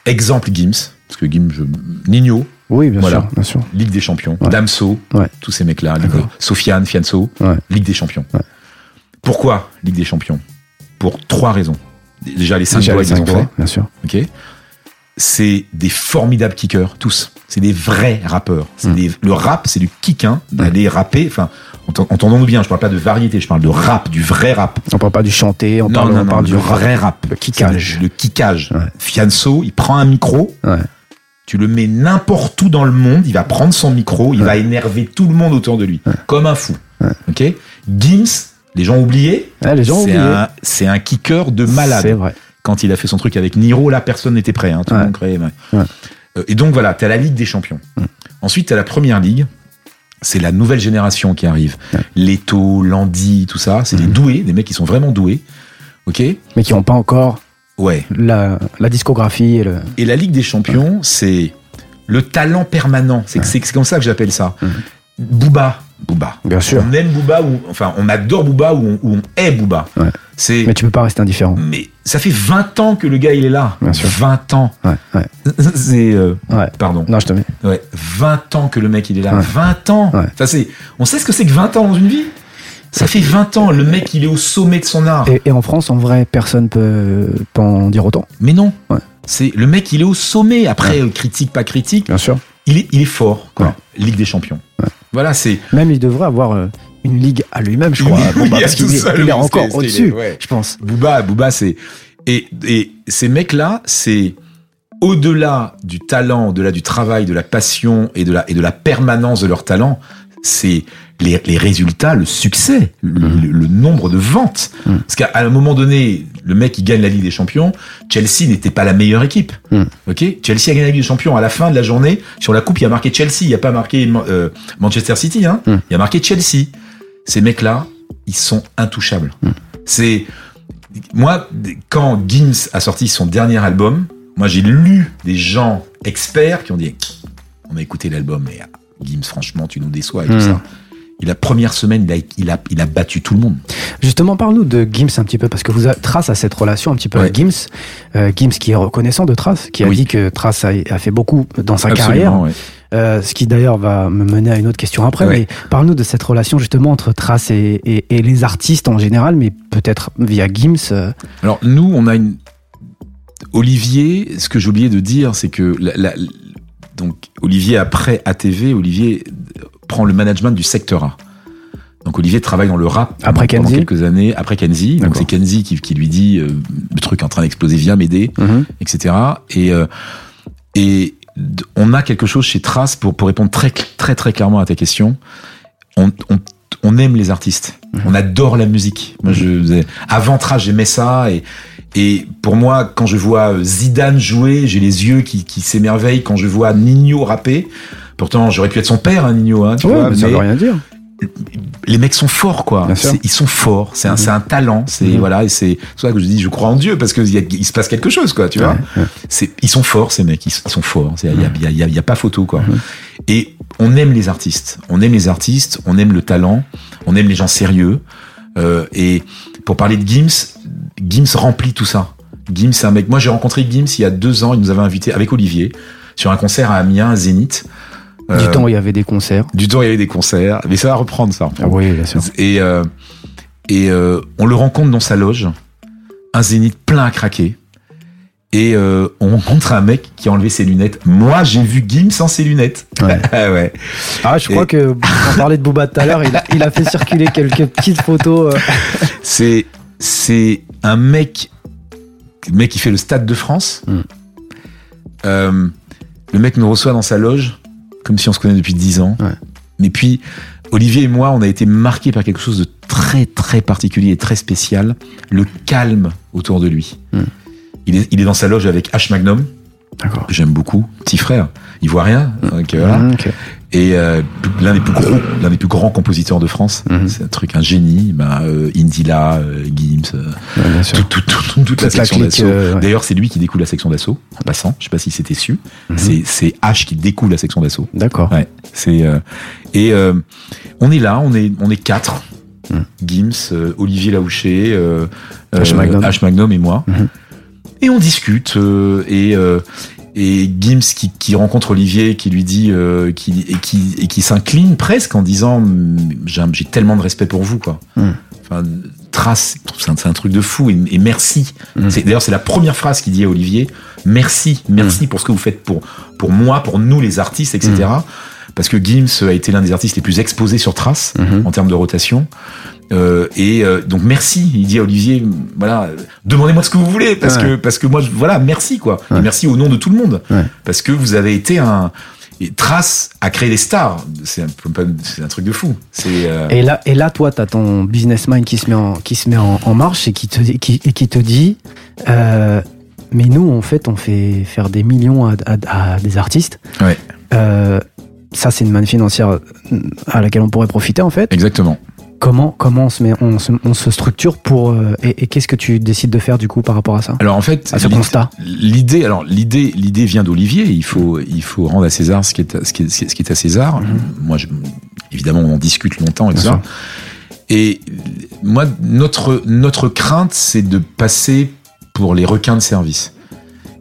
Exemple Gims, parce que Gims, je... Nino, Oui, bien Voilà. sûr, bien sûr. Ligue des Champions, Ouais. Damso, Ouais. tous ces mecs-là, Sofiane, Fianso, Ouais. Ligue des Champions. Pourquoi Ligue des Champions? Pour trois raisons. Déjà les cinq doigts, ils ont fait. bien sûr. Ok. C'est des formidables kickers, tous. C'est des vrais rappeurs. Mm. des- le rap, c'est du kick, hein, d'aller rapper. Enfin, entendons-nous bien. Je parle pas de variété. Je parle de rap, du vrai rap. On parle pas du chanter, on non, parle, non, on parle du du vrai rap. le kickage. C'est Le kickage. Ouais. Fianso, il prend un micro. Ouais. Tu le mets n'importe où dans le monde, il va prendre son micro, il va énerver tout le monde autour de lui, comme un fou. Ok? Gims, les gens oubliés, les gens c'est un, c'est un kicker de C'est malade. vrai. Quand il a fait son truc avec Niro, là, personne n'était prêt. Hein, tout le monde créait. Euh, Et donc voilà, t'as la Ligue des Champions. Ensuite, t'as la Première Ligue. C'est la nouvelle génération qui arrive. Leto, Landy, tout ça. C'est des doués, des mecs qui sont vraiment doués. Ok? Mais qui n'ont pas encore Ouais. la, la discographie et le. Et la Ligue des Champions, c'est le talent permanent. C'est comme ça que j'appelle ça. Booba. Booba. Bien sûr. On aime Booba ou enfin on adore Booba ou on, ou on hait Booba. Ouais. C'est Mais tu peux pas rester indifférent. mais ça fait 20 ans que le gars il est là. Bien sûr. 20 ans. Ouais, ouais. C'est euh, Ouais. pardon. Non, je te mets. Ouais, 20 ans que le mec il est là. Ouais. 20 ans. C'est on sait ce que c'est que 20 ans dans une vie Ça fait 20 ans le mec il est au sommet de son art. Et, et en France, en vrai, personne peut, peut en dire autant. Mais non. Ouais. C'est le mec il est au sommet après critique pas critique, Bien sûr. il est il est fort quoi. Ouais. Ligue des champions. Voilà, c'est Même il devrait avoir euh, une ligue à lui-même, je crois. Bon, bah, parce qu'il est, il est encore au-dessus, ouais. je pense. Booba, Booba, c'est et, et ces mecs-là, c'est au-delà du talent, au-delà du travail, de la passion et de la et de la permanence de leur talent, c'est les, les résultats, le succès, le, Mhm. le- le nombre de ventes. Parce qu'à un moment donné, le mec qui gagne la Ligue des Champions, Chelsea n'était pas la meilleure équipe. Mhm. Ok, Chelsea a gagné la Ligue des Champions. À la fin de la journée, sur la coupe, il y a marqué Chelsea. Il n'y a pas marqué euh, Manchester City. Hein. Il y a marqué Chelsea. Ces mecs-là, ils sont intouchables. C'est moi quand Gims a sorti son dernier album, moi j'ai lu des gens experts qui ont dit on a écouté l'album et ah, Gims franchement tu nous déçois et tout ça. Et la première semaine, il a, il a, il a battu tout le monde. Justement, parle-nous de Gims un petit peu, parce que vous avez Trace à cette relation un petit peu Ouais. avec Gims. Euh, Gims qui est reconnaissant de Trace, qui a Oui. dit que Trace a, a fait beaucoup dans sa Absolument, carrière. ouais. Euh, ce qui d'ailleurs va me mener à une autre question après. Ouais. Mais parle-nous de cette relation justement entre Trace et, et- et les artistes en général, mais peut-être via Gims. euh, Alors nous, on a une Olivier. Ce que j'ai oublié de dire, c'est que la- la- donc Olivier après ATV, Olivier prend le management du secteur A. Donc Olivier travaille dans le rap Après pendant Kenzie quelques années après Kenzie. Donc c'est Kenzie qui, qui lui dit euh, le truc est en train d'exploser, viens m'aider, etc. Et euh, et d- on a quelque chose chez Trace pour pour répondre très très très clairement à ta question. On, on, on aime les artistes. On adore la musique. Moi, je, avant Trace, j'aimais ça et et pour moi, quand je vois Zidane jouer, j'ai les yeux qui, qui s'émerveillent. Quand je vois Nino rapper, pourtant j'aurais pu être son père, hein, Nino, hein, tu Ouais, vois, mais ça mais veut rien dire. les mecs sont forts, quoi. Ils sont forts. C'est un, un talent. C'est Mhm. voilà, et c'est ça que je dis, je crois en Dieu parce qu'il il se passe quelque chose, quoi. Tu vois. Ouais, ouais. C'est, ils sont forts, ces mecs. Ils, ils sont forts. Il y a, y, a, pas photo, quoi. Mhm. Et on aime les artistes. On aime les artistes. On aime le talent. On aime les gens sérieux. Euh, et pour parler de Gims, Gims remplit tout ça. Gims, c'est un mec. Moi, j'ai rencontré Gims il y a deux ans. Il nous avait invité avec Olivier sur un concert à Amiens, à Zénith. Du Euh, temps où il y avait des concerts. du temps, il y avait des concerts. Mais ça va reprendre, ça. Ah oui, bien sûr. Et, euh, et euh, on le rencontre dans sa loge, un zénith plein à craquer. Et on rencontre un mec qui a enlevé ses lunettes. Moi, j'ai vu Gims sans ses lunettes. Ouais. Ah ouais. Ah, je crois que on parlait de Booba tout à l'heure, il a, il a fait circuler quelques petites photos. C'est c'est un mec, le mec qui fait le Stade de France. Mm. Euh, le mec nous reçoit dans sa loge, comme si on se connaît depuis 10 ans. Ouais. Mais puis, Olivier et moi, on a été marqués par quelque chose de très très particulier et très spécial, le calme autour de lui. Mm. Il, est, il est dans sa loge avec H. Magnum, j'aime beaucoup, petit frère. Il voit rien. donc, voilà. Mhm, ok. Et euh, l'un des plus gros, l'un des plus grands compositeurs de France. Mhm. C'est un truc, un génie. Ben, euh, Indila, euh, Gims, euh, Ouais, tout, tout, tout- toute, la section d'assaut. euh, ouais. D'ailleurs, c'est lui qui découle la section d'assaut, en passant. Je sais pas si c'était su. Mhm. C'est, c'est H qui découle la section d'assaut. D'accord. Ouais. C'est, euh, et euh, on est là, on est, on est quatre. Mhm. Gims, euh, Olivier Laouché, euh, H. Magnum. H. Magnum et moi. Mhm. Et on discute. euh, et, euh, et Gims qui, qui rencontre Olivier, qui lui dit, euh, qui, et qui, et qui s'incline presque en disant, j'ai, tellement de respect pour vous, quoi. Enfin, trace, c'est un, truc de fou et, et merci. C'est, d'ailleurs, c'est la première phrase qu'il dit à Olivier. Merci, merci pour ce que vous faites pour, pour moi, pour nous les artistes, etc. Parce que Gims a été l'un des artistes les plus exposés sur Trace Mhm. en termes de rotation. Euh, et euh, donc merci, il dit à Olivier, voilà, demandez-moi ce que vous voulez parce Ouais. que parce que moi, je- voilà, merci quoi. Et merci au nom de tout le monde Ouais. parce que vous avez été un et Trace a créé des stars. C'est un, un truc de fou. C'est euh, Et là, et là, toi, t'as ton business mind qui se met en, qui se met en, en marche et qui te, qui, et qui te dit, euh, mais nous, en fait, on fait faire des millions à, à- à des artistes. Ouais. Euh, ça, c'est une manne financière à laquelle on pourrait profiter, en fait. exactement. Comment, comment on se met, on se, on se structure pour, euh, et, et qu'est-ce que tu décides de faire du coup par rapport à ça Alors en fait, À ce l'idée- constat. L'idée, alors l'idée, l'idée vient d'Olivier. Il faut, il faut rendre à César ce qui est, à- ce qui est, ce qui est à César. Moi, je, évidemment, on en discute longtemps et tout Mhm. Ça. Et moi, notre, notre crainte, c'est de passer pour les requins de service.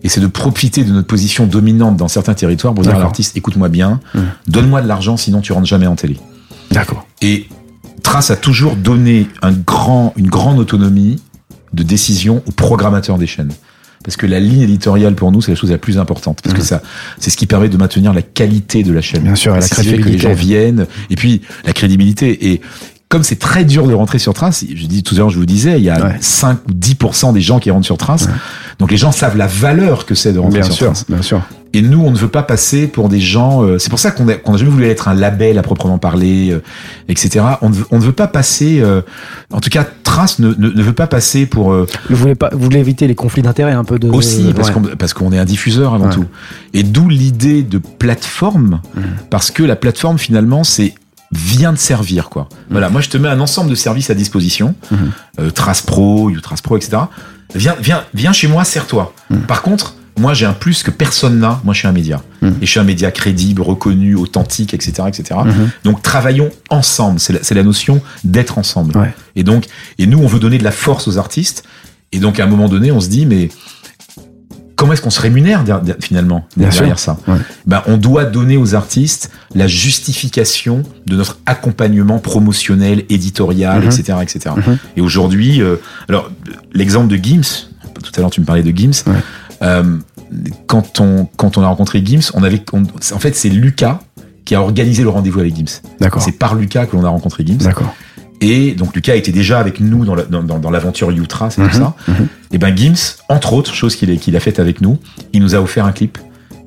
Et c'est de profiter de notre position dominante dans certains territoires pour dire à l'artiste, écoute-moi bien, Mhm. donne-moi de l'argent, sinon tu rentres jamais en télé. D'accord. Et Trace a toujours donné un grand, une grande autonomie de décision aux programmateurs des chaînes. Parce que la ligne éditoriale pour nous, c'est la chose la plus importante. Parce que ça, c'est ce qui permet de maintenir la qualité de la chaîne. Bien sûr, et la qui fait que les crédibilité. gens viennent. Et puis, la crédibilité. Et comme c'est très dur de rentrer sur Trace, je dis tout à l'heure, je vous disais, il y a Ouais. 5 ou 10% des gens qui rentrent sur Trace. Donc les gens savent la valeur que c'est de rentrer Bien sur sûr, bien sûr. Et nous, on ne veut pas passer pour des gens. euh, c'est pour ça qu'on a, qu'on a jamais voulu être un label à proprement parler, euh, etc. On ne, veut, on ne veut pas passer. euh, en tout cas, Trace ne, ne, ne veut pas passer pour euh, Vous voulez pas, vous voulez éviter les conflits d'intérêts un peu de. aussi parce ouais. qu'on parce qu'on est un diffuseur avant Ouais. tout. Et d'où l'idée de plateforme, parce que la plateforme finalement c'est vient de servir quoi. Voilà, moi je te mets un ensemble de services à disposition, euh, Trace Pro, Utrace Pro, etc. Viens, viens, viens chez moi, sers-toi. Mhm. Par contre, moi j'ai un plus que personne n'a. Moi je suis un média Mhm. et je suis un média crédible, reconnu, authentique, etc., etc. Mhm. Donc travaillons ensemble. C'est la, notion d'être ensemble. Ouais. Et donc, et nous, on veut donner de la force aux artistes. Et donc, à un moment donné, on se dit, mais comment est-ce qu'on se rémunère finalement Bien derrière ça Ouais. ben, On doit donner aux artistes la justification de notre accompagnement promotionnel, éditorial, etc., etc. Mhm. Et aujourd'hui, euh, alors l'exemple de Gims. Tout à l'heure, tu me parlais de Gims. Ouais. Euh, quand on quand on a rencontré Gims, on avait, on- en fait, c'est Lucas qui a organisé le rendez-vous avec Gims. C'est par Lucas que l'on a rencontré Gims. D'accord. Et donc Lucas était déjà avec nous dans la- dans, l'aventure Utra, c'est tout ça. mhm. Et ben Gims, entre autres choses qu'il a, qu'il a faites avec nous, il nous a offert un clip.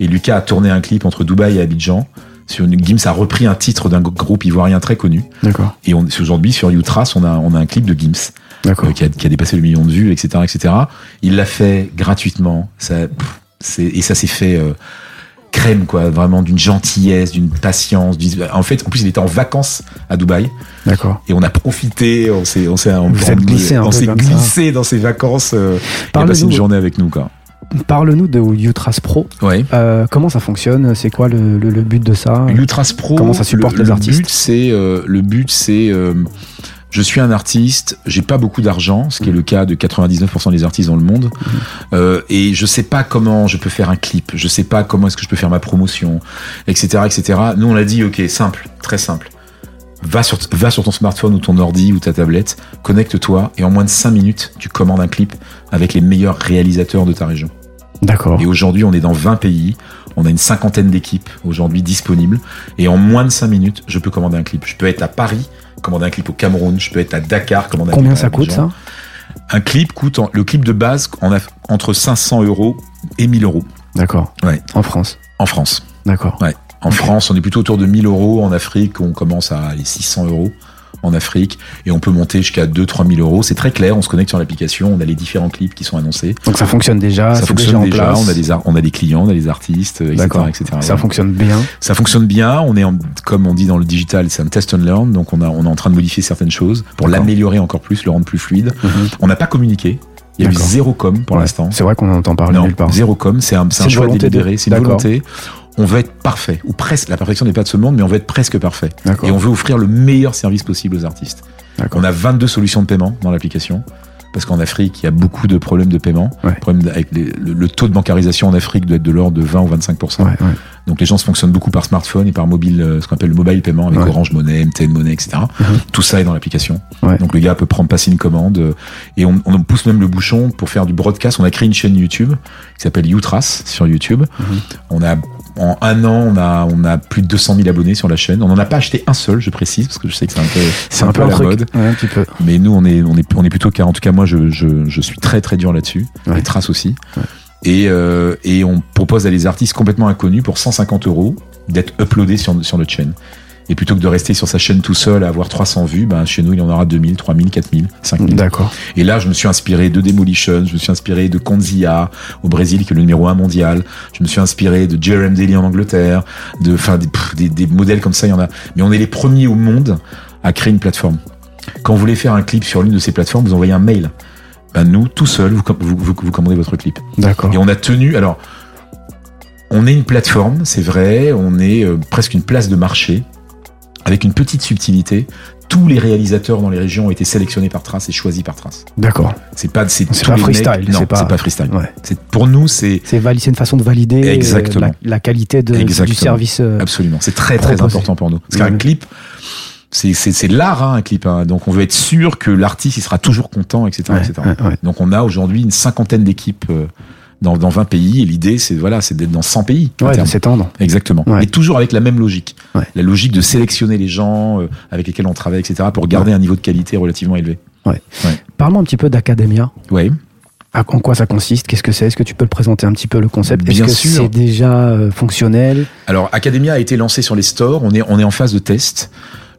Et Lucas a tourné un clip entre Dubaï et Abidjan. Sur une, Gims a repris un titre d'un groupe ivoirien très connu. D'accord. Et on, aujourd'hui sur Utras, on a, on a un clip de Gims D'accord. euh, qui, a, qui a dépassé le million de vues, etc., etc. Il l'a fait gratuitement. Ça, pff, et ça s'est fait euh, crème, quoi, vraiment d'une gentillesse, d'une patience. En fait, en plus, il était en vacances à Dubaï D'accord. et on a profité. On s'est, on s'est, on, êtes glissé on s'est ça. glissé dans ses vacances. Euh, et a passé une journée avec nous, quoi. Parle-nous de Utrace Pro. Ouais. Euh, comment ça fonctionne? C'est quoi le, le- le but de ça? Utras Pro. Comment ça supporte le, les le artistes? But, c'est, euh, le but, c'est, euh, je suis un artiste, j'ai pas beaucoup d'argent, ce qui est le cas de 99% des artistes dans le monde, euh, et je sais pas comment je peux faire un clip, je sais pas comment est-ce que je peux faire ma promotion, etc., etc. Nous, on a dit, ok, simple, très simple. Va sur, va sur ton smartphone ou ton ordi ou ta tablette, connecte-toi, et en moins de 5 minutes, tu commandes un clip avec les meilleurs réalisateurs de ta région. D'accord. Et aujourd'hui, on est dans 20 pays. On a une cinquantaine d'équipes aujourd'hui disponibles. Et en moins de 5 minutes, je peux commander un clip. Je peux être à Paris, commander un clip au Cameroun. Je peux être à Dakar, commander un Combien clip à ça coûte ça Un clip coûte, en- le clip de base, on a entre 500 euros et 1000 euros D'accord. Ouais. En France. en France. D'accord. Ouais. En. France, on est plutôt autour de 1000 euros. En Afrique, on commence à aller 600 euros en Afrique. Et on peut monter jusqu'à 2-3 000 euros. C'est très clair. On se connecte sur l'application. On a les différents clips qui sont annoncés. Donc ça fonctionne déjà. ça fonctionne en déjà. place. On a des, on a des clients, on a des artistes, etc.. Ça Ouais. fonctionne bien. Ça fonctionne bien. On est, en- comme on dit dans le digital, c'est un test and learn. Donc on, a, on est en train de modifier certaines choses pour l'améliorer encore plus, le rendre plus fluide. Mhm. On n'a pas communiqué. Il y a eu zéro com pour Ouais. l'instant. C'est vrai qu'on en entend parler Non, nulle part. zéro com. C'est un, un choix délibéré. C'est une D'accord. volonté. On veut être parfait, ou presque. La perfection n'est pas de ce monde, mais on veut être presque parfait. Et on veut offrir le meilleur service possible aux artistes. On a 22 solutions de paiement dans l'application. Parce qu'en Afrique, il y a beaucoup de problèmes de paiement. Ouais. Problème avec les- le, le taux de bancarisation en Afrique doit être de l'ordre de 20 ou 25 Ouais, ouais. donc les gens se fonctionnent beaucoup par smartphone et par mobile, euh, ce qu'on appelle le mobile paiement avec. Orange Money, MTN Money, etc. Mhm. Tout ça est dans l'application. Ouais. Donc le gars peut prendre passer une commande euh, et on, on pousse même le bouchon pour faire du broadcast. On a créé une chaîne YouTube qui s'appelle Utras sur YouTube. Mhm. On a en un an, on a, on a plus de 200 000 abonnés sur la chaîne. On n'en a pas acheté un seul, je précise, parce que je sais que c'est un peu, C'est un, peu à la truc. mode. Ouais, un petit peu. Mais nous, on est, on est, on est plutôt car en tout cas, moi, je, je, je suis très très dur là-dessus. Ouais. Les traces aussi. Ouais. Et, euh, et on propose à des artistes complètement inconnus pour 150 euros d'être uploadés sur, sur notre chaîne. Et plutôt que de rester sur sa chaîne tout seul à avoir 300 vues, ben, chez nous, il y en aura 2000, 3000, 4000, 5000. D'accord. Et là, je me suis inspiré de Demolition, je me suis inspiré de Konzia au Brésil, qui est le numéro un mondial. Je me suis inspiré de Jerem Daly en Angleterre, de, enfin, des, pff, des, des modèles comme ça, il y en a. Mais on est les premiers au monde à créer une plateforme. Quand vous voulez faire un clip sur l'une de ces plateformes, vous envoyez un mail. Ben, nous, tout seul, vous, com- vous, vous, vous commandez votre clip. D'accord. Et on a tenu, alors, on est une plateforme, c'est vrai, on est euh, presque une place de marché, avec une petite subtilité. Tous les réalisateurs dans les régions ont été sélectionnés par Trace et choisis par Trace. D'accord. C'est pas, c'est pas freestyle, Non, c'est pas- pas freestyle. Ouais. C'est pour nous, c'est C'est une façon de valider euh, Exactement. la, la qualité de, du service. euh, absolument, c'est très très important pour nous. Parce qu'un Mhm. clip, c'est de l'art, hein, un clip. hein. Donc on veut être sûr que l'artiste il sera toujours content, etc., ouais, etc. ouais. Donc on a aujourd'hui une cinquantaine d'équipes euh, dans, dans 20 pays et l'idée c'est voilà, c'est d'être dans 100 pays. Ouais, de s'étendre. Exactement. Ouais. Et toujours avec la même logique. Ouais. La logique de sélectionner les gens euh, avec lesquels on travaille, etc., pour garder un niveau de qualité relativement élevé. Parle-moi un petit peu d'Academia. Ouais. À- En quoi ça consiste? Qu'est-ce que c'est? Est-ce que tu peux le présenter un petit peu le concept? Est-ce que c'est déjà euh, fonctionnel? Alors, Academia a été lancé sur les stores. On est, on est en phase de test.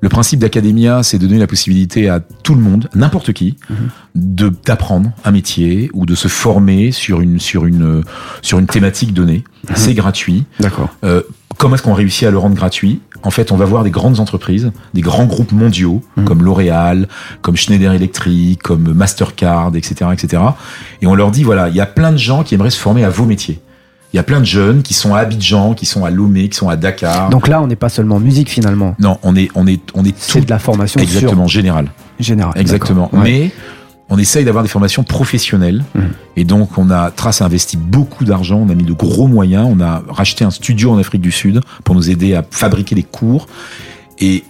Le principe d'Academia, c'est de donner la possibilité à tout le monde, n'importe qui, Mhm. de d'apprendre un métier ou de se former sur une sur une sur une thématique donnée. Mhm. C'est gratuit. D'accord. Euh, comment est-ce qu'on réussit à le rendre gratuit? En fait, on va voir des grandes entreprises, des grands groupes mondiaux Mhm. comme L'Oréal, comme Schneider Electric, comme Mastercard, etc., etc. Et on leur dit voilà, il y a plein de gens qui aimeraient se former à vos métiers. Il y a plein de jeunes qui sont à Abidjan, qui sont à Lomé, qui sont à Dakar. Donc là, on n'est pas seulement musique finalement. non, on est on est on est C'est de la formation exactement général. sur général. Exactement. Ouais. Mais on essaye d'avoir des formations professionnelles. Mhm. Et donc, on a, Trace a investi beaucoup d'argent, on a mis de gros moyens, on a racheté un studio en Afrique du Sud pour nous aider à fabriquer les cours. Et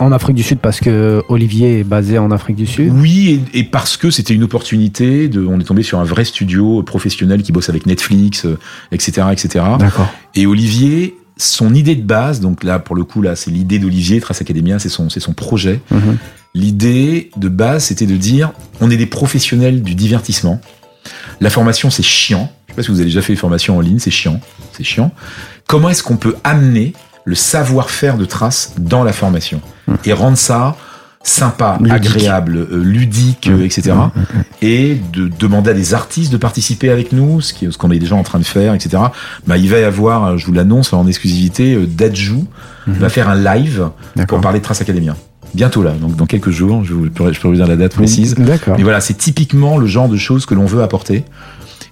En, Afrique du Sud parce que Olivier est basé en Afrique du Sud. oui, et, et parce que c'était une opportunité, de, on est tombé sur un vrai studio professionnel qui bosse avec Netflix, euh, etc., etc. D'accord. Et Olivier, son idée de base, donc là, pour le coup, là, c'est l'idée d'Olivier, Trace Academia, c'est son, c'est son projet. Mhm. L'idée de base, c'était de dire, on est des professionnels du divertissement. La formation, c'est chiant. Je sais pas si vous avez déjà fait une formation en ligne, c'est chiant. C'est chiant. Comment est-ce qu'on peut amener le savoir-faire de trace dans la formation et rendre ça sympa, Ludique. agréable, euh, ludique, euh, etc. Mmh, Et de demander à des artistes de participer avec nous, ce qu'on est déjà en train de faire, etc. Bah, il va y avoir, euh, je vous l'annonce en exclusivité, Dadju va faire un live pour parler de Trace Academia. Bientôt là, donc dans quelques jours, je, vous, pourrais- je peux vous dire la date précise. D'accord. Mais voilà, c'est typiquement le genre de choses que l'on veut apporter.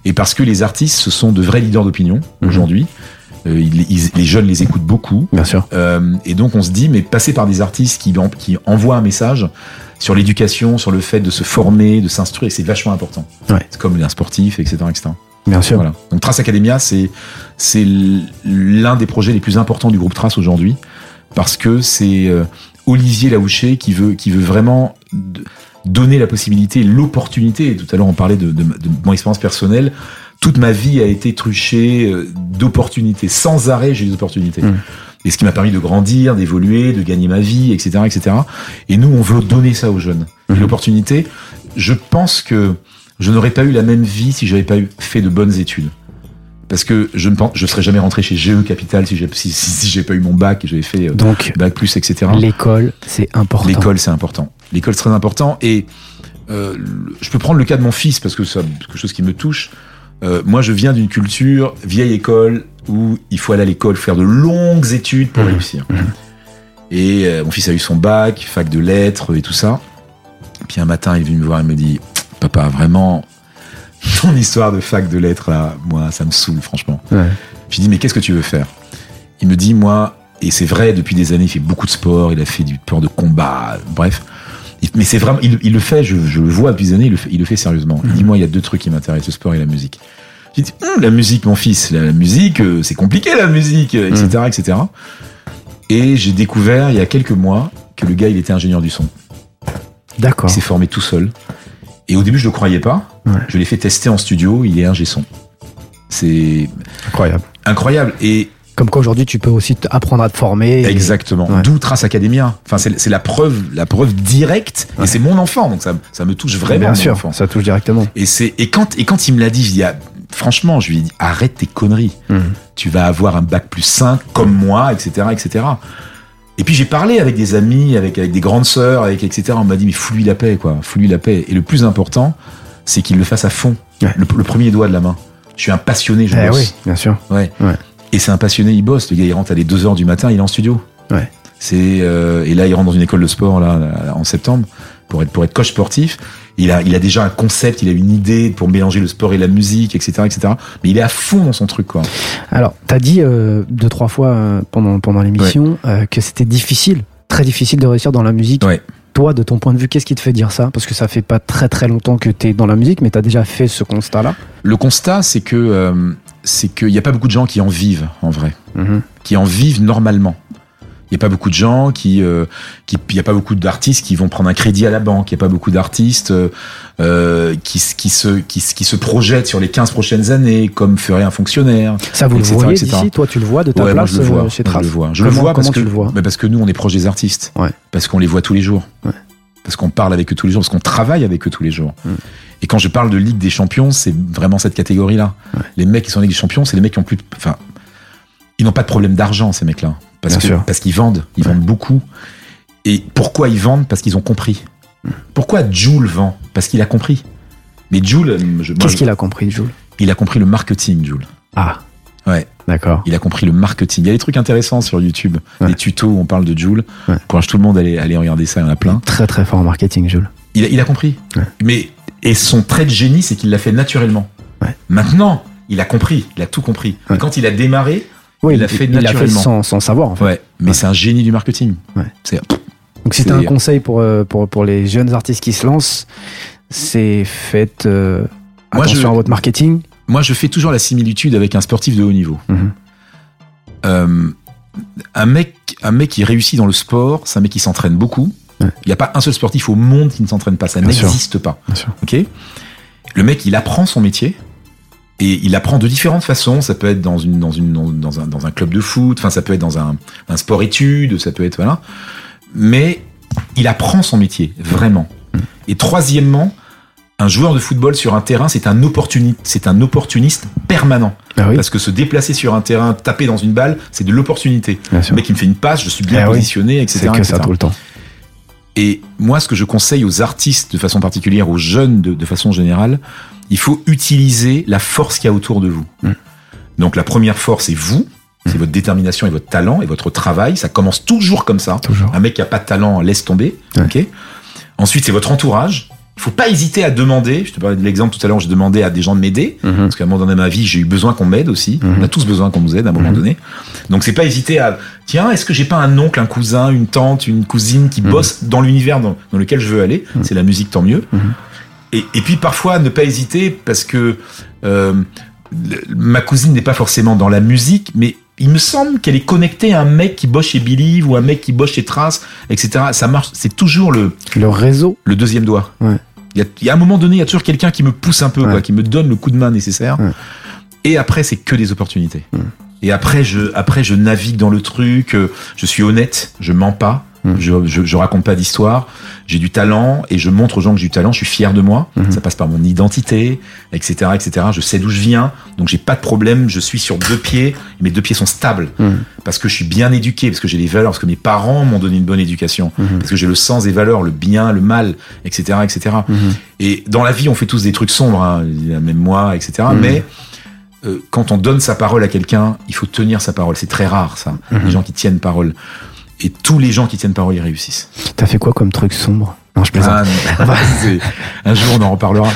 Et parce que les artistes, ce sont de vrais leaders d'opinion Mhm. aujourd'hui. Euh, ils- ils- les jeunes les écoutent beaucoup. Bien sûr. Euh, et donc on se dit, mais passer par des artistes qui, en- qui envoient un message sur l'éducation, sur le fait de se former, de s'instruire, c'est vachement important. Ouais. C'est comme un sportif, etc. etc. Bien sûr. Voilà. Donc Trace Academia, c'est l'un des projets les plus importants du groupe Trace aujourd'hui parce que c'est euh, Olivier Laouché qui veut qui veut vraiment donner la possibilité, l'opportunité. Tout à l'heure, on parlait de, de- de mon expérience personnelle. Toute ma vie a été truchée euh, d'opportunités. Sans arrêt, j'ai eu des opportunités. Mm. Et ce qui m'a permis de grandir, d'évoluer, de gagner ma vie, etc., etc. Et nous, on veut donner ça aux jeunes. Mhm. L'opportunité. Je pense que je n'aurais pas eu la même vie si j'avais pas eu fait de bonnes études. Parce que je ne pense, je serais jamais rentré chez GE Capital si j'ai si, si, si j'ai pas eu mon bac et j'avais fait euh, Donc, bac plus, etc. l'école, c'est important. L'école, c'est important. L'école, c'est très important. Et euh, je peux prendre le cas de mon fils parce que c'est quelque chose qui me touche. Euh, moi, je viens d'une culture vieille école où il faut aller à l'école, faire de longues études pour Mhm. réussir. Et euh, mon fils a eu son bac, fac de lettres et tout ça. Puis un matin, il est venu me voir et me dit Papa, vraiment, ton histoire de fac de lettres, là, moi, ça me saoule, franchement. Ouais. Je lui dis, mais qu'est-ce que tu veux faire? Il me dit, moi, et c'est vrai, depuis des années, il fait beaucoup de sport, il a fait du sport de combat, bref. Mais c'est vraiment, il, il le fait, je, je le vois depuis des années, il le fait, il le fait sérieusement. Il dit, moi, il y a deux trucs qui m'intéressent, le sport et la musique. Je dis, Hum, la musique, mon fils, la, la musique, euh, c'est compliqué, la musique, euh, etc., etc. Et j'ai découvert, il y a quelques mois, que le gars, il était ingénieur du son. D'accord. Il s'est formé tout seul. Et au début, je le croyais pas. Ouais. Je l'ai fait tester en studio, il est ingé son. C'est incroyable. incroyable. Et Comme quoi aujourd'hui tu peux aussi apprendre à te former. et- Exactement. Ouais. D'où Trace Academia. Enfin, c'est la preuve, la preuve directe. Ouais. Et c'est mon enfant, donc ça, ça me touche vraiment. Bien mon sûr, enfant. ça touche directement. Et c'est et quand et quand il me l'a dit, je dis ah, franchement, je lui ai dit arrête tes conneries. Mhm. Tu vas avoir un bac plus 5 comme moi, etc., etc. Et puis j'ai parlé avec des amis, avec avec des grandes sœurs, avec etc. On m'a dit mais fous-lui la paix, quoi, fous-lui la paix. Et le plus important, c'est qu'il le fasse à fond, Ouais. le, le premier doigt de la main. Je suis un passionné, je Eh oui, bien sûr. Ouais. Ouais. Et c'est un passionné, il bosse. Le gars, il rentre à les 2 heures du matin, il est en studio. Ouais. C'est euh, et là, il rentre dans une école de sport là, là, en septembre pour être pour être coach sportif. Il a il a déjà un concept, il a une idée pour mélanger le sport et la musique, etc., etc. Mais il est à fond dans son truc, quoi. Alors, t'as dit euh, deux trois fois euh, pendant pendant l'émission euh, que c'était difficile, très difficile de réussir dans la musique. Ouais. Toi, de ton point de vue, qu'est-ce qui te fait dire ça? Parce que ça fait pas très très longtemps que t'es dans la musique, mais t'as déjà fait ce constat-là. Le constat, c'est que euh, c'est qu'il y a pas beaucoup de gens qui en vivent en vrai, qui en vivent normalement. Il n'y a pas beaucoup de gens qui, euh, qui, il y a pas beaucoup d'artistes qui vont prendre un crédit à la banque. Il n'y a pas beaucoup d'artistes euh, euh, qui, se, qui, s- qui se projettent sur les 15 prochaines années comme ferait un fonctionnaire. Ça, vous Etc., le voyez d'ici Toi, tu le vois de ta Ouais, moi, place je le euh, vois. chez moi, Trace je le vois. Je Comment- le vois parce que, le vois bah, parce que nous, on est proche des artistes. Ouais. Parce qu'on les voit tous les jours. Ouais. Parce qu'on parle avec eux tous les jours. Parce qu'on travaille avec eux tous les jours. Mm. Et quand je parle de Ligue des Champions, c'est vraiment cette catégorie-là. Les mecs qui sont en Ligue des Champions, c'est les mecs qui ont plus de, enfin, ils n'ont pas de problème d'argent, ces mecs-là. Parce que, parce qu'ils vendent. Ils Ouais. vendent beaucoup. Et pourquoi ils vendent? Parce qu'ils ont compris. Pourquoi Joule vend? Parce qu'il a compris. Mais Joule, euh, Qu'est-ce qu'il a compris, Jules il a compris le marketing, Joule. Ah. Ouais. D'accord. Il a compris le marketing. Il y a des trucs intéressants sur YouTube, Ouais. des tutos où on parle de Joule. Ouais. Encourage tout le monde à aller, aller regarder ça, il y en a plein. Très très fort en marketing, Jules. Il a, il a compris. Ouais. Mais et son trait de génie, c'est qu'il l'a fait naturellement. Maintenant, il a compris, il a tout compris. Et quand il a démarré, Oui, Il l'a fait il l'a fait naturellement. sans, sans savoir, en fait. ouais, mais Ouais. c'est un génie du marketing. Ouais. C'est Donc si un conseil pour, euh, pour, pour les jeunes artistes qui se lancent, c'est faites euh, Moi, je- à votre marketing. moi, je fais toujours la similitude avec un sportif de haut niveau. Mhm. Euh, un mec, un mec qui réussit dans le sport, c'est un mec qui s'entraîne beaucoup. Ouais. Il n'y a pas un seul sportif au monde qui ne s'entraîne pas. Ça n'existe pas. Bien sûr. Le mec, il apprend son métier et il apprend de différentes façons. Ça peut être dans une, dans une, dans, un, dans un club de foot. Enfin, ça peut être dans un, un sport études. Ça peut être voilà. Mais il apprend son métier vraiment. Et troisièmement, un joueur de football sur un terrain, c'est un opportuniste, c'est un opportuniste permanent. Ah oui, Parce que se déplacer sur un terrain, taper dans une balle, c'est de l'opportunité. Le mec, il me fait une passe, je suis bien oui. positionné, etc. C'est que etc. ça tout le temps. Et moi, ce que je conseille aux artistes de façon particulière, aux jeunes de, de façon générale, il faut utiliser la force qu'il y a autour de vous. Mm. Donc la première force, c'est vous, c'est votre détermination et votre talent et votre travail. Ça commence toujours comme ça. Toujours. Un mec qui a pas de talent, laisse tomber. Ouais. ok Ensuite, c'est votre entourage. Il faut pas hésiter à demander. Je te parlais de l'exemple tout à l'heure, j'ai demandé à des gens de m'aider. Mhm. Parce qu'à un moment donné de ma vie, j'ai eu besoin qu'on m'aide aussi. Mhm. On a tous besoin qu'on nous aide à un moment Mhm. donné. Donc c'est pas hésiter à tiens, est-ce que j'ai pas un oncle, un cousin, une tante, une cousine qui bosse dans l'univers dans, dans lequel je veux aller? C'est la musique, tant mieux. Et, et puis parfois ne pas hésiter parce que euh, le- ma cousine n'est pas forcément dans la musique, mais il me semble qu'elle est connectée à un mec qui bosse chez Believe ou un mec qui bosse chez Trace, etc. Ça marche. C'est toujours le Le réseau, le deuxième doigt. Ouais. Il y, a, il y a un moment donné, il y a toujours quelqu'un qui me pousse un peu, Ouais. quoi, qui me donne le coup de main nécessaire. Ouais. Et après, c'est que des opportunités. Et après, je, après, je navigue dans le truc. euh, Je suis honnête, je mens pas, Mm. je, je, je raconte pas d'histoire. J'ai du talent et je montre aux gens que j'ai du talent. Je suis fier de moi. Mhm. Ça passe par mon identité, etc., etc. Je sais d'où je viens, donc j'ai pas de problème. Je suis sur deux pieds. et Mes deux pieds sont stables Mhm. parce que je suis bien éduqué, parce que j'ai des valeurs, parce que mes parents m'ont donné une bonne éducation parce que j'ai le sens des valeurs, le bien, le mal, etc., etc. Et dans la vie, on fait tous des trucs sombres, hein, même moi, etc. Mais euh, quand on donne sa parole à quelqu'un, il faut tenir sa parole. C'est très rare, ça. Les gens qui tiennent parole. Et tous les gens qui tiennent parole, ils réussissent. t'as fait quoi comme truc sombre? Non, je plaisante. Ah, un jour, on en reparlera.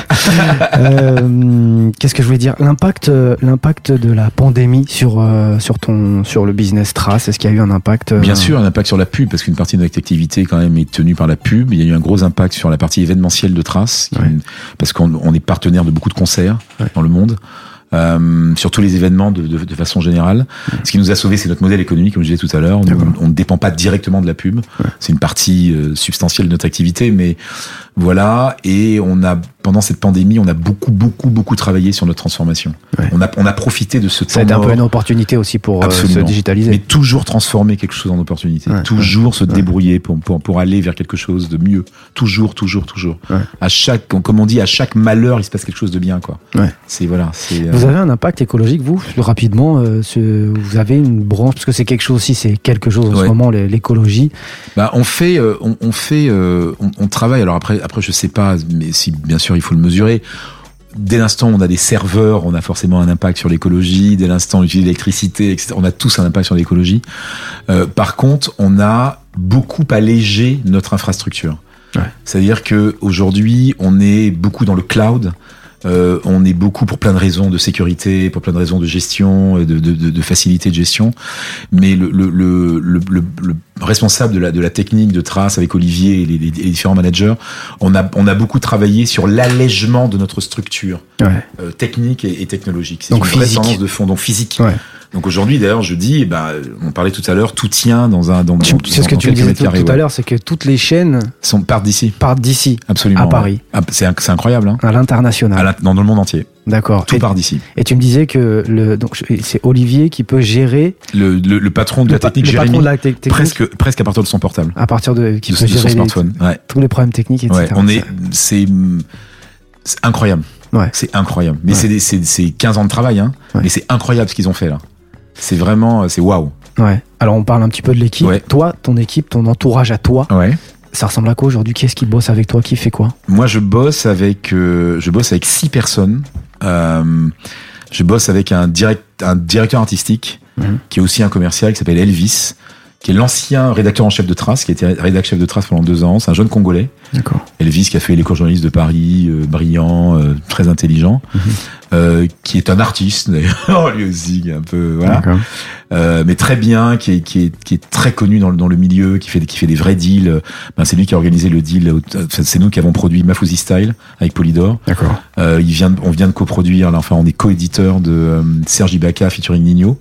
Euh, Qu'est-ce que je voulais dire? L'impact, euh, l'impact de la pandémie sur euh, sur ton sur le business Trace. Est-ce qu'il y a eu un impact euh, Bien sûr, un impact sur la pub, parce qu'une partie de notre activité quand même est tenue par la pub. Il y a eu un gros impact sur la partie événementielle de Trace, parce qu'on on est partenaire de beaucoup de concerts Ouais. dans le monde. Euh, sur tous les événements de, de, de façon générale. Ce qui nous a sauvé, c'est notre modèle économique, comme je disais tout à l'heure. On ne dépend pas directement de la pub. C'est une partie euh, substantielle de notre activité, mais Voilà, et on a pendant cette pandémie, on a beaucoup, beaucoup, beaucoup travaillé sur notre transformation. Ouais. On, a, on a profité de ce temps Ça a été un peu une opportunité aussi pour euh, se digitaliser. mais toujours transformer quelque chose en opportunité. Ouais, toujours se débrouiller pour, pour, pour aller vers quelque chose de mieux. Toujours, toujours, toujours. À chaque, comme on dit, à chaque malheur, il se passe quelque chose de bien, quoi. Ouais. C'est voilà, c'est. euh, Vous avez un impact écologique, vous, rapidement euh, ce- Vous avez une branche, parce que c'est quelque chose aussi, c'est quelque chose en ce moment, l'é- l'écologie. Bah, on fait, euh, on, on fait, euh, on, on travaille. Alors après, après, je sais pas, mais si bien sûr, il faut le mesurer. Dès l'instant où on a des serveurs, on a forcément un impact sur l'écologie. Dès l'instant où on utilise l'électricité, etc., on a tous un impact sur l'écologie. Euh, par contre, on a beaucoup allégé notre infrastructure. Ouais. C'est-à-dire que aujourd'hui, on est beaucoup dans le cloud. Euh, on est beaucoup pour plein de raisons de sécurité, pour plein de raisons de gestion, et de, de, de, de facilité de gestion. Mais le, le, le, le, le- le responsable de la, de la technique de trace avec Olivier et les, les- les différents managers, on a, on a beaucoup travaillé sur l'allègement de notre structure Ouais. euh, technique et, et technologique. C'est une vraie physique. tendance de fond, donc physique. Ouais. Donc aujourd'hui, d'ailleurs, je dis, ben, on parlait tout à l'heure, tout tient dans un dans, Tu, dans- ce que tu disais tout, à l'heure, c'est que toutes les chaînes Sont partent d'ici, partent d'ici, absolument. À. Paris. Ah, c'est inc- c'est incroyable, hein. à l'international. Dans le monde entier, D'accord. tout Et, part d'ici. et tu me disais que le, donc c'est Olivier qui peut gérer Le, le, le patron de le, la technique, le Jérémy, de la te- technique presque presque à partir de son portable, à partir de qui de, peut de son les- smartphone. Ouais. tous les problèmes techniques, etc. On est, c'est, incroyable. Ouais. C'est incroyable. Mais Ouais. c'est, des- c'est, c'est 15 ans de travail, hein. Ouais. Mais c'est incroyable ce qu'ils ont fait là. C'est vraiment, c'est waouh. Ouais. Alors on parle un petit peu de l'équipe. Ouais. Toi, ton équipe, ton entourage à toi, Ouais. ça ressemble à quoi aujourd'hui? Qui est-ce qui bosse avec toi? Qui fait quoi? Moi, je bosse avec, euh, je bosse avec six personnes. Euh, je bosse avec un direct, un directeur artistique Mhm. qui est aussi un commercial qui s'appelle Elvis, qui est l'ancien rédacteur en chef de Trace, qui a été rédacteur chef de Trace pendant deux ans. C'est un jeune Congolais. D'accord. Elvis qui a fait l'école journaliste de Paris, euh, brillant, euh, très intelligent, Mhm. Euh, qui est un artiste d'ailleurs, lui aussi, un peu voilà, D'accord. euh, mais très bien, qui est, qui est, qui est très connu dans le, dans le milieu, qui fait, qui fait des vrais deals. Euh, Ben, c'est lui qui a organisé le deal. enfin, C'est nous qui avons produit Mafouzi Style avec Polydor. D'accord. Euh, il vient, on vient de coproduire, là, enfin, on est coéditeur de euh, Serge Ibaka featuring Nino.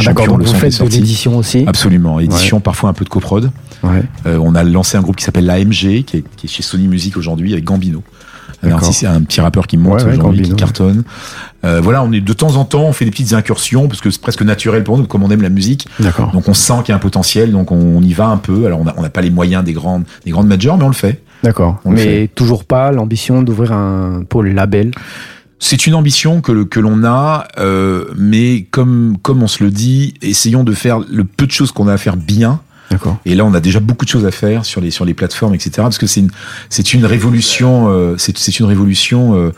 D'accord. Champion, Donc vous faites de l'édition aussi. Absolument, édition, parfois un peu de coprod. Ouais. Euh, on a lancé un groupe qui s'appelle l'AMG, qui est, qui est chez Sony Music aujourd'hui, avec Gambino. Un, D'accord. artiste, un petit rappeur qui monte Ouais, ouais, aujourd'hui, qui cartonne. Euh, voilà, on est de temps en temps, on fait des petites incursions parce que c'est presque naturel pour nous, comme on aime la musique. D'accord. Donc on sent qu'il y a un potentiel, donc on, on y va un peu. Alors on n'a on pas les moyens des grandes, des grandes majors, mais on le fait. D'accord. Mais toujours pas l'ambition d'ouvrir un pôle label. C'est une ambition que, que l'on a, euh, mais comme, comme on se le dit, essayons de faire le peu de choses qu'on a à faire bien. Et là, on a déjà beaucoup de choses à faire sur les sur les plateformes, etc. Parce que c'est une c'est une révolution, euh, c'est c'est une révolution euh,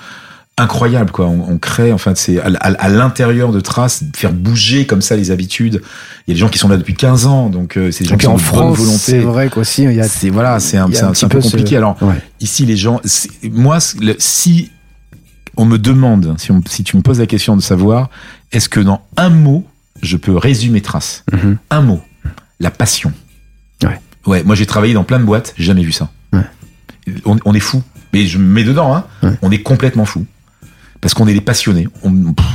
incroyable, quoi. On, on crée, enfin, c'est à, l'intérieur de Trace, faire bouger comme ça les habitudes. Il y a des gens qui sont là depuis 15 ans, donc euh, c'est des gens qui sont en France, c'est volonté. vrai qu'aussi il y a. C'est voilà, c'est un, c'est un un, petit c'est un peu peu ce- compliqué. Alors Ouais. ici, les gens, c'est- moi, c'est le- si on me demande, si, on, si tu me poses la question de savoir, est-ce que dans un mot, je peux résumer Trace? Mhm. Un mot, la passion. Ouais. Ouais, moi j'ai travaillé dans plein de boîtes, j'ai jamais vu ça. Ouais. On, on est fou, mais je me mets dedans, hein. Ouais. On est complètement fou. Parce qu'on est des passionnés.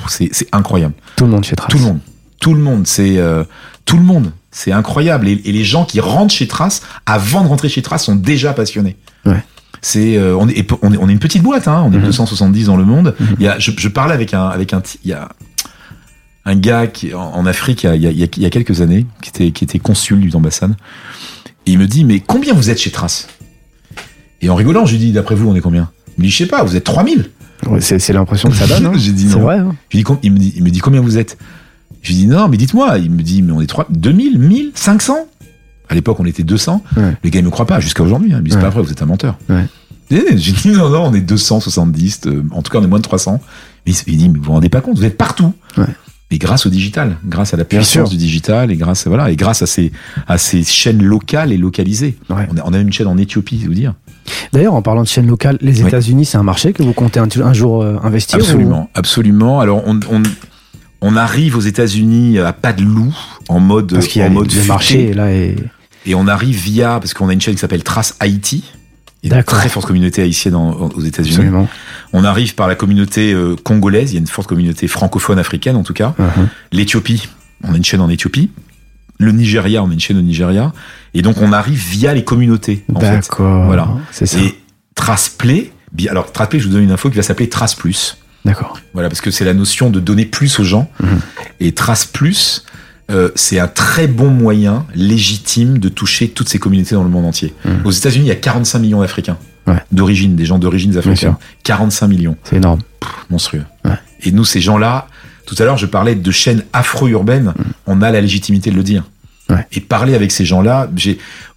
C'est incroyable. Tout le monde chez Trace. Tout le monde. Tout le monde. C'est euh, tout le monde. C'est incroyable. Et, et les gens qui rentrent chez Trace, avant de rentrer chez Trace, sont déjà passionnés. Ouais. C'est euh, on, est, et on est on est une petite boîte. Hein, on est Mhm. 270 dans le monde. Mhm. Il y a, je, je parlais avec un avec un ti- il y a un gars qui en, en Afrique il y, a, il, y a, il y a- il y a quelques années qui était qui était consul d'une ambassade. Et il me dit mais combien vous êtes chez Trace? Et en rigolant, je lui dis d'après vous on est combien? Il me dit je sais pas, vous êtes 3000. Ouais, c'est l'impression que ça donne. hein. J'ai dit C'est non. vrai. hein. Je dis, il, me dit, il me dit combien vous êtes? Je lui dis non, mais dites-moi. Il me dit mais on est 3, 2000, 1000, 500 À l'époque, on était 200. Ouais. Les gars, ils me croient pas jusqu'à aujourd'hui. Hein. Ils me disent Ouais. pas vrai, vous êtes un menteur. Ouais. J'ai dit non, non, on est 270. euh, en tout cas, on est moins de 300. Mais il dit mais vous vous rendez pas compte, vous êtes partout. Et grâce au digital, grâce à la puissance du digital et grâce voilà et grâce à ces à ces chaînes locales et localisées. Ouais. On a, on a une chaîne en Éthiopie, je vous dire. D'ailleurs, en parlant de chaînes locales, les Oui. États-Unis, c'est un marché que vous comptez un, un jour euh, investir ou- Absolument, absolument. Alors on, on, on arrive aux États-Unis à pas de loup, en mode Parce qu'il y a en mode le marché là et et on arrive via parce qu'on a une chaîne qui s'appelle Trace Haïti. Il y a une très forte communauté haïtienne en- aux États-Unis. On arrive par la communauté euh, congolaise. Il y a une forte communauté francophone africaine en tout cas. Mhm. L'Éthiopie, on a une chaîne en Éthiopie. Le Nigeria, on a une chaîne au Nigeria. Et donc on arrive via les communautés. D'accord. Voilà. C'est ça. Et Trace Play, bi- alors Trace Play, je vous donne une info qui va s'appeler Trace Plus. D'accord. Voilà, parce que c'est la notion de donner plus aux gens. Et Trace Plus, euh, c'est un très bon moyen légitime de toucher toutes ces communautés dans le monde entier. Aux États-Unis, il y a 45 millions d'Africains. Ouais. D'origine, des gens d'origine africaine. 45 millions. C'est énorme. Monstrueux. Ouais. Et nous, ces gens-là, tout à l'heure, je parlais de chaînes afro-urbaines. On a la légitimité de le dire. Ouais. Et parler avec ces gens-là,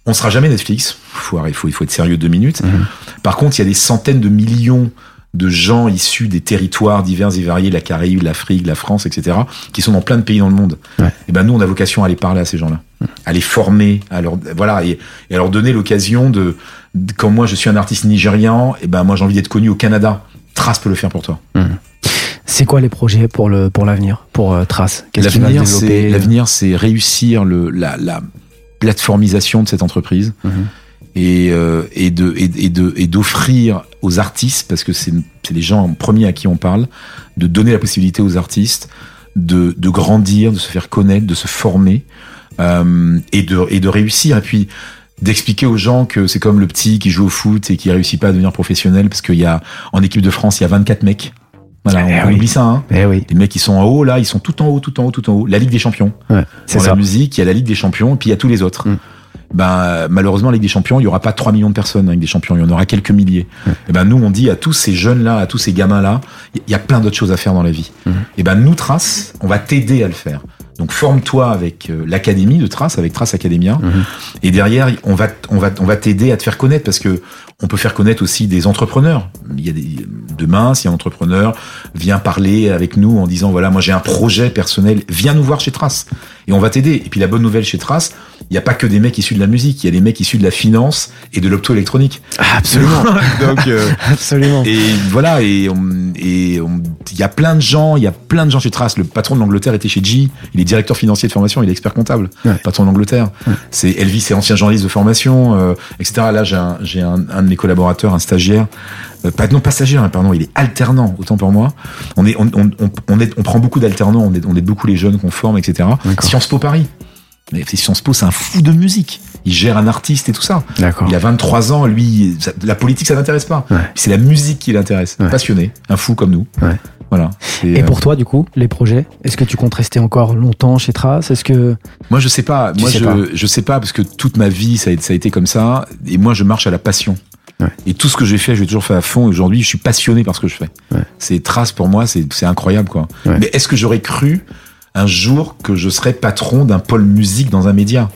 on sera jamais Netflix. Faut, il faut, il faut être sérieux deux minutes. Mhm. Par contre, il y a des centaines de millions de gens issus des territoires divers et variés, la Caraïbe, l'Afrique, la France, etc., qui sont dans plein de pays dans le monde. Ouais. Et ben nous, on a vocation à aller parler à ces gens-là, à les former, à leur voilà, et, et à leur donner l'occasion de, de- quand moi je suis un artiste nigérian, et ben moi j'ai envie d'être connu au Canada. Trace peut le faire pour toi. C'est quoi les projets pour le pour l'avenir pour euh, Trace? Qu'est-ce va L'avenir, c'est développer l'avenir, c'est réussir le, la, la plateformisation de cette entreprise Mhm. Et, euh, et de et, de et d'offrir aux artistes parce que c'est c'est les gens premiers à qui on parle de donner la possibilité aux artistes de de grandir, de se faire connaître, de se former euh, et de et de réussir et puis d'expliquer aux gens que c'est comme le petit qui joue au foot et qui réussit pas à devenir professionnel parce qu'il y a en équipe de France il y a 24 mecs. Voilà, Eh on, oui. oublie ça hein. Eh oui. Les mecs qui sont en haut, là, ils sont tout en haut, tout en haut, tout en haut. La Ligue des Champions. Ouais, c'est ça. la musique, il y a la Ligue des Champions, et puis il y a tous les autres. Mm. Ben, malheureusement, la Ligue des Champions, il y aura pas 3 millions de personnes la Ligue des Champions, il y en aura quelques milliers. Et ben, nous, on dit à tous ces jeunes-là, à tous ces gamins-là, il y a plein d'autres choses à faire dans la vie. Mm. Et ben, nous, Trace, on va t'aider à le faire. Donc, forme-toi avec euh, l'académie de Trace, avec Trace Academia. Mhm. Et derrière, on va, on va, on va t'aider à te faire connaître parce que on peut faire connaître aussi des entrepreneurs. Il y a des, demain, si un entrepreneur vient parler avec nous en disant voilà, moi j'ai un projet personnel, viens nous voir chez Trace et on va t'aider. Et puis la bonne nouvelle chez Trace, il n'y a pas que des mecs issus de la musique, il y a des mecs issus de la finance et de l'optoélectronique. Absolument. Donc euh, Absolument. et voilà et il y a plein de gens, il y a plein de gens chez Trace. Le patron de l'Angleterre était chez G, il est directeur financier de formation, il est expert comptable. Ouais. Patron de l'Angleterre. C'est Elvis, c'est ancien journaliste de formation, euh, etc. Là, j'ai un, un, un de mes collaborateurs, un stagiaire, euh, pas non pas stagiaire, hein, pardon, il est alternant autant pour moi. On est on on est, on prend beaucoup d'alternants, on est on est beaucoup les jeunes qu'on forme, etc. Sciences Po Paris. Mais Sciences Po, c'est un fou de musique. Il gère un artiste et tout ça. D'accord. Il a 23 ans, lui, ça- la politique, ça l'intéresse pas. Ouais. C'est la musique qui l'intéresse. Ouais. Passionné, un fou comme nous. Ouais. Voilà. Et euh, pour toi, du coup, les projets Est-ce que tu comptes rester encore longtemps chez Trace? Est-ce que moi, je sais pas. Tu Moi, sais je, pas. je sais pas parce que toute ma vie, ça a, ça a été comme ça. Et moi, je marche à la passion. Ouais. Et tout ce que j'ai fait, je l'ai toujours fait à fond. Et aujourd'hui, je suis passionné par ce que je fais. Ouais. C'est trace pour moi, c'est c'est incroyable, quoi. Ouais. Mais est-ce que j'aurais cru un jour que je serais patron d'un pôle musique dans un média?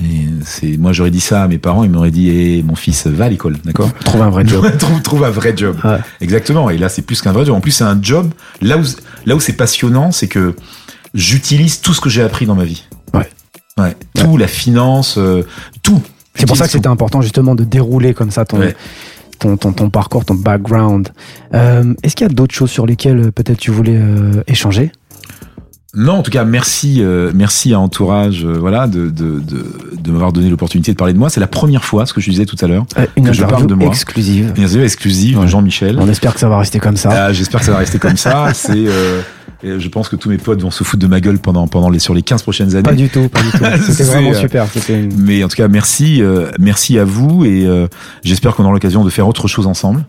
Et c'est moi j'aurais dit ça à mes parents ils m'auraient dit eh, mon fils va à l'école d'accord trouver un vrai job trouve, trouve un vrai job. Ouais. Exactement. Et là, c'est plus qu'un vrai job. En plus, c'est un job. Là où, là où c'est passionnant, c'est que j'utilise tout ce que j'ai appris dans ma vie. Ouais. Ouais. Tout, la finance, euh, tout. C'est pour ça que c'était important justement de dérouler comme ça ton, Ouais. ton, ton, ton parcours, ton background. Euh, Est-ce qu'il y a d'autres choses sur lesquelles euh, peut-être tu voulais euh, échanger? Non, en tout cas, merci, euh, merci à Entourage, euh, voilà, de, de, de, de m'avoir donné l'opportunité de parler de moi. C'est la première fois, ce que je disais tout à l'heure, Euh, Une Que je parle de moi. exclusive. une interview exclusive Ouais. Jean-Michel. On espère que ça va rester comme ça. Ah, J'espère que ça va rester comme ça. C'est, euh, et je pense que tous mes potes vont se foutre de ma gueule pendant, pendant les, sur les 15 prochaines années. Pas du tout, pas du tout. C'était C'est, vraiment euh, super. Une- Mais en tout cas, merci, euh, merci à vous et euh, j'espère qu'on aura l'occasion de faire autre chose ensemble.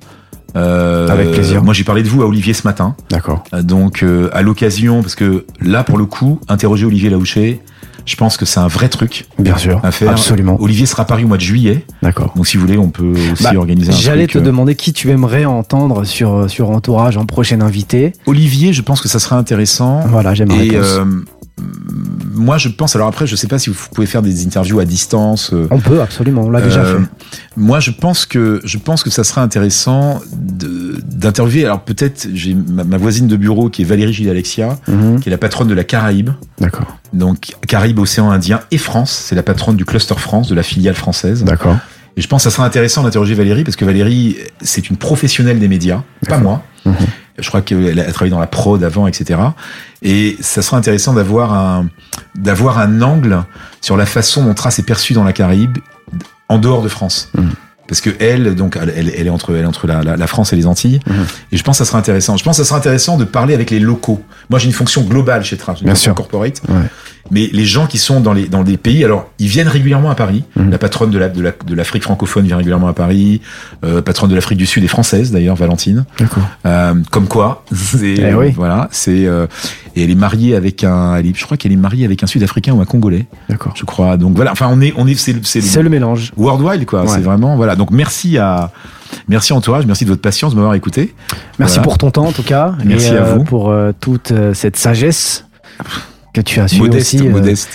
Euh, Avec plaisir. Moi, j'ai parlé de vous à Olivier ce matin, D'accord. Euh, donc euh, à l'occasion, parce que là, pour le coup, interroger Olivier Laouché, je pense que c'est un vrai truc Bien sûr. à faire. Absolument. Olivier sera à Paris au mois de juillet, D'accord. donc si vous voulez, on peut aussi Bah, organiser un J'allais te euh. demander qui tu aimerais entendre sur, sur Entourage en prochain invité. Olivier, je pense que ça serait intéressant. Voilà, j'aime la Et euh, moi, je pense. Alors après, je sais pas si vous pouvez faire des interviews à distance. euh, On peut, absolument. On l'a déjà Euh, fait. Moi, je pense que je pense que ça serait intéressant d'interviewer. Alors peut-être, j'ai ma, ma voisine de bureau qui est Valérie Gilles Alexia, Mhm. qui est la patronne de la Caraïbe, D'accord. donc Caraïbe, océan Indien et France. C'est la patronne du cluster France, de la filiale française. D'accord. Et je pense que ça serait intéressant d'interroger Valérie parce que Valérie, c'est une professionnelle des médias, pas moi. Je crois qu'elle a travaillé dans la prod avant, etc. Et ça serait intéressant d'avoir un, d'avoir un angle sur la façon dont Trace est perçue dans la Caraïbe, en dehors de France. Mhm. Parce que elle, donc, elle, elle- est entre, elle est entre la, la- la France et les Antilles. Mhm. Et je pense que ça serait intéressant. Je pense que ça serait intéressant de parler avec les locaux. Moi, j'ai une fonction globale chez Trace, une Bien fonction sûr. corporate. Ouais. Mais les gens qui sont dans les dans des pays, alors ils viennent régulièrement à Paris. Mhm. La patronne de la de la- de l'Afrique francophone vient régulièrement à Paris. Euh, patronne de l'Afrique du Sud est française d'ailleurs, Valentine. D'accord. Euh, comme quoi, c'est Eh oui. voilà, c'est euh, et elle est mariée avec un, elle est- je crois qu'elle est mariée avec un Sud-Africain ou un Congolais, D'accord. je crois. Donc voilà, enfin on est on est c'est c'est C'est le mélange. worldwide quoi. Ouais. C'est vraiment voilà. Donc merci à merci entourage, merci de votre patience de m'avoir écouté. Merci Voilà. pour ton temps en tout cas. Merci et, à euh, vous. Pour euh, toute euh, cette sagesse que tu as su Modeste, aussi euh, modeste.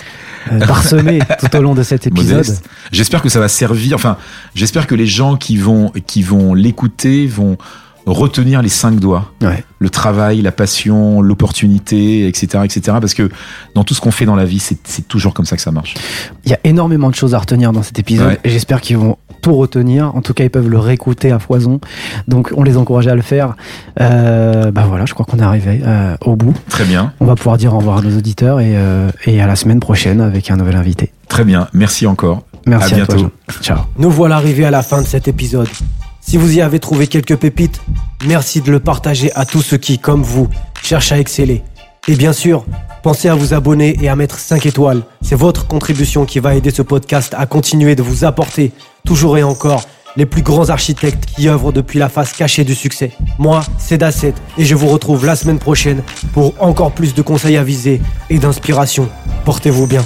euh, parsemer tout au long de cet épisode. J'espère que ça va servir. Enfin, j'espère que les gens qui vont qui vont l'écouter vont retenir les cinq doigts. Ouais. Le travail, la passion, l'opportunité, etc., etc. Parce que dans tout ce qu'on fait dans la vie, c'est toujours comme ça que ça marche. Il y a énormément de choses à retenir dans cet épisode Ouais. j'espère qu'ils vont tout retenir. En tout cas, ils peuvent le réécouter à foison. Donc, on les encourage à le faire. Euh, bah voilà, je crois qu'on est arrivé euh, au bout. Très bien, On va pouvoir dire au revoir à nos auditeurs et, euh, et à la semaine prochaine avec un nouvel invité. très bien. Merci encore. Merci À à, bientôt. Ciao. Nous voilà arrivés à la fin de cet épisode. Si vous y avez trouvé quelques pépites, merci de le partager à tous ceux qui, comme vous, cherchent à exceller. Et bien sûr, pensez à vous abonner et à mettre 5 étoiles. C'est votre contribution qui va aider ce podcast à continuer de vous apporter, toujours et encore, les plus grands architectes qui œuvrent depuis la face cachée du succès. Moi, c'est Dasset et je vous retrouve la semaine prochaine pour encore plus de conseils avisés et d'inspiration. Portez-vous bien.